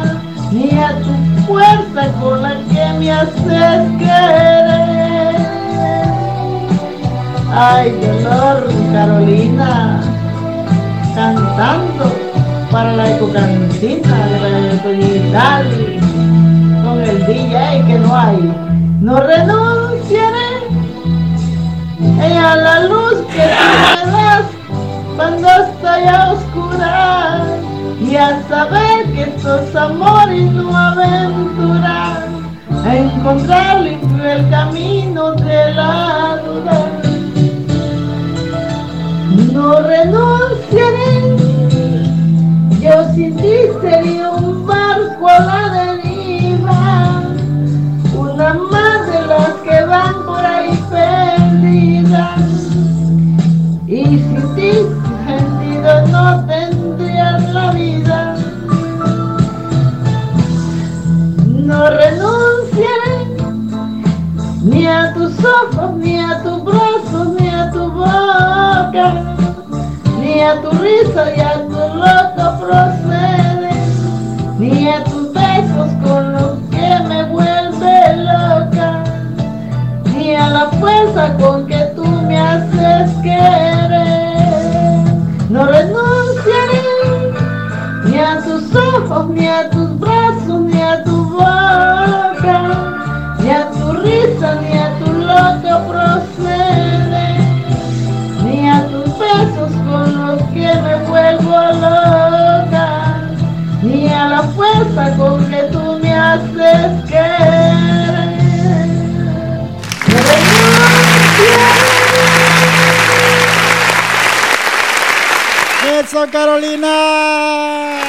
ni a tu fuerza con la que me haces querer. Ay, dolor, Carolina, cantando para la ecocantina de la con el DJ que no hay. No renunciaré eh, a la luz que tú me das cuando estoy a oscuras y a saber que esto es amor y no aventura a encontrar limpio el camino de la duda. No renunciaré yo sin ti sería un barco a la deriva, una más de las que van por ahí perdidas. Y sin ti sentido no tendría ni a tus brazos, ni a tu boca ni a tu risa y a tu loco procede, ni a tus besos con los que me vuelve loca, ni a la fuerza con que tú me haces querer. ¡Eso, Carolina!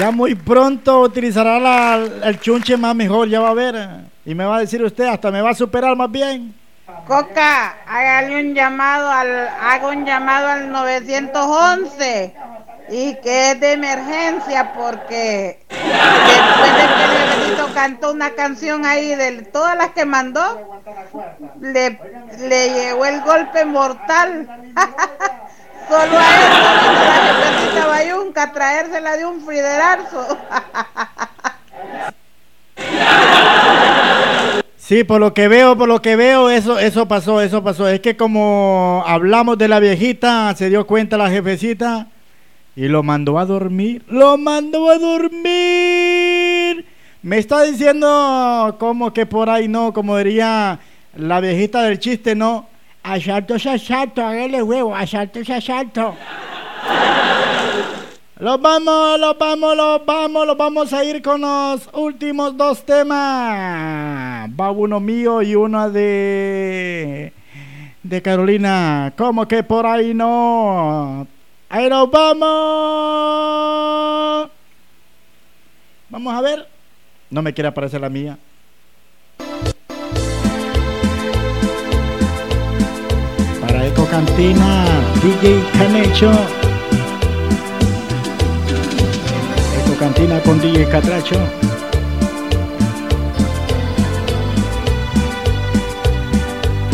Ya muy pronto utilizará la- el chunche más mejor, ya va a ver. Y me va a decir usted, hasta me va a superar más bien. Coca, hágale un llamado al, haga un llamado al 911 y que es de emergencia porque después de que Leonito cantó una canción ahí de todas las que mandó, le, le llegó el golpe mortal. Solo a él, no Bayunca traérsela de un friderazo. Sí, por lo que veo, por lo que veo, eso, eso pasó, eso pasó. Es que como hablamos de la viejita, se dio cuenta la jefecita y lo mandó a dormir. Lo mandó a dormir. Me está diciendo como que por ahí no, como diría la viejita del chiste, no. Asalto es asalto, hágale huevo, asalto es asalto. Los vamos, los vamos, los vamos, los vamos a ir con los últimos dos temas. Va uno mío y uno de de Carolina. ¿Cómo que por ahí no? Ahí nos vamos. Vamos a ver. No me quiere aparecer la mía. Para Eco Cantina, DJ Canecho. Eco Cantina con DJ Catracho.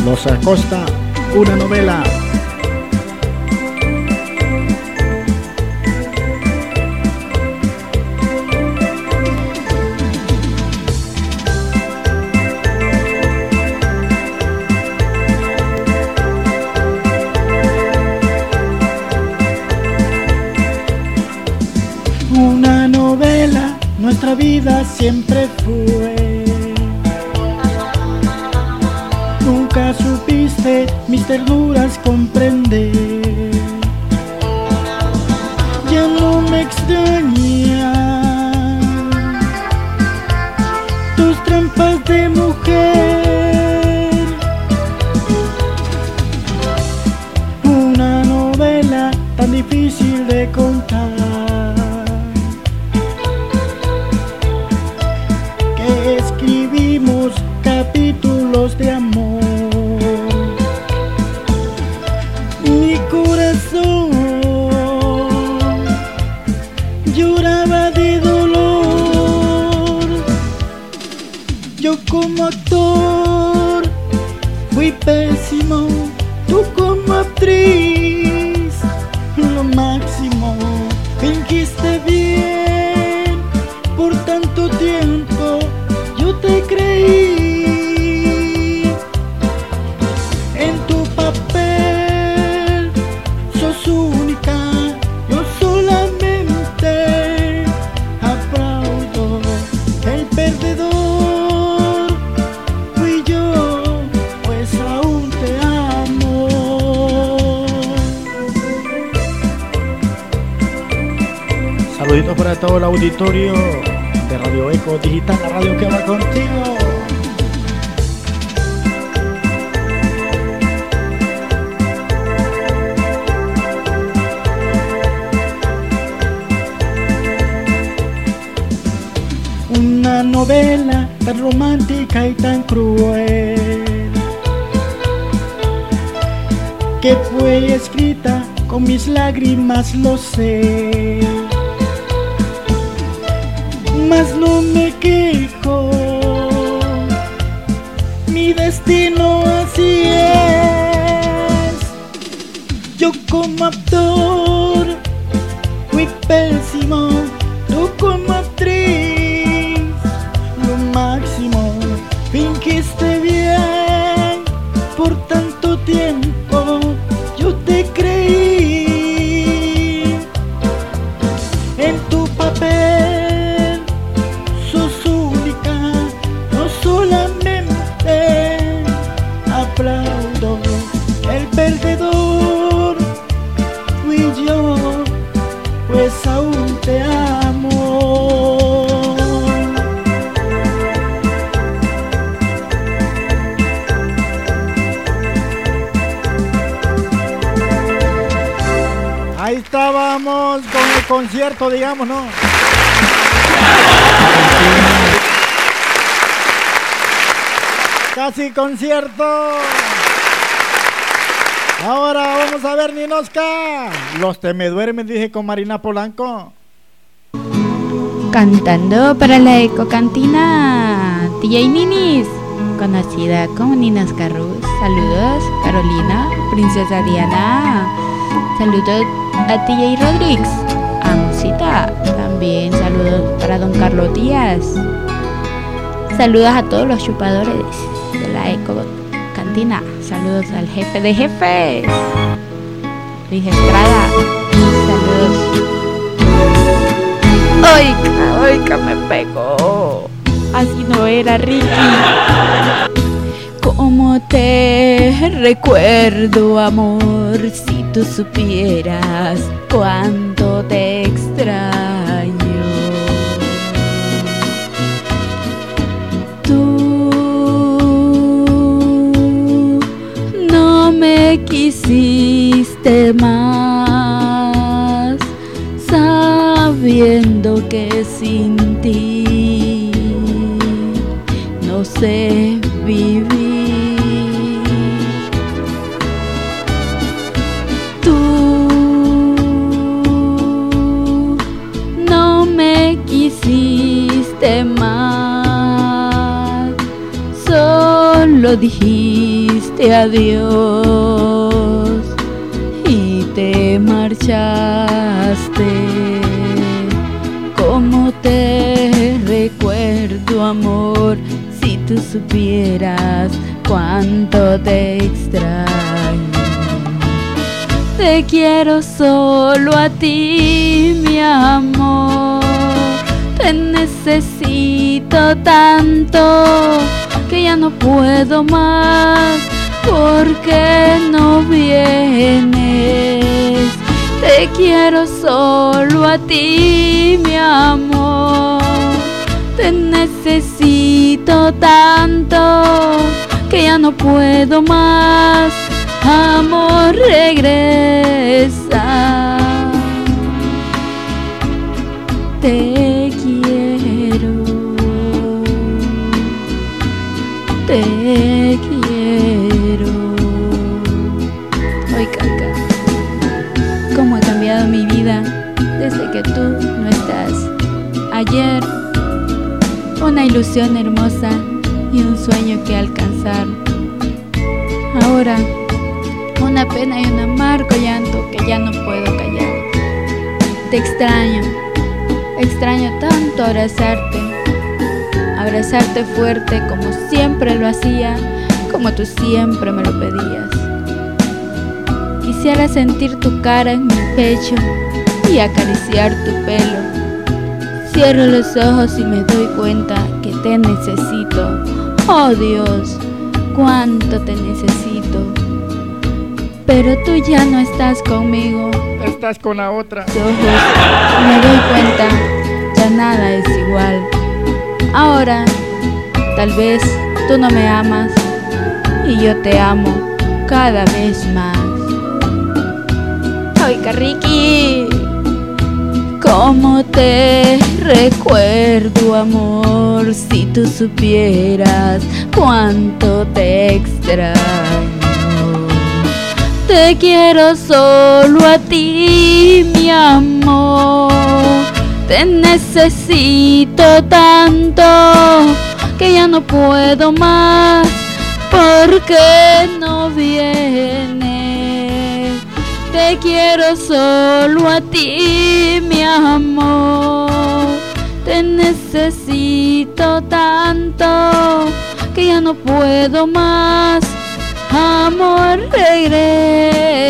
Los Acosta, una novela. Nuestra vida siempre fue. Nunca supiste mis ternuras comprender. Ya no me extraña tus trampas de mujer. Todo el auditorio de Radio Eco Digital, la radio que va contigo. Una novela tan romántica y tan cruel que fue escrita con mis lágrimas, lo sé mas no me quejo. Mi destino así es. Yo como actor fui pésimo, tú como concierto, digamos, ¿no? Casi concierto. Ahora vamos a ver Ninosca. Los te me duermen, dije con Marina Polanco. Cantando para la ecocantina DJ Ninis, conocida como Ninas Carrus. Saludos, Carolina, Princesa Diana. Saludos a TJ Rodríguez, También saludos para Don Carlos Díaz. Saludos a todos los chupadores de la Eco Cantina. Saludos al jefe de jefes. Luis Estrada. Saludos. ¡Ay, ay, que me pegó! Así no era, Ricky. ¿Cómo te recuerdo, amor? Si tú supieras cuánto te extraño. Tú no me quisiste más, sabiendo que sin ti no sé vivir. Solo dijiste adiós y te marchaste. Como te recuerdo, amor, si tú supieras cuánto te extraño. Te quiero solo a ti, mi amor. Te necesito tanto ya no puedo más porque no vienes. Te quiero solo a ti, mi amor. Te necesito tanto que ya no puedo más. Amor, regresa. Ayer, una ilusión hermosa y un sueño que alcanzar. Ahora, una pena y un amargo llanto que ya no puedo callar. Te extraño, extraño tanto abrazarte, abrazarte fuerte como siempre lo hacía, como tú siempre me lo pedías. Quisiera sentir tu cara en mi pecho y acariciar tu pelo. Cierro los ojos y me doy cuenta que te necesito. Oh Dios, cuánto te necesito. Pero tú ya no estás conmigo. Estás con la otra. Ojos, me doy cuenta, ya nada es igual. Ahora, tal vez tú no me amas y yo te amo cada vez más. ¡Ay, Carriqui! ¿Cómo te recuerdo, amor? Si tú supieras cuánto te extraño. Te quiero solo a ti, mi amor. Te necesito tanto que ya no puedo más porque no vienes. Te quiero solo a ti, mi amor. Te necesito tanto que ya no puedo más. Amor, regresa.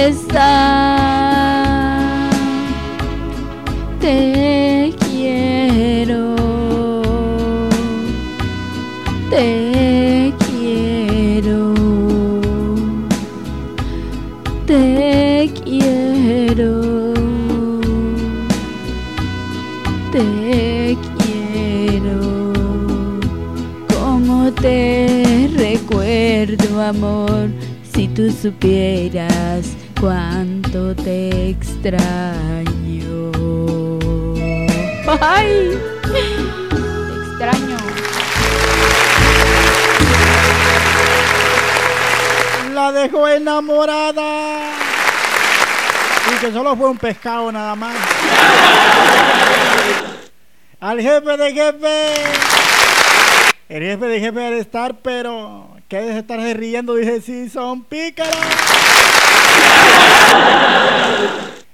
Amor, si tú supieras cuánto te extraño. ¡Ay! Te extraño. La dejó enamorada. Y que solo fue un pescado nada más. Al jefe de jefe. El jefe de jefe debe estar, pero que de estarse riendo, dice, sí, son pícaros.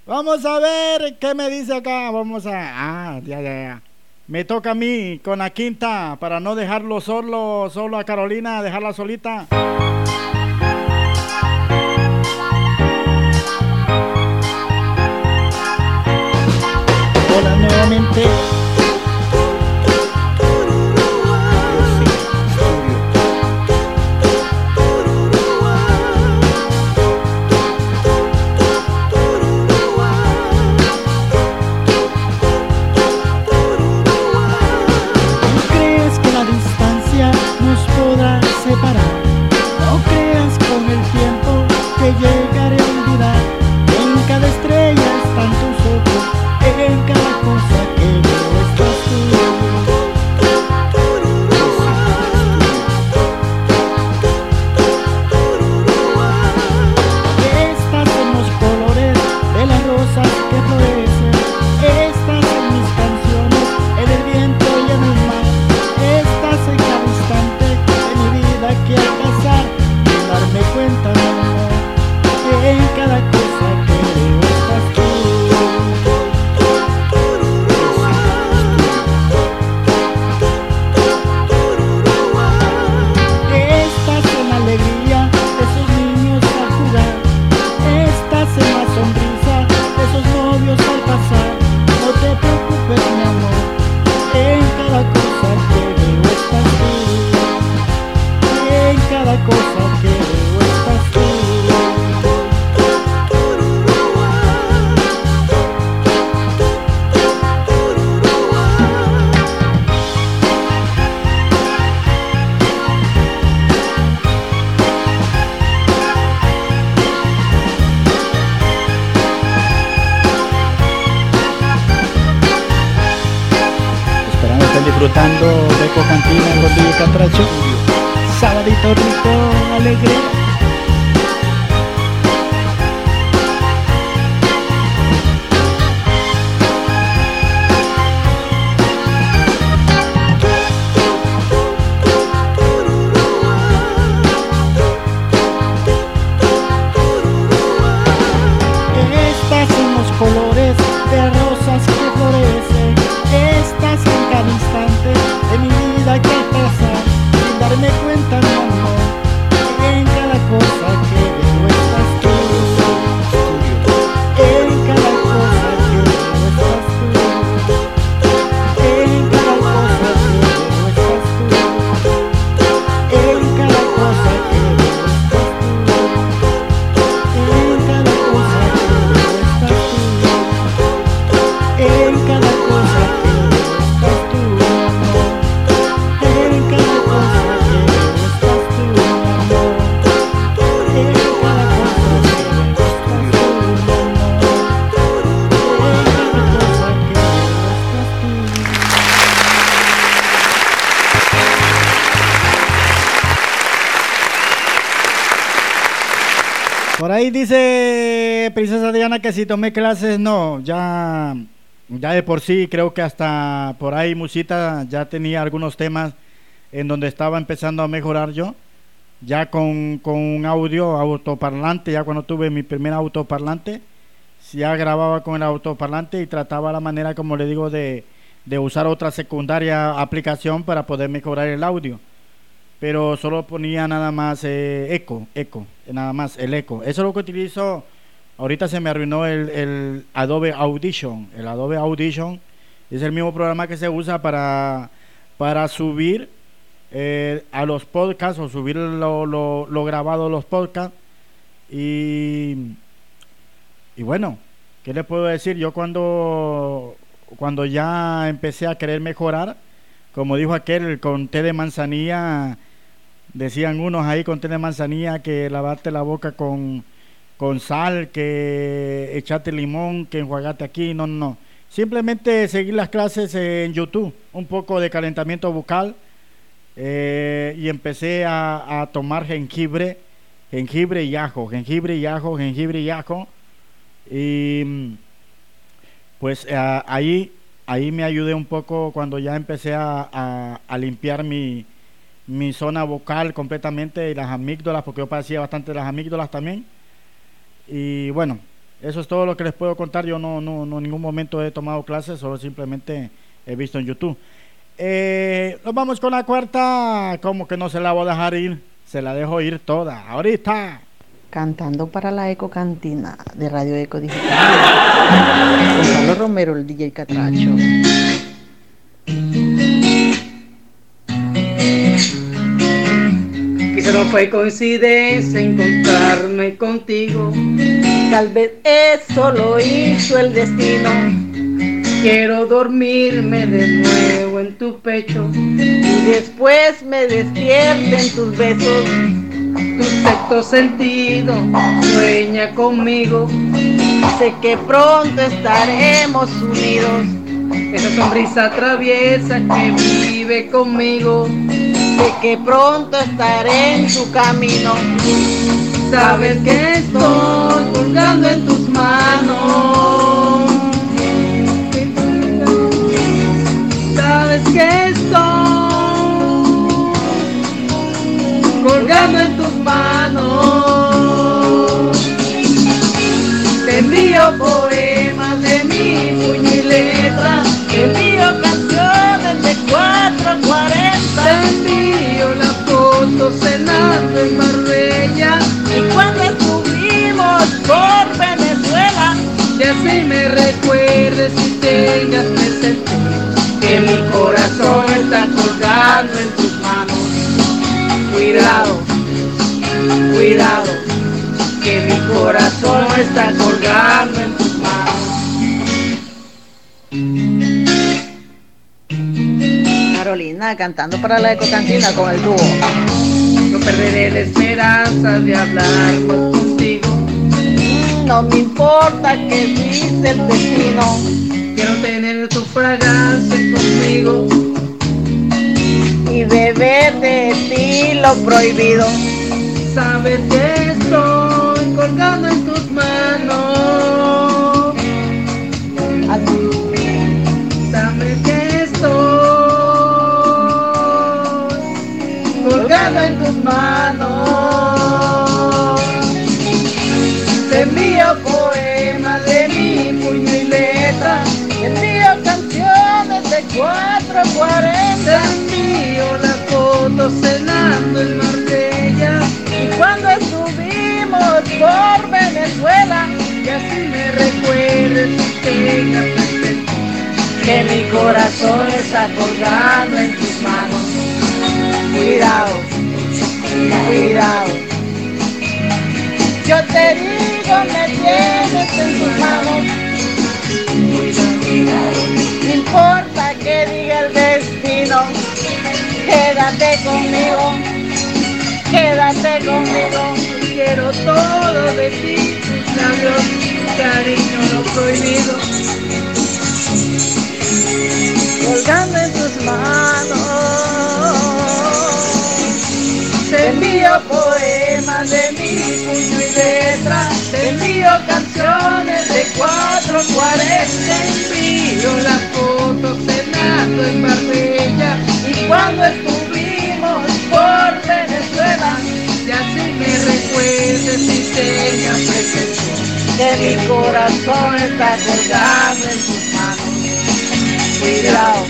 Vamos a ver qué me dice acá. Vamos a. Ah, ya, ya, ya. Me toca a mí con la quinta para no dejarlo solo, solo a Carolina, dejarla solita. Que si tomé clases, no, ya, ya de por sí creo que hasta por ahí Musita ya tenía algunos temas en donde estaba empezando a mejorar yo, ya con, con un audio autoparlante, ya cuando tuve mi primer autoparlante, ya grababa con el autoparlante y trataba la manera, como le digo, de, de usar otra secundaria aplicación para poder mejorar el audio pero solo ponía nada más eh, eco, eco, nada más el eco. Eso es lo que utilizo. Ahorita se me arruinó el, Adobe Audition. El Adobe Audition es el mismo programa que se usa para, para subir eh, a los podcasts o subir lo, lo, lo los podcasts. Y, y bueno, ¿qué le puedo decir? Yo cuando, cuando ya empecé a querer mejorar, como dijo aquel, con té de manzanilla, decían unos ahí con té de manzanilla que lavarte la boca con, con sal, que echate limón, que enjuagate aquí, no, no. Simplemente seguir las clases en YouTube, un poco de calentamiento bucal eh, y empecé a, tomar jengibre, jengibre y ajo, jengibre y ajo, jengibre y ajo. Y pues eh, ahí, ahí me ayudé un poco cuando ya empecé a, a- limpiar mi, mi zona vocal completamente y las amígdalas, porque yo padecía bastante las amígdalas también. Y bueno, eso es todo lo que les puedo contar. Yo no, no, no en ningún momento he tomado clases, solo simplemente he visto en YouTube. Eh, nos vamos con la cuarta, como que no se la voy a dejar ir, se la dejo ir toda. Ahorita. Cantando para la Eco Cantina de Radio Eco Digital. Gonzalo Romero, el DJ Catracho. No fue coincidencia encontrarme contigo. Tal vez eso lo hizo el destino. Quiero dormirme de nuevo en tu pecho y después me despierte en tus besos. Tu sexto sentido sueña conmigo. Sé que pronto estaremos unidos. Esa sonrisa traviesa que vive conmigo. Sé que pronto estaré en tu camino. Sabes que estoy colgando en tus manos. Sabes que estoy colgando en tus manos. Te envío poemas de Cuidado, cuidado, que mi corazón está colgando en tus manos. Carolina cantando para la Eco Cantina con el dúo. No perderé la esperanza de hablar contigo. No me importa que dice el destino. Quiero tener tu fragancia conmigo y beber de ti lo prohibido. Sabes que estoy colgando en tus manos. Sabes que estoy colgando en tus manos. Y cuando estuvimos por Venezuela, y así me recuerdes que mi corazón está colgando en tus manos. Cuidado, cuidado. Yo te digo, me tienes en tus manos. No importa que diga el destino, quédate conmigo, quédate conmigo. Quiero todo de ti, tus labios, cariño no prohibido. Colgando en tus manos. Te envío poemas de mi puño y letra, te envío canciones de 440, te envío las fotos cenando en Marbella y cuando estuvimos por Venezuela, y así me recuerdes y tengas presente que mi corazón está colgando en tus manos. Cuidado,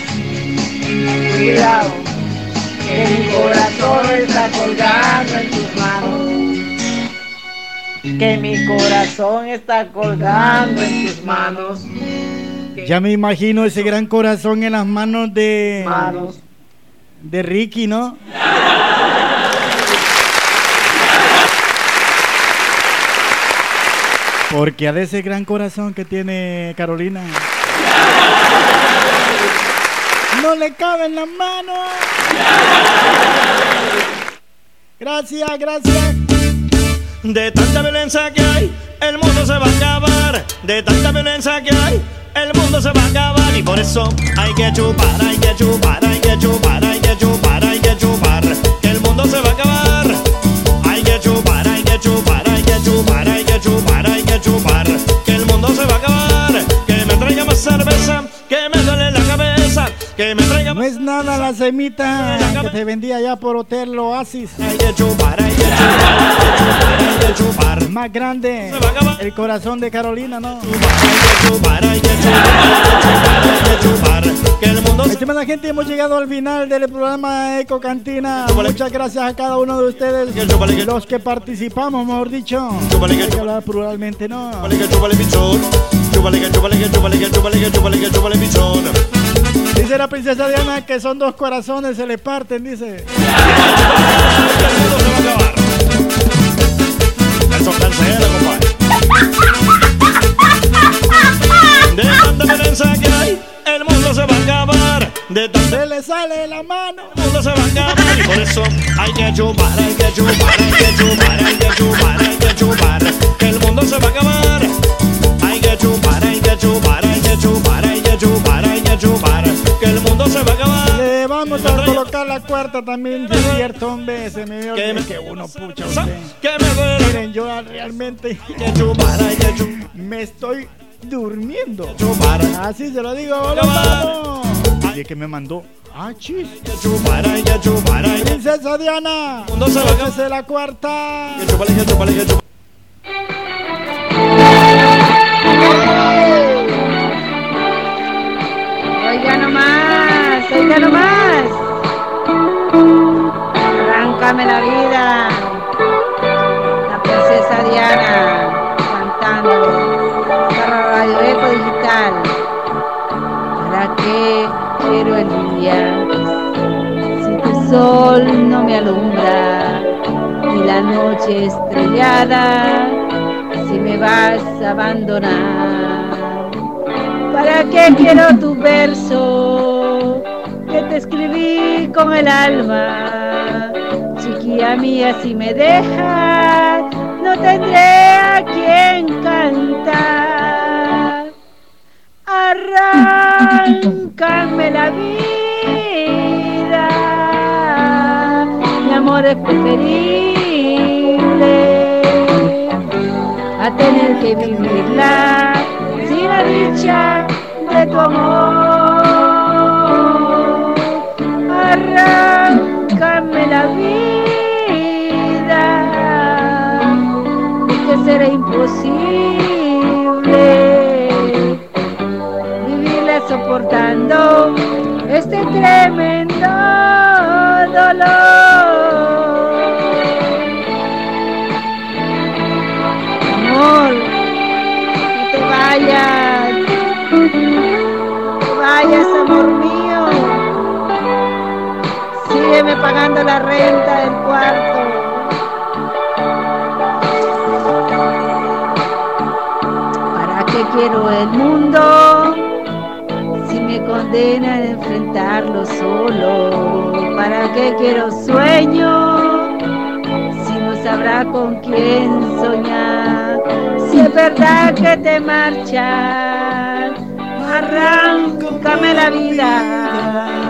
cuidado que mi corazón está colgando en tus manos. Que mi corazón está colgando en tus manos. Ya me imagino ese gran corazón en las manos de. Manos. De Ricky, ¿no? Porque a de ese gran corazón que tiene Carolina. No le cabe en las manos. Gracias, gracias. De tanta violencia que hay, el mundo se va a acabar. De tanta violencia que hay, el mundo se va a acabar. Y por eso hay que chupar, hay que chupar, hay que chupar, hay que chupar, hay que chupar. Que el mundo se va a acabar. Hay que chupar, hay que chupar, hay que chupar, hay que chupar, chupar. Que el mundo se va a acabar. Que me traiga más cerveza, que me duele la cabeza. Que me traiga No es nada la semita que te vendía ya por Hotel Oasis. Hay que chupar, Más grande. El corazón de Carolina, ¿no? Estimada gente, hemos llegado al final del programa Eco Cantina. Muchas gracias a cada uno de ustedes. Los que participamos, mejor dicho. Hay que hablar pluralmente, ¿no? Dice la princesa Diana que son dos corazones, se le parten, dice. Eso cancela, compadre. De tanta violencia que hay, el mundo se va a acabar. De tanta Se le sale la mano. el mundo se va a acabar. Y por eso hay que chupar, hay que chupar, hay que chupar, hay que chupar, hay que chupar. Que el mundo se va a acabar. Que el mundo se va a acabar. Le vamos a colocar la cuarta también, es cierto, hombre. Se me vio Que me- que uno pucha usted. Que me duele. Miren, yo realmente me estoy durmiendo. Así se lo digo, hola. Y que me mandó. Ah, chis. Princesa Diana. mundo se va a acabar. Tóquese la cuarta. Oiga nomás. Arráncame la vida. La princesa Diana cantando para Radio Eco Digital. ¿Para qué quiero el día? Si tu sol no me alumbra y la noche estrellada, si me vas a abandonar. ¿Para qué quiero tu verso escribí con el alma? Chiquilla mía, si me dejas, no tendré a quien cantar. Arráncame la vida, mi amor es preferible a tener que vivirla sin la dicha de tu amor. La vida, porque será imposible vivirla soportando este tremendo dolor. Pagando la renta del cuarto. ¿Para qué quiero el mundo? Si me condena a enfrentarlo solo, ¿para qué quiero sueño? Si no sabrá con quién soñar, si es verdad que te marchas, arráncame la vida,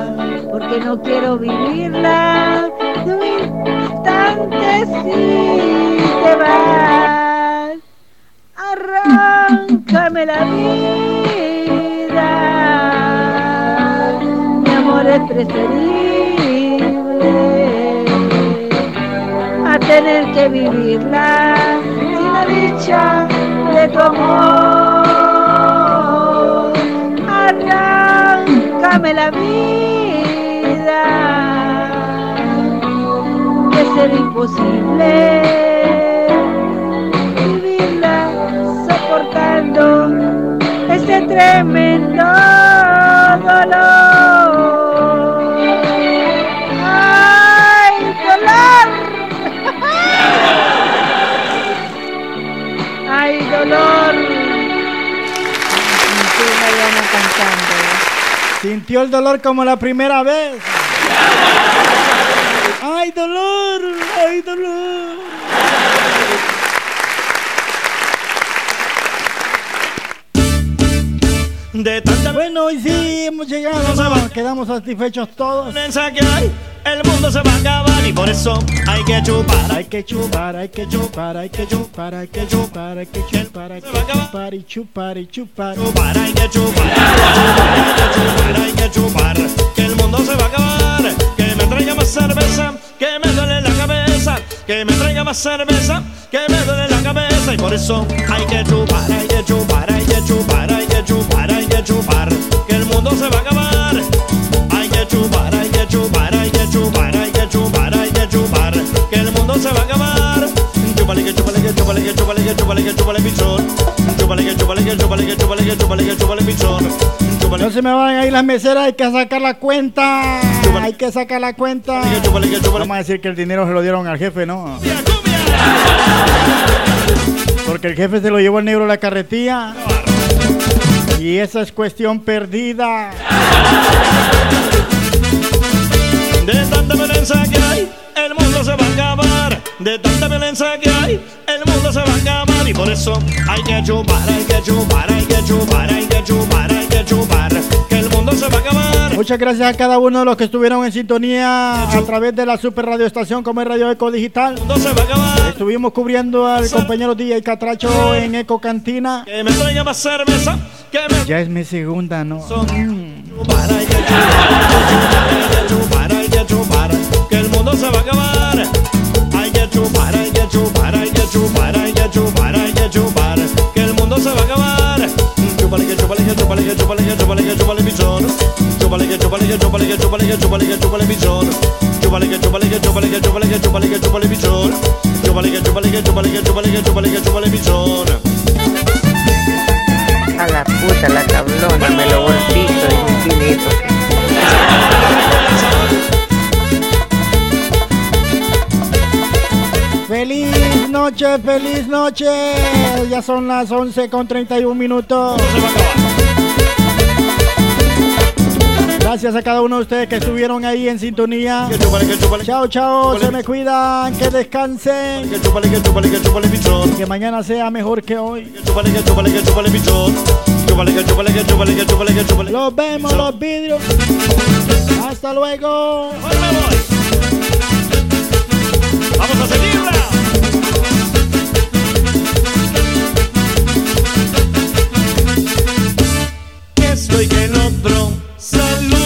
porque no quiero vivirla. De un instante si te vas. Arráncame la vida, mi amor es preferible. A tener que vivirla. Sin la dicha de tu amor. Arráncame la vida, será imposible vivirla soportando ese tremendo dolor. ¡Ay, dolor! ¡Ay, dolor! Sintió el dolor como la primera vez. De tanta Bueno, hoy sí hemos llegado. ¿no? Quedamos satisfechos todos. que hay, el mundo se va a acabar y por eso hay que chupar. Hay que chupar, hay que chupar, hay que chupar, hay que chupar, hay que chupar, hay que chupar y chupar y chupar. Chupar, hay que chupar, hay que chupar, hay que chupar, que el mundo se va a acabar. Que me traiga más cerveza, que me. Que me traiga más cerveza, que me duele la cabeza. Y por eso hay que chupar, hay que chupar, hay que chupar, hay que chupar, hay que chupar, que el mundo se va a acabar. Hay que chupar, hay que chupar, hay que chupar, hay que chupar, hay que chupar, que el mundo se va a acabar. Chúpale que chúpale que chúpale que chúpale que chúpale que chúpale pichón. Chúpale que chúpale que chúpale que chúpale que chúpale que chúpale pichón. No se me van a ir las meseras, hay que sacar la cuenta. Hay que sacar la cuenta. Vamos a decir que el dinero se lo dieron al jefe, ¿no? Porque el jefe se lo llevó el negro a la carretilla. Y esa es cuestión perdida. De tanta violencia que hay, el mundo se va a acabar. De tanta violencia que hay, el mundo se va a acabar. Eso hay que chupar, hay que chupar, hay que chupar, hay que chupar, hay que chupar. Que el mundo se va a acabar. Muchas gracias a cada uno de los que estuvieron en sintonía a través de la super radioestación como es Radio Eco Digital. Estuvimos cubriendo al compañero DJ Catracho en Eco Cantina. Que me traiga más cerveza, que me Ya es mi segunda, ¿no? que el mundo se va a acabar. Hay que chupar, hay que chupar, hay que chupar, hay que que chúpale que chúpale que chúpale chúpale pichón. Chúpale que chúpale que chúpale que chúpale que chúpale que chúpale pichón. Chúpale que chúpale que chúpale que chúpale que chúpale que chúpale pichón. Chúpale que chúpale que chúpale que chúpale que chúpale que chúpale pichón. A la puta, la cablona, me lo golpito noche, feliz noche. Ya son las 11 con 31 minutos. Gracias a cada uno de ustedes que estuvieron ahí en sintonía. Chao, chao, se me cuidan, que descansen. Que mañana sea mejor que hoy. Los vemos, los vidrios. Hasta luego. Vamos a seguirla. Que esto y que otro. Salud.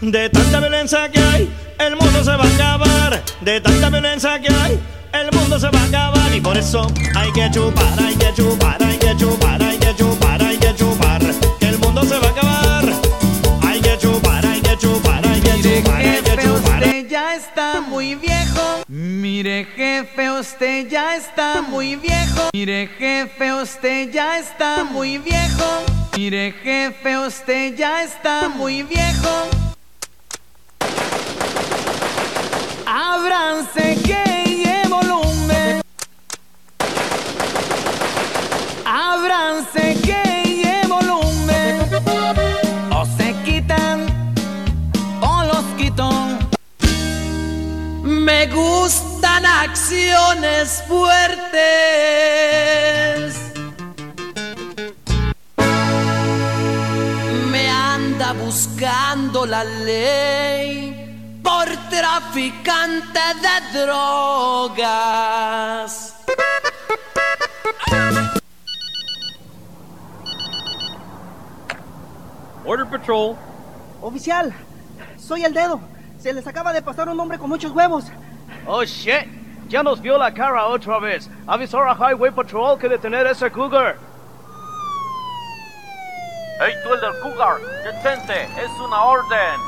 De tanta violencia que hay, el mundo se va a acabar. De tanta violencia que hay, el mundo se va a acabar. Y por eso hay que chupar, hay que chupar, hay que chupar, hay que chupar, hay que chupar. Que el mundo se va a acabar. Hay que chupar, hay que chupar, hay que chupar, hay que chupar. Ya está muy viejo. Mire, jefe, usted ya está muy viejo. Mire, jefe, usted ya está muy viejo. Mire, jefe, usted ya está muy viejo. Ábranse que volumen. Ábranse que Me gustan acciones fuertes. Me anda buscando la ley por traficante de drogas. Border Patrol. Oficial, soy el dedo. Se les acaba de pasar un hombre con muchos huevos. Oh, shit. Ya nos vio la cara otra vez. Avisar a Highway Patrol que detener ese cougar. ¡Hey, tú el del cougar! ¡Detente! ¡Es una orden!